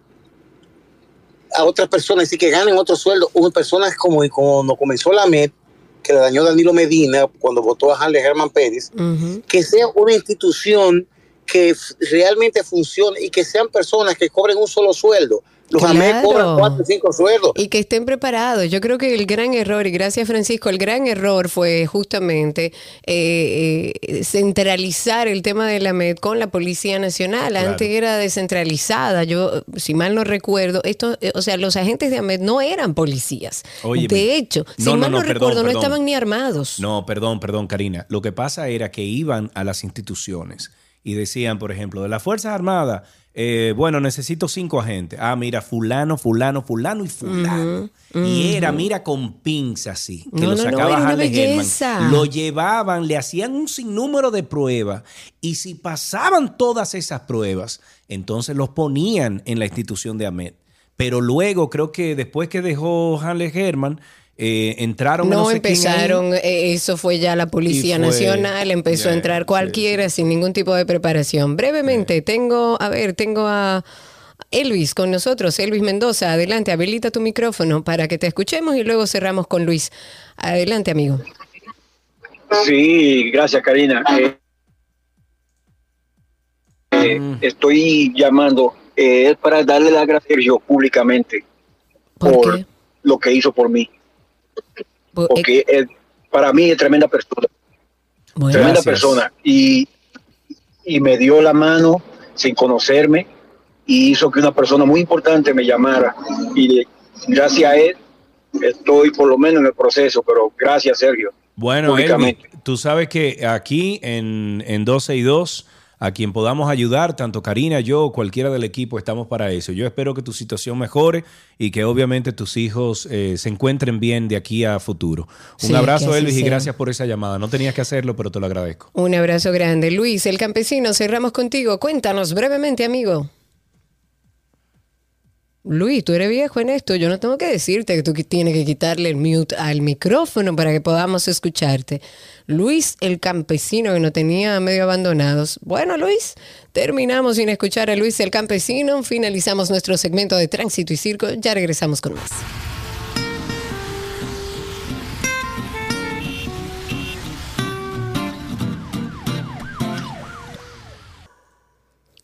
a otras personas y que ganen otro sueldo? Una personas como cuando comenzó la AMET, que le dañó Danilo Medina cuando votó a Harley Germán Pérez, que sea una institución que realmente funcione y que sean personas que cobren un solo sueldo. Los Claro. cobran cuatro o cinco sueldos. Y que estén preparados. Yo creo que el gran error, y gracias Francisco, el gran error fue justamente eh, eh, centralizar el tema de la MED con la Policía Nacional. Claro. Antes era descentralizada. Yo, si mal no recuerdo, esto, eh, o sea, los agentes de AMED no eran policías. De hecho, si No, mal no, no, perdón, recuerdo, no perdón. estaban ni armados. No, perdón, perdón, Karina. Lo que pasa era que iban a las instituciones y decían, por ejemplo, de las Fuerzas Armadas, eh, bueno, necesito cinco agentes. Ah, mira, fulano, fulano, fulano y fulano. Y era, mira, con pinzas así, que No, lo no, no, sacaba Harley belleza. Lo llevaban, le hacían un sinnúmero de pruebas y si pasaban todas esas pruebas, entonces los ponían en la institución de AMED. Pero luego, creo que después que dejó Hanley Herman, eh, entraron No, sé empezaron, eh, eso fue ya la Policía fue- Nacional, empezó a entrar cualquiera sin ningún tipo de preparación. Brevemente, tengo, a ver, tengo a Elvis con nosotros, Elvis Mendoza, adelante, habilita tu micrófono para que te escuchemos y luego cerramos con Luis. Adelante, amigo. Sí, gracias Karina. Eh, eh, estoy llamando eh, para darle las gracias a Sergio públicamente ¿Por, lo que hizo por mí. Porque él, para mí es tremenda persona. tremenda Gracias. persona. Y, y me dio la mano sin conocerme y hizo que una persona muy importante me llamara. Y gracias a él estoy por lo menos en el proceso, pero gracias Sergio. Bueno. Elvi, tú sabes que aquí en, en 12 y 2, a quien podamos ayudar, tanto Karina, yo o cualquiera del equipo, estamos para eso. Yo espero que tu situación mejore y que obviamente tus hijos eh, se encuentren bien de aquí a futuro. Un Sí, abrazo, Elvis, y gracias por esa llamada. No tenías que hacerlo, pero te lo agradezco. Un abrazo grande. Luis, el campesino, cerramos contigo. Cuéntanos brevemente, amigo. Luis, tú eres viejo en esto. Yo no tengo que decirte que tú tienes que quitarle el mute al micrófono para que podamos escucharte. Luis, el campesino que nos tenía medio abandonados. Bueno, Luis, terminamos sin escuchar a Luis, el campesino. Finalizamos nuestro segmento de tránsito y circo. Ya regresamos con más.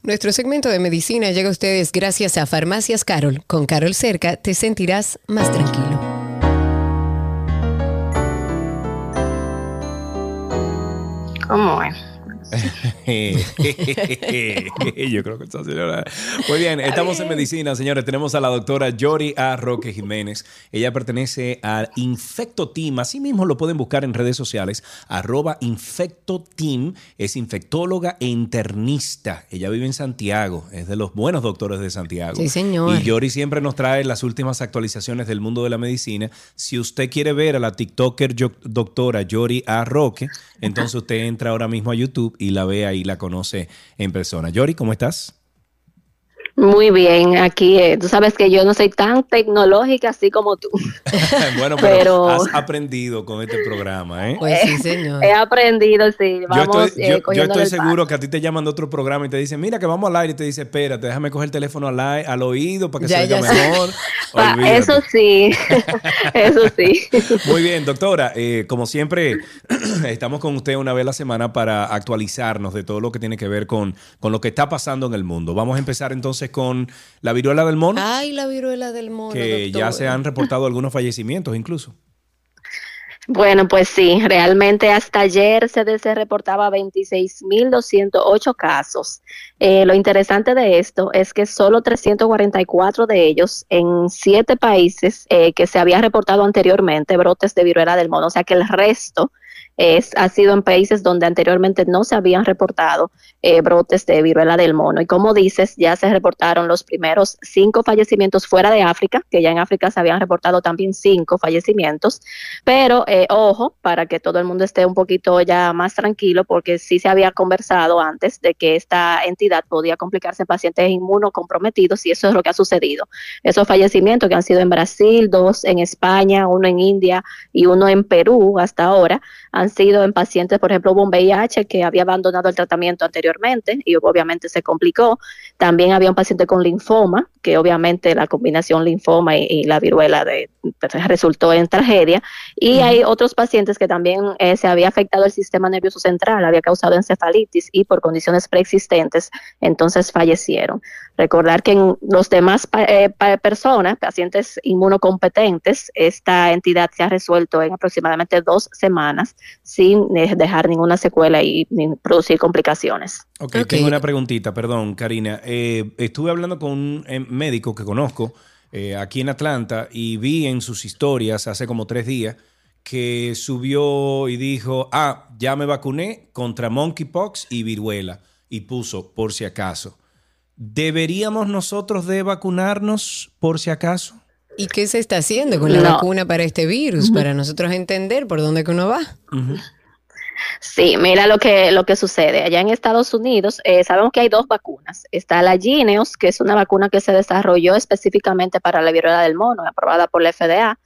Nuestro segmento de medicina llega a ustedes gracias a Farmacias Carol. Con Carol cerca te sentirás más tranquilo. ¿Cómo es? Yo creo que esta señora. Muy bien, estamos en medicina, señores. Tenemos a la doctora Yori A. Roque Jiménez. Ella pertenece al Infecto Team. Así mismo lo pueden buscar en redes sociales. Arroba Infecto Team. Es infectóloga e internista. Ella vive en Santiago. Es de los buenos doctores de Santiago. Sí, señor. Y Yori siempre nos trae las últimas actualizaciones del mundo de la medicina. Si usted quiere ver a la TikToker doctora Yori A. Roque, entonces usted entra ahora mismo a YouTube y la ve ahí, la conoce en persona. Yori, ¿cómo estás? Muy bien, aquí eh, tú sabes que yo no soy tan tecnológica así como tú. bueno, pero, Pero- has aprendido con este programa, ¿eh? Pues sí, señor. He aprendido, sí, Yo vamos estoy, eh, yo- yo estoy seguro que a ti te llaman de otro programa y te dicen, mira que vamos al aire y te dice, espérate, déjame coger el teléfono al, ai- al oído para que Ya, se oiga mejor. Olvídate. Eso sí, eso sí. Muy bien, doctora. eh, como siempre, estamos con usted una vez a la semana para actualizarnos de todo lo que tiene que ver con, con lo que está pasando en el mundo. Vamos a empezar entonces con la viruela del mono, Ay, la viruela del mono. que ya se han reportado algunos fallecimientos incluso. Bueno, pues sí, realmente hasta ayer se reportaba 26.208 casos. Eh, lo interesante de esto es que solo 344 de ellos en siete países eh, que se había reportado anteriormente brotes de viruela del mono, o sea que el resto es, ha sido en países donde anteriormente no se habían reportado eh, brotes de viruela del mono. Y como dices, ya se reportaron los primeros cinco fallecimientos fuera de África, que ya en África se habían reportado también cinco fallecimientos. Pero eh, ojo, para que todo el mundo esté un poquito ya más tranquilo, porque sí se había conversado antes de que esta entidad podía complicarse en pacientes inmunocomprometidos y eso es lo que ha sucedido. Esos fallecimientos que han sido en Brasil, dos en España, uno en India y uno en Perú hasta ahora, han sido en pacientes, por ejemplo, hubo un VIH que había abandonado el tratamiento anteriormente y obviamente se complicó. También había un paciente con linfoma, que obviamente la combinación linfoma y, y la viruela de, pues, resultó en tragedia. Y hay otros pacientes que también eh, se había afectado el sistema nervioso central, había causado encefalitis y por condiciones preexistentes, entonces fallecieron. Recordar que en los demás pa- eh, pa- personas, pacientes inmunocompetentes, esta entidad se ha resuelto en aproximadamente dos semanas sin eh, dejar ninguna secuela y ni producir complicaciones. Ok, tengo una preguntita, perdón, Karina. Eh, estuve hablando con un eh, médico que conozco eh, aquí en Atlanta y vi en sus historias hace como tres días que subió y dijo, ah, ya me vacuné contra monkeypox y viruela y puso por si acaso. ¿Deberíamos nosotros de vacunarnos por si acaso? ¿Y qué se está haciendo con la No. vacuna para este virus? Para nosotros entender por dónde que uno va. Sí, mira lo que, lo que sucede. Allá en Estados Unidos eh, sabemos que hay dos vacunas. Está la Gineos, que es una vacuna que se desarrolló específicamente para la viruela del mono, aprobada por la FDA.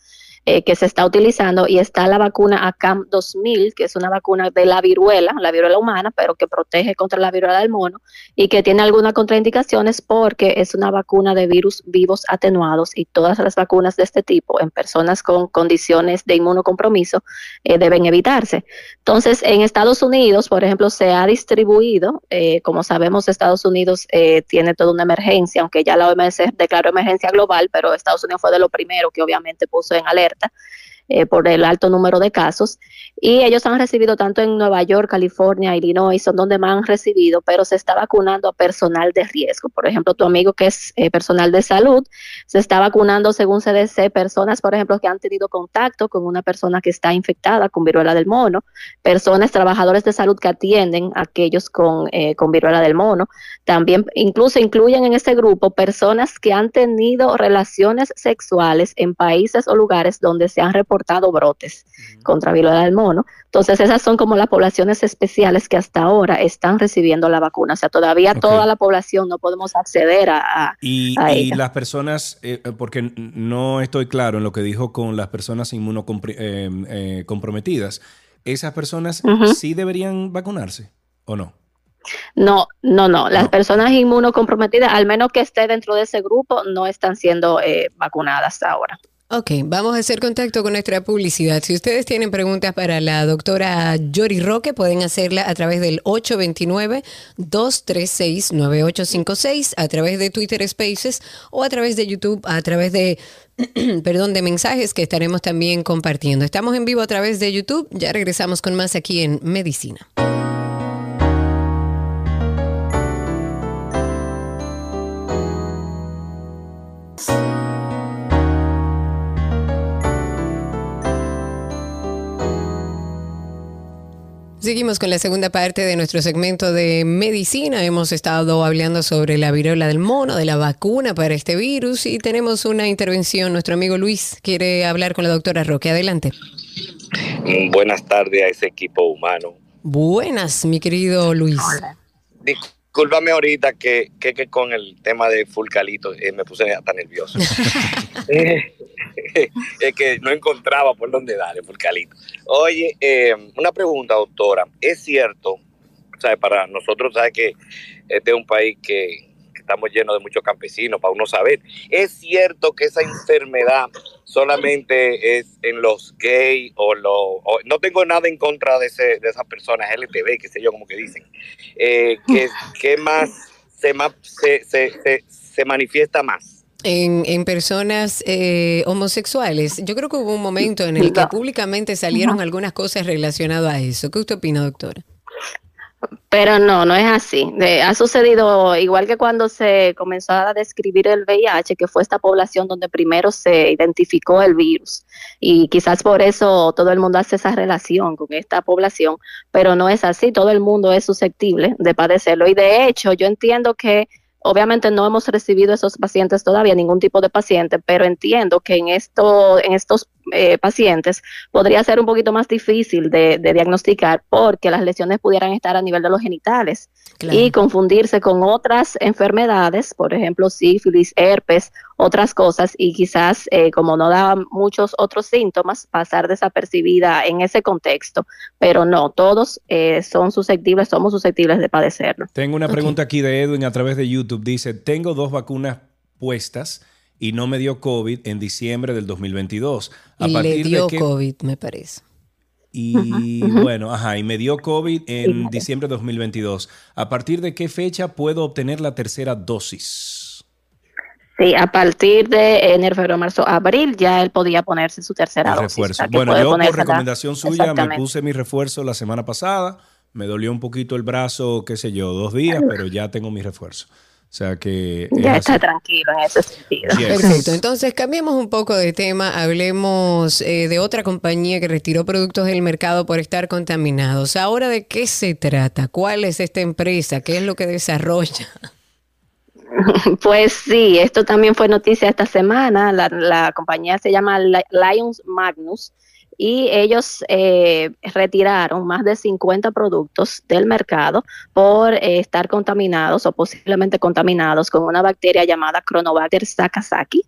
Eh, que se está utilizando y está la vacuna ACAM 2000, que es una vacuna de la viruela, la viruela humana, pero que protege contra la viruela del mono y que tiene algunas contraindicaciones porque es una vacuna de virus vivos atenuados y todas las vacunas de este tipo en personas con condiciones de inmunocompromiso eh, deben evitarse. Entonces, en Estados Unidos, por ejemplo, se ha distribuido, eh, como sabemos, Estados Unidos tiene toda una emergencia, aunque ya la OMS declaró emergencia global, pero Estados Unidos fue de lo primero que obviamente puso en alerta completa. Eh, por el alto número de casos. Y ellos han recibido tanto en Nueva York, California, Illinois, son donde más han recibido, pero se está vacunando a personal de riesgo. Por ejemplo, tu amigo que es eh, personal de salud, se está vacunando según CDC personas, por ejemplo, que han tenido contacto con una persona que está infectada con viruela del mono, personas, trabajadores de salud que atienden a aquellos con, eh, con viruela del mono. También incluso incluyen en ese grupo personas que han tenido relaciones sexuales en países o lugares donde se han reportado brotes contra viruela del mono. Entonces, esas son como las poblaciones especiales que hasta ahora están recibiendo la vacuna. O sea, todavía toda la población no podemos acceder a, a, Y, a y las personas, eh, eh, porque no estoy claro en lo que dijo con las personas inmunocomprometidas, ¿esas personas sí deberían vacunarse o no? No, no, no. Las personas inmunocomprometidas, al menos que esté dentro de ese grupo, no están siendo eh, vacunadas hasta ahora. Ok, vamos a hacer contacto con nuestra publicidad. Si ustedes tienen preguntas para la doctora Yori Roque, pueden hacerla a través del 829-236-9856, a través de Twitter Spaces o a través de YouTube, a través de, perdón, de mensajes que estaremos también compartiendo. Estamos en vivo a través de YouTube. Ya regresamos con más aquí en Medicina. Seguimos con la segunda parte de nuestro segmento de medicina. Hemos estado hablando sobre la viruela del mono, de la vacuna para este virus y tenemos una intervención. Nuestro amigo Luis quiere hablar con la doctora Roque. Adelante. Mm, Buenas tardes a ese equipo humano. Buenas, mi querido Luis. Discúlpame ahorita que, que, que con el tema de Fulcalito eh, me puse hasta nervioso. Eh, es que no encontraba por dónde darle Fulcalito. Oye, eh, una pregunta, doctora. ¿Es cierto, sabe, para nosotros, sabe que este es un país que estamos llenos de muchos campesinos, para uno saber, ¿es cierto que esa enfermedad solamente es en los gays o los... o- no tengo nada en contra de, ese, de esas personas LTV, qué sé yo, como que dicen. Eh, que, que más se, se, se, se manifiesta más? En, en personas eh, homosexuales, yo creo que hubo un momento en el que públicamente salieron algunas cosas relacionadas a eso. ¿Qué usted opina, doctora? Pero no, no es así. Ha sucedido igual que cuando se comenzó a describir el VIH, que fue esta población donde primero se identificó el virus. Y quizás por eso todo el mundo hace esa relación con esta población, pero no es así. Todo el mundo es susceptible de padecerlo. Y de hecho, yo entiendo que Obviamente no hemos recibido esos pacientes todavía, ningún tipo de paciente, pero entiendo que en, esto, en estos eh, pacientes podría ser un poquito más difícil de, de diagnosticar porque las lesiones pudieran estar a nivel de los genitales y confundirse con otras enfermedades, por ejemplo, sífilis, herpes, otras cosas, y quizás, eh, como no da muchos otros síntomas, pasar desapercibida en ese contexto. Pero no, todos eh, son susceptibles, somos susceptibles de padecerlo. Tengo una pregunta aquí de Edwin a través de YouTube. Dice, tengo dos vacunas puestas y no me dio COVID en diciembre del 2022. A Y le partir dio de qué... COVID, me parece. Y bueno, ajá, y me dio COVID en diciembre de 2022. ¿A partir de qué fecha puedo obtener la tercera dosis? Sí, a partir de enero, febrero, marzo, abril, ya él podía ponerse su tercera El dosis. o sea, Bueno, yo por recomendación suya me puse mi refuerzo la semana pasada. Me dolió un poquito el brazo, qué sé yo, dos días, pero ya tengo mi refuerzo. O sea que... es Ya así. está tranquilo en ese sentido. Yes. Perfecto, entonces cambiemos un poco de tema, hablemos eh, de otra compañía que retiró productos del mercado por estar contaminados. Ahora, ¿de qué se trata? ¿Cuál es esta empresa? ¿Qué es lo que desarrolla? Pues sí, esto también fue noticia esta semana. La, la compañía se llama Li- Lions Magnus y ellos eh, retiraron más de 50 productos del mercado por eh, estar contaminados o posiblemente contaminados con una bacteria llamada Chronobacter sakazaki.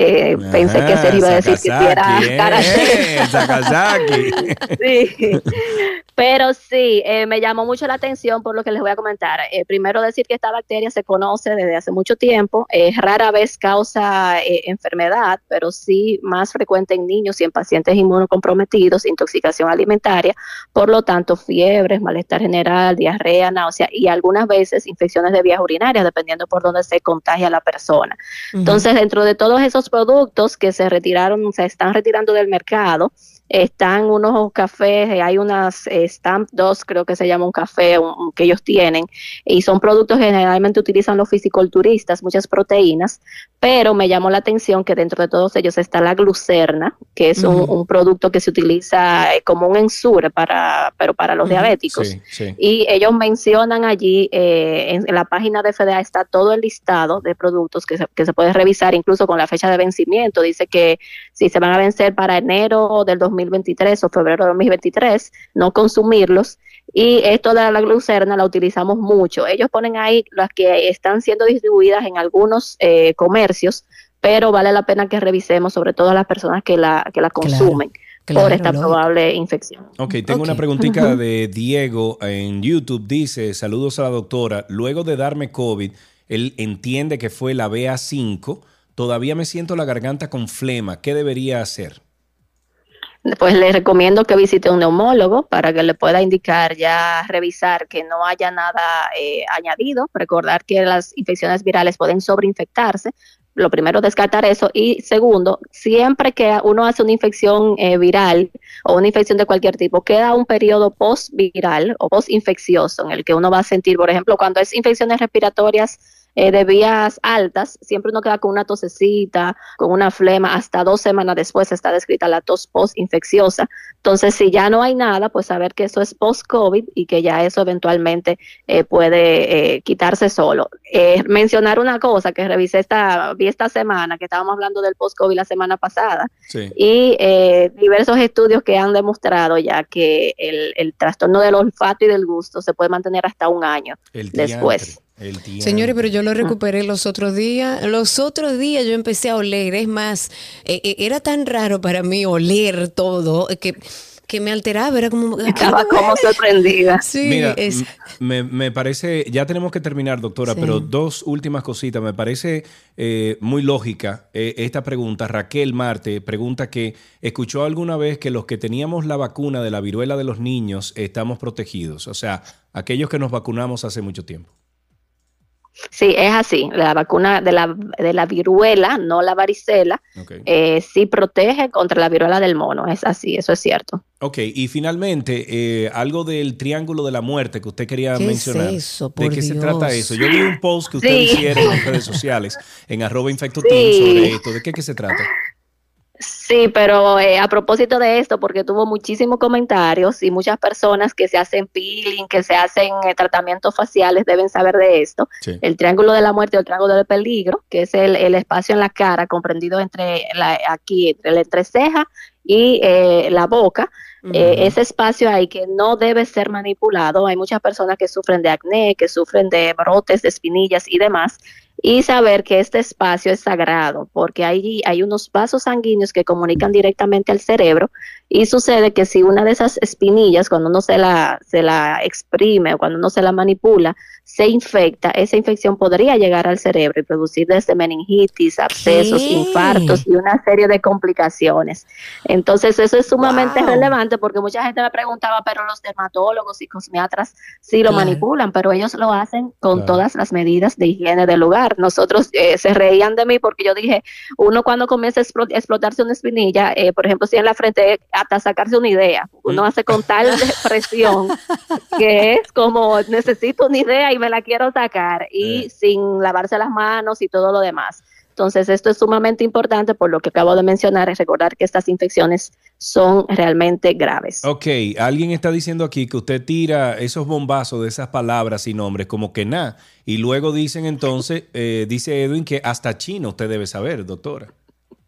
Eh, pensé que se iba a decir que era eh, Sakazaki. Sí. Pero sí, eh, me llamó mucho la atención por lo que les voy a comentar. Eh, primero decir que esta bacteria se conoce desde hace mucho tiempo, eh, rara vez causa eh, enfermedad, pero sí más frecuente en niños y en pacientes inmunocomprometidos, intoxicación alimentaria, por lo tanto fiebres, malestar general, diarrea, náusea y algunas veces infecciones de vías urinarias, dependiendo por dónde se contagia la persona. Entonces, dentro de todos esos productos que se retiraron, se están retirando del mercado, están unos cafés, eh, hay unas eh, Stamp 2, creo que se llama un café un- un que ellos tienen, y son productos que generalmente utilizan los fisiculturistas, muchas proteínas, pero me llamó la atención que dentro de todos ellos está la glucerna, que es un, producto que se utiliza eh, como un ensure para, pero para los diabéticos. Sí, sí. Y ellos mencionan allí, eh, en, en la página de FDA está todo el listado de productos que se, que se puede revisar, incluso con la fecha de vencimiento. Dice que si se van a vencer para enero del 2023 o febrero del 2023, no consumirlos. Y esto de la glucerna la utilizamos mucho. Ellos ponen ahí las que están siendo distribuidas en algunos eh, comercios, pero vale la pena que revisemos, sobre todo a las personas que la, que la consumen claro, por esta lógico. probable infección. Ok, tengo una preguntita de Diego en YouTube. Dice, saludos a la doctora. Luego de darme COVID, él entiende que fue la BA5. Todavía me siento la garganta con flema. ¿Qué debería hacer? Pues le recomiendo que visite un neumólogo para que le pueda indicar ya revisar que no haya nada eh, añadido. Recordar que las infecciones virales pueden sobreinfectarse. Lo primero, descartar eso. Y segundo, siempre que uno hace una infección eh, viral o una infección de cualquier tipo, queda un periodo post-viral o post-infeccioso en el que uno va a sentir, por ejemplo, cuando es infecciones respiratorias eh, de vías altas, siempre uno queda con una tosecita, con una flema, hasta dos semanas después está descrita la tos post-infecciosa. Entonces, si ya no hay nada, pues saber que eso es post-COVID y que ya eso eventualmente eh, puede eh, quitarse solo. Eh, mencionar una cosa que revisé esta, vi esta semana, que estábamos hablando del post-COVID la semana pasada, Sí. y eh, diversos estudios que han demostrado ya que el, el trastorno del olfato y del gusto se puede mantener hasta un año El después. diantre, el. Señores, pero yo lo recuperé los otros días. Los otros días yo empecé a oler. Es más, eh, eh, era tan raro para mí oler todo que, que me alteraba. Era como. Estaba como sorprendida. Sí, Mira, es- me, me parece, ya tenemos que terminar, doctora, Sí. pero dos últimas cositas. Me parece eh, muy lógica eh, esta pregunta. Raquel Marte pregunta que escuchó alguna vez que los que teníamos la vacuna de la viruela de los niños estamos protegidos. O sea, aquellos que nos vacunamos hace mucho tiempo. Sí, es así. La vacuna de la, de la viruela, no la varicela, eh, sí protege contra la viruela del mono. Es así, eso es cierto. Ok, y finalmente, eh, algo del triángulo de la muerte que usted quería ¿Qué es mencionar. eso, ¿De por qué se trata eso? Yo vi un post que usted Sí. hiciera en las redes sociales, en arroba infectoteam, Sí. sobre esto. ¿De qué, se trata? Sí, pero eh, a propósito de esto, porque tuvo muchísimos comentarios y muchas personas que se hacen peeling, que se hacen eh, tratamientos faciales, deben saber de esto. Sí. El triángulo de la muerte o el triángulo del peligro, que es el, el espacio en la cara comprendido entre la, aquí, entre la entreceja y eh, la boca. Eh, ese espacio ahí que no debe ser manipulado. Hay muchas personas que sufren de acné, que sufren de brotes, de espinillas y demás. Y saber que este espacio es sagrado, porque hay, hay unos vasos sanguíneos que comunican directamente al cerebro. Y sucede que si una de esas espinillas, cuando uno se la, se la exprime o cuando uno se la manipula, se infecta, esa infección podría llegar al cerebro y producir desde meningitis, abscesos, ¿Qué? infartos y una serie de complicaciones. Entonces, eso es sumamente Wow. relevante porque mucha gente me preguntaba, pero los dermatólogos y cosmiatras sí lo Claro. manipulan, pero ellos lo hacen con Claro. todas las medidas de higiene del lugar. Nosotros eh, se reían de mí porque yo dije, uno cuando comienza a explo- explotarse una espinilla, eh, por ejemplo, si en la frente, hasta sacarse una idea, uno hace con tal presión que es como necesito una idea y me la quiero sacar y sin lavarse las manos y todo lo demás. Entonces, esto es sumamente importante por lo que acabo de mencionar, es recordar que estas infecciones son realmente graves. Ok, alguien está diciendo aquí que usted tira esos bombazos de esas palabras y nombres como que nada. Y luego dicen entonces, eh, dice Edwin que hasta chino usted debe saber, doctora.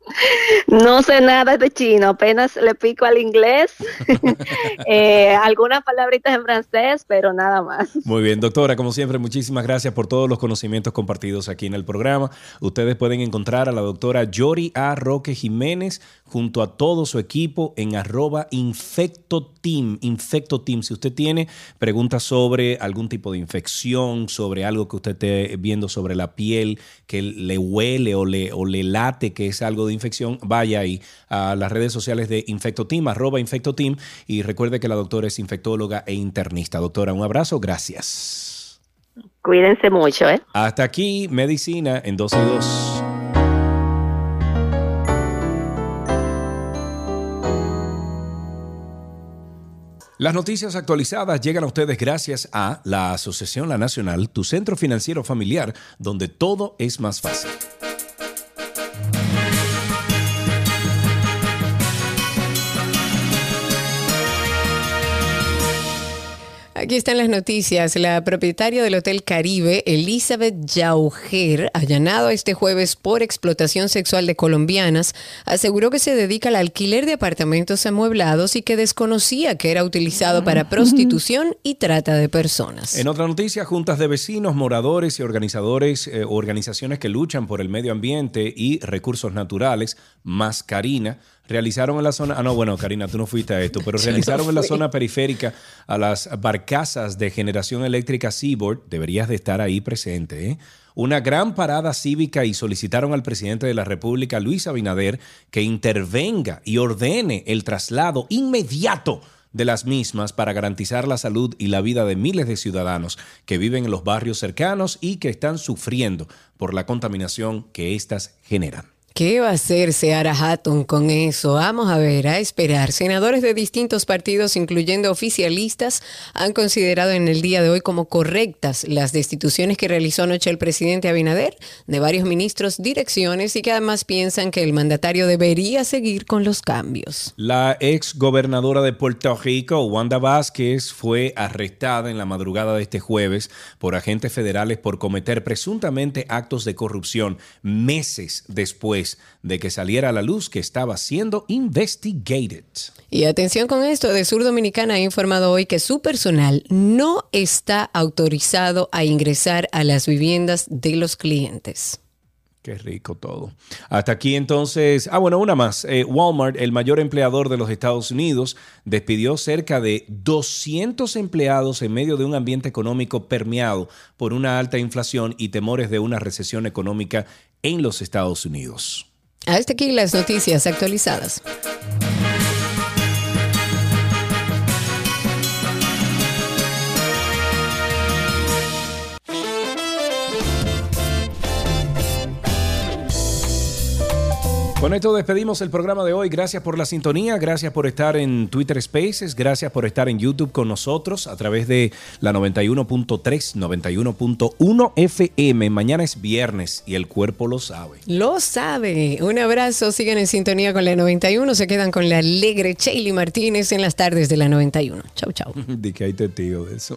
No sé nada de chino, apenas le pico al inglés, eh, algunas palabritas en francés, pero nada más. Muy bien, doctora, como siempre, muchísimas gracias por todos los conocimientos compartidos aquí en el programa. Ustedes pueden encontrar a la doctora Yori A. Roque Jiménez junto a todo su equipo en arroba infectoteam. Infectoteam, si usted tiene preguntas sobre algún tipo de infección, sobre algo que usted esté viendo sobre la piel, que le huele o le, o le late que es algo de infección, ahí a las redes sociales de Infectoteam, arroba Infectoteam, y recuerde que la doctora es infectóloga e internista. Doctora, un abrazo, gracias. Cuídense mucho, ¿eh? Hasta aquí, medicina en 2 y 2. Las noticias actualizadas llegan a ustedes gracias a la Asociación La Nacional, tu centro financiero familiar, donde todo es más fácil. Aquí están las noticias. La propietaria del Hotel Caribe, Elizabeth Jauger, allanado este jueves por explotación sexual de colombianas, aseguró que se dedica al alquiler de apartamentos amueblados y que desconocía que era utilizado para prostitución y trata de personas. En otra noticia, juntas de vecinos, moradores y organizadores, eh, organizaciones que luchan por el medio ambiente y recursos naturales, más Karina, realizaron en la zona, ah no, bueno, Karina, tú no fuiste a esto, pero realizaron no en la zona periférica a las barcazas de generación eléctrica Seaboard, deberías de estar ahí presente, ¿eh? una gran parada cívica y solicitaron al presidente de la República, Luis Abinader, que intervenga y ordene el traslado inmediato de las mismas para garantizar la salud y la vida de miles de ciudadanos que viven en los barrios cercanos y que están sufriendo por la contaminación que éstas generan. ¿Qué va a hacer Seara Hatton con eso? Vamos a ver, a esperar. Senadores de distintos partidos, incluyendo oficialistas, han considerado en el día de hoy como correctas las destituciones que realizó anoche el presidente Abinader de varios ministros, direcciones y que además piensan que el mandatario debería seguir con los cambios. La ex gobernadora de Puerto Rico, Wanda Vázquez, fue arrestada en la madrugada de este jueves por agentes federales por cometer presuntamente actos de corrupción meses después de que saliera a la luz que estaba siendo investigated. Y atención con esto, de Sur Dominicana ha informado hoy que su personal no está autorizado a ingresar a las viviendas de los clientes. Qué rico todo. Hasta aquí entonces, ah bueno, una más. Eh, Walmart, el mayor empleador de los Estados Unidos, despidió cerca de 200 empleados en medio de un ambiente económico permeado por una alta inflación y temores de una recesión económica en los Estados Unidos. Hasta aquí las noticias actualizadas. Con esto despedimos el programa de hoy. Gracias por la sintonía, gracias por estar en Twitter Spaces, gracias por estar en YouTube con nosotros a través de la 91.3, 91.1 FM. Mañana es viernes y el cuerpo lo sabe. Lo sabe. Un abrazo. Sigan en sintonía con la 91. Se quedan con la alegre Chaily Martínez en las tardes de la 91. Chau, chau. De que hay testigo de eso.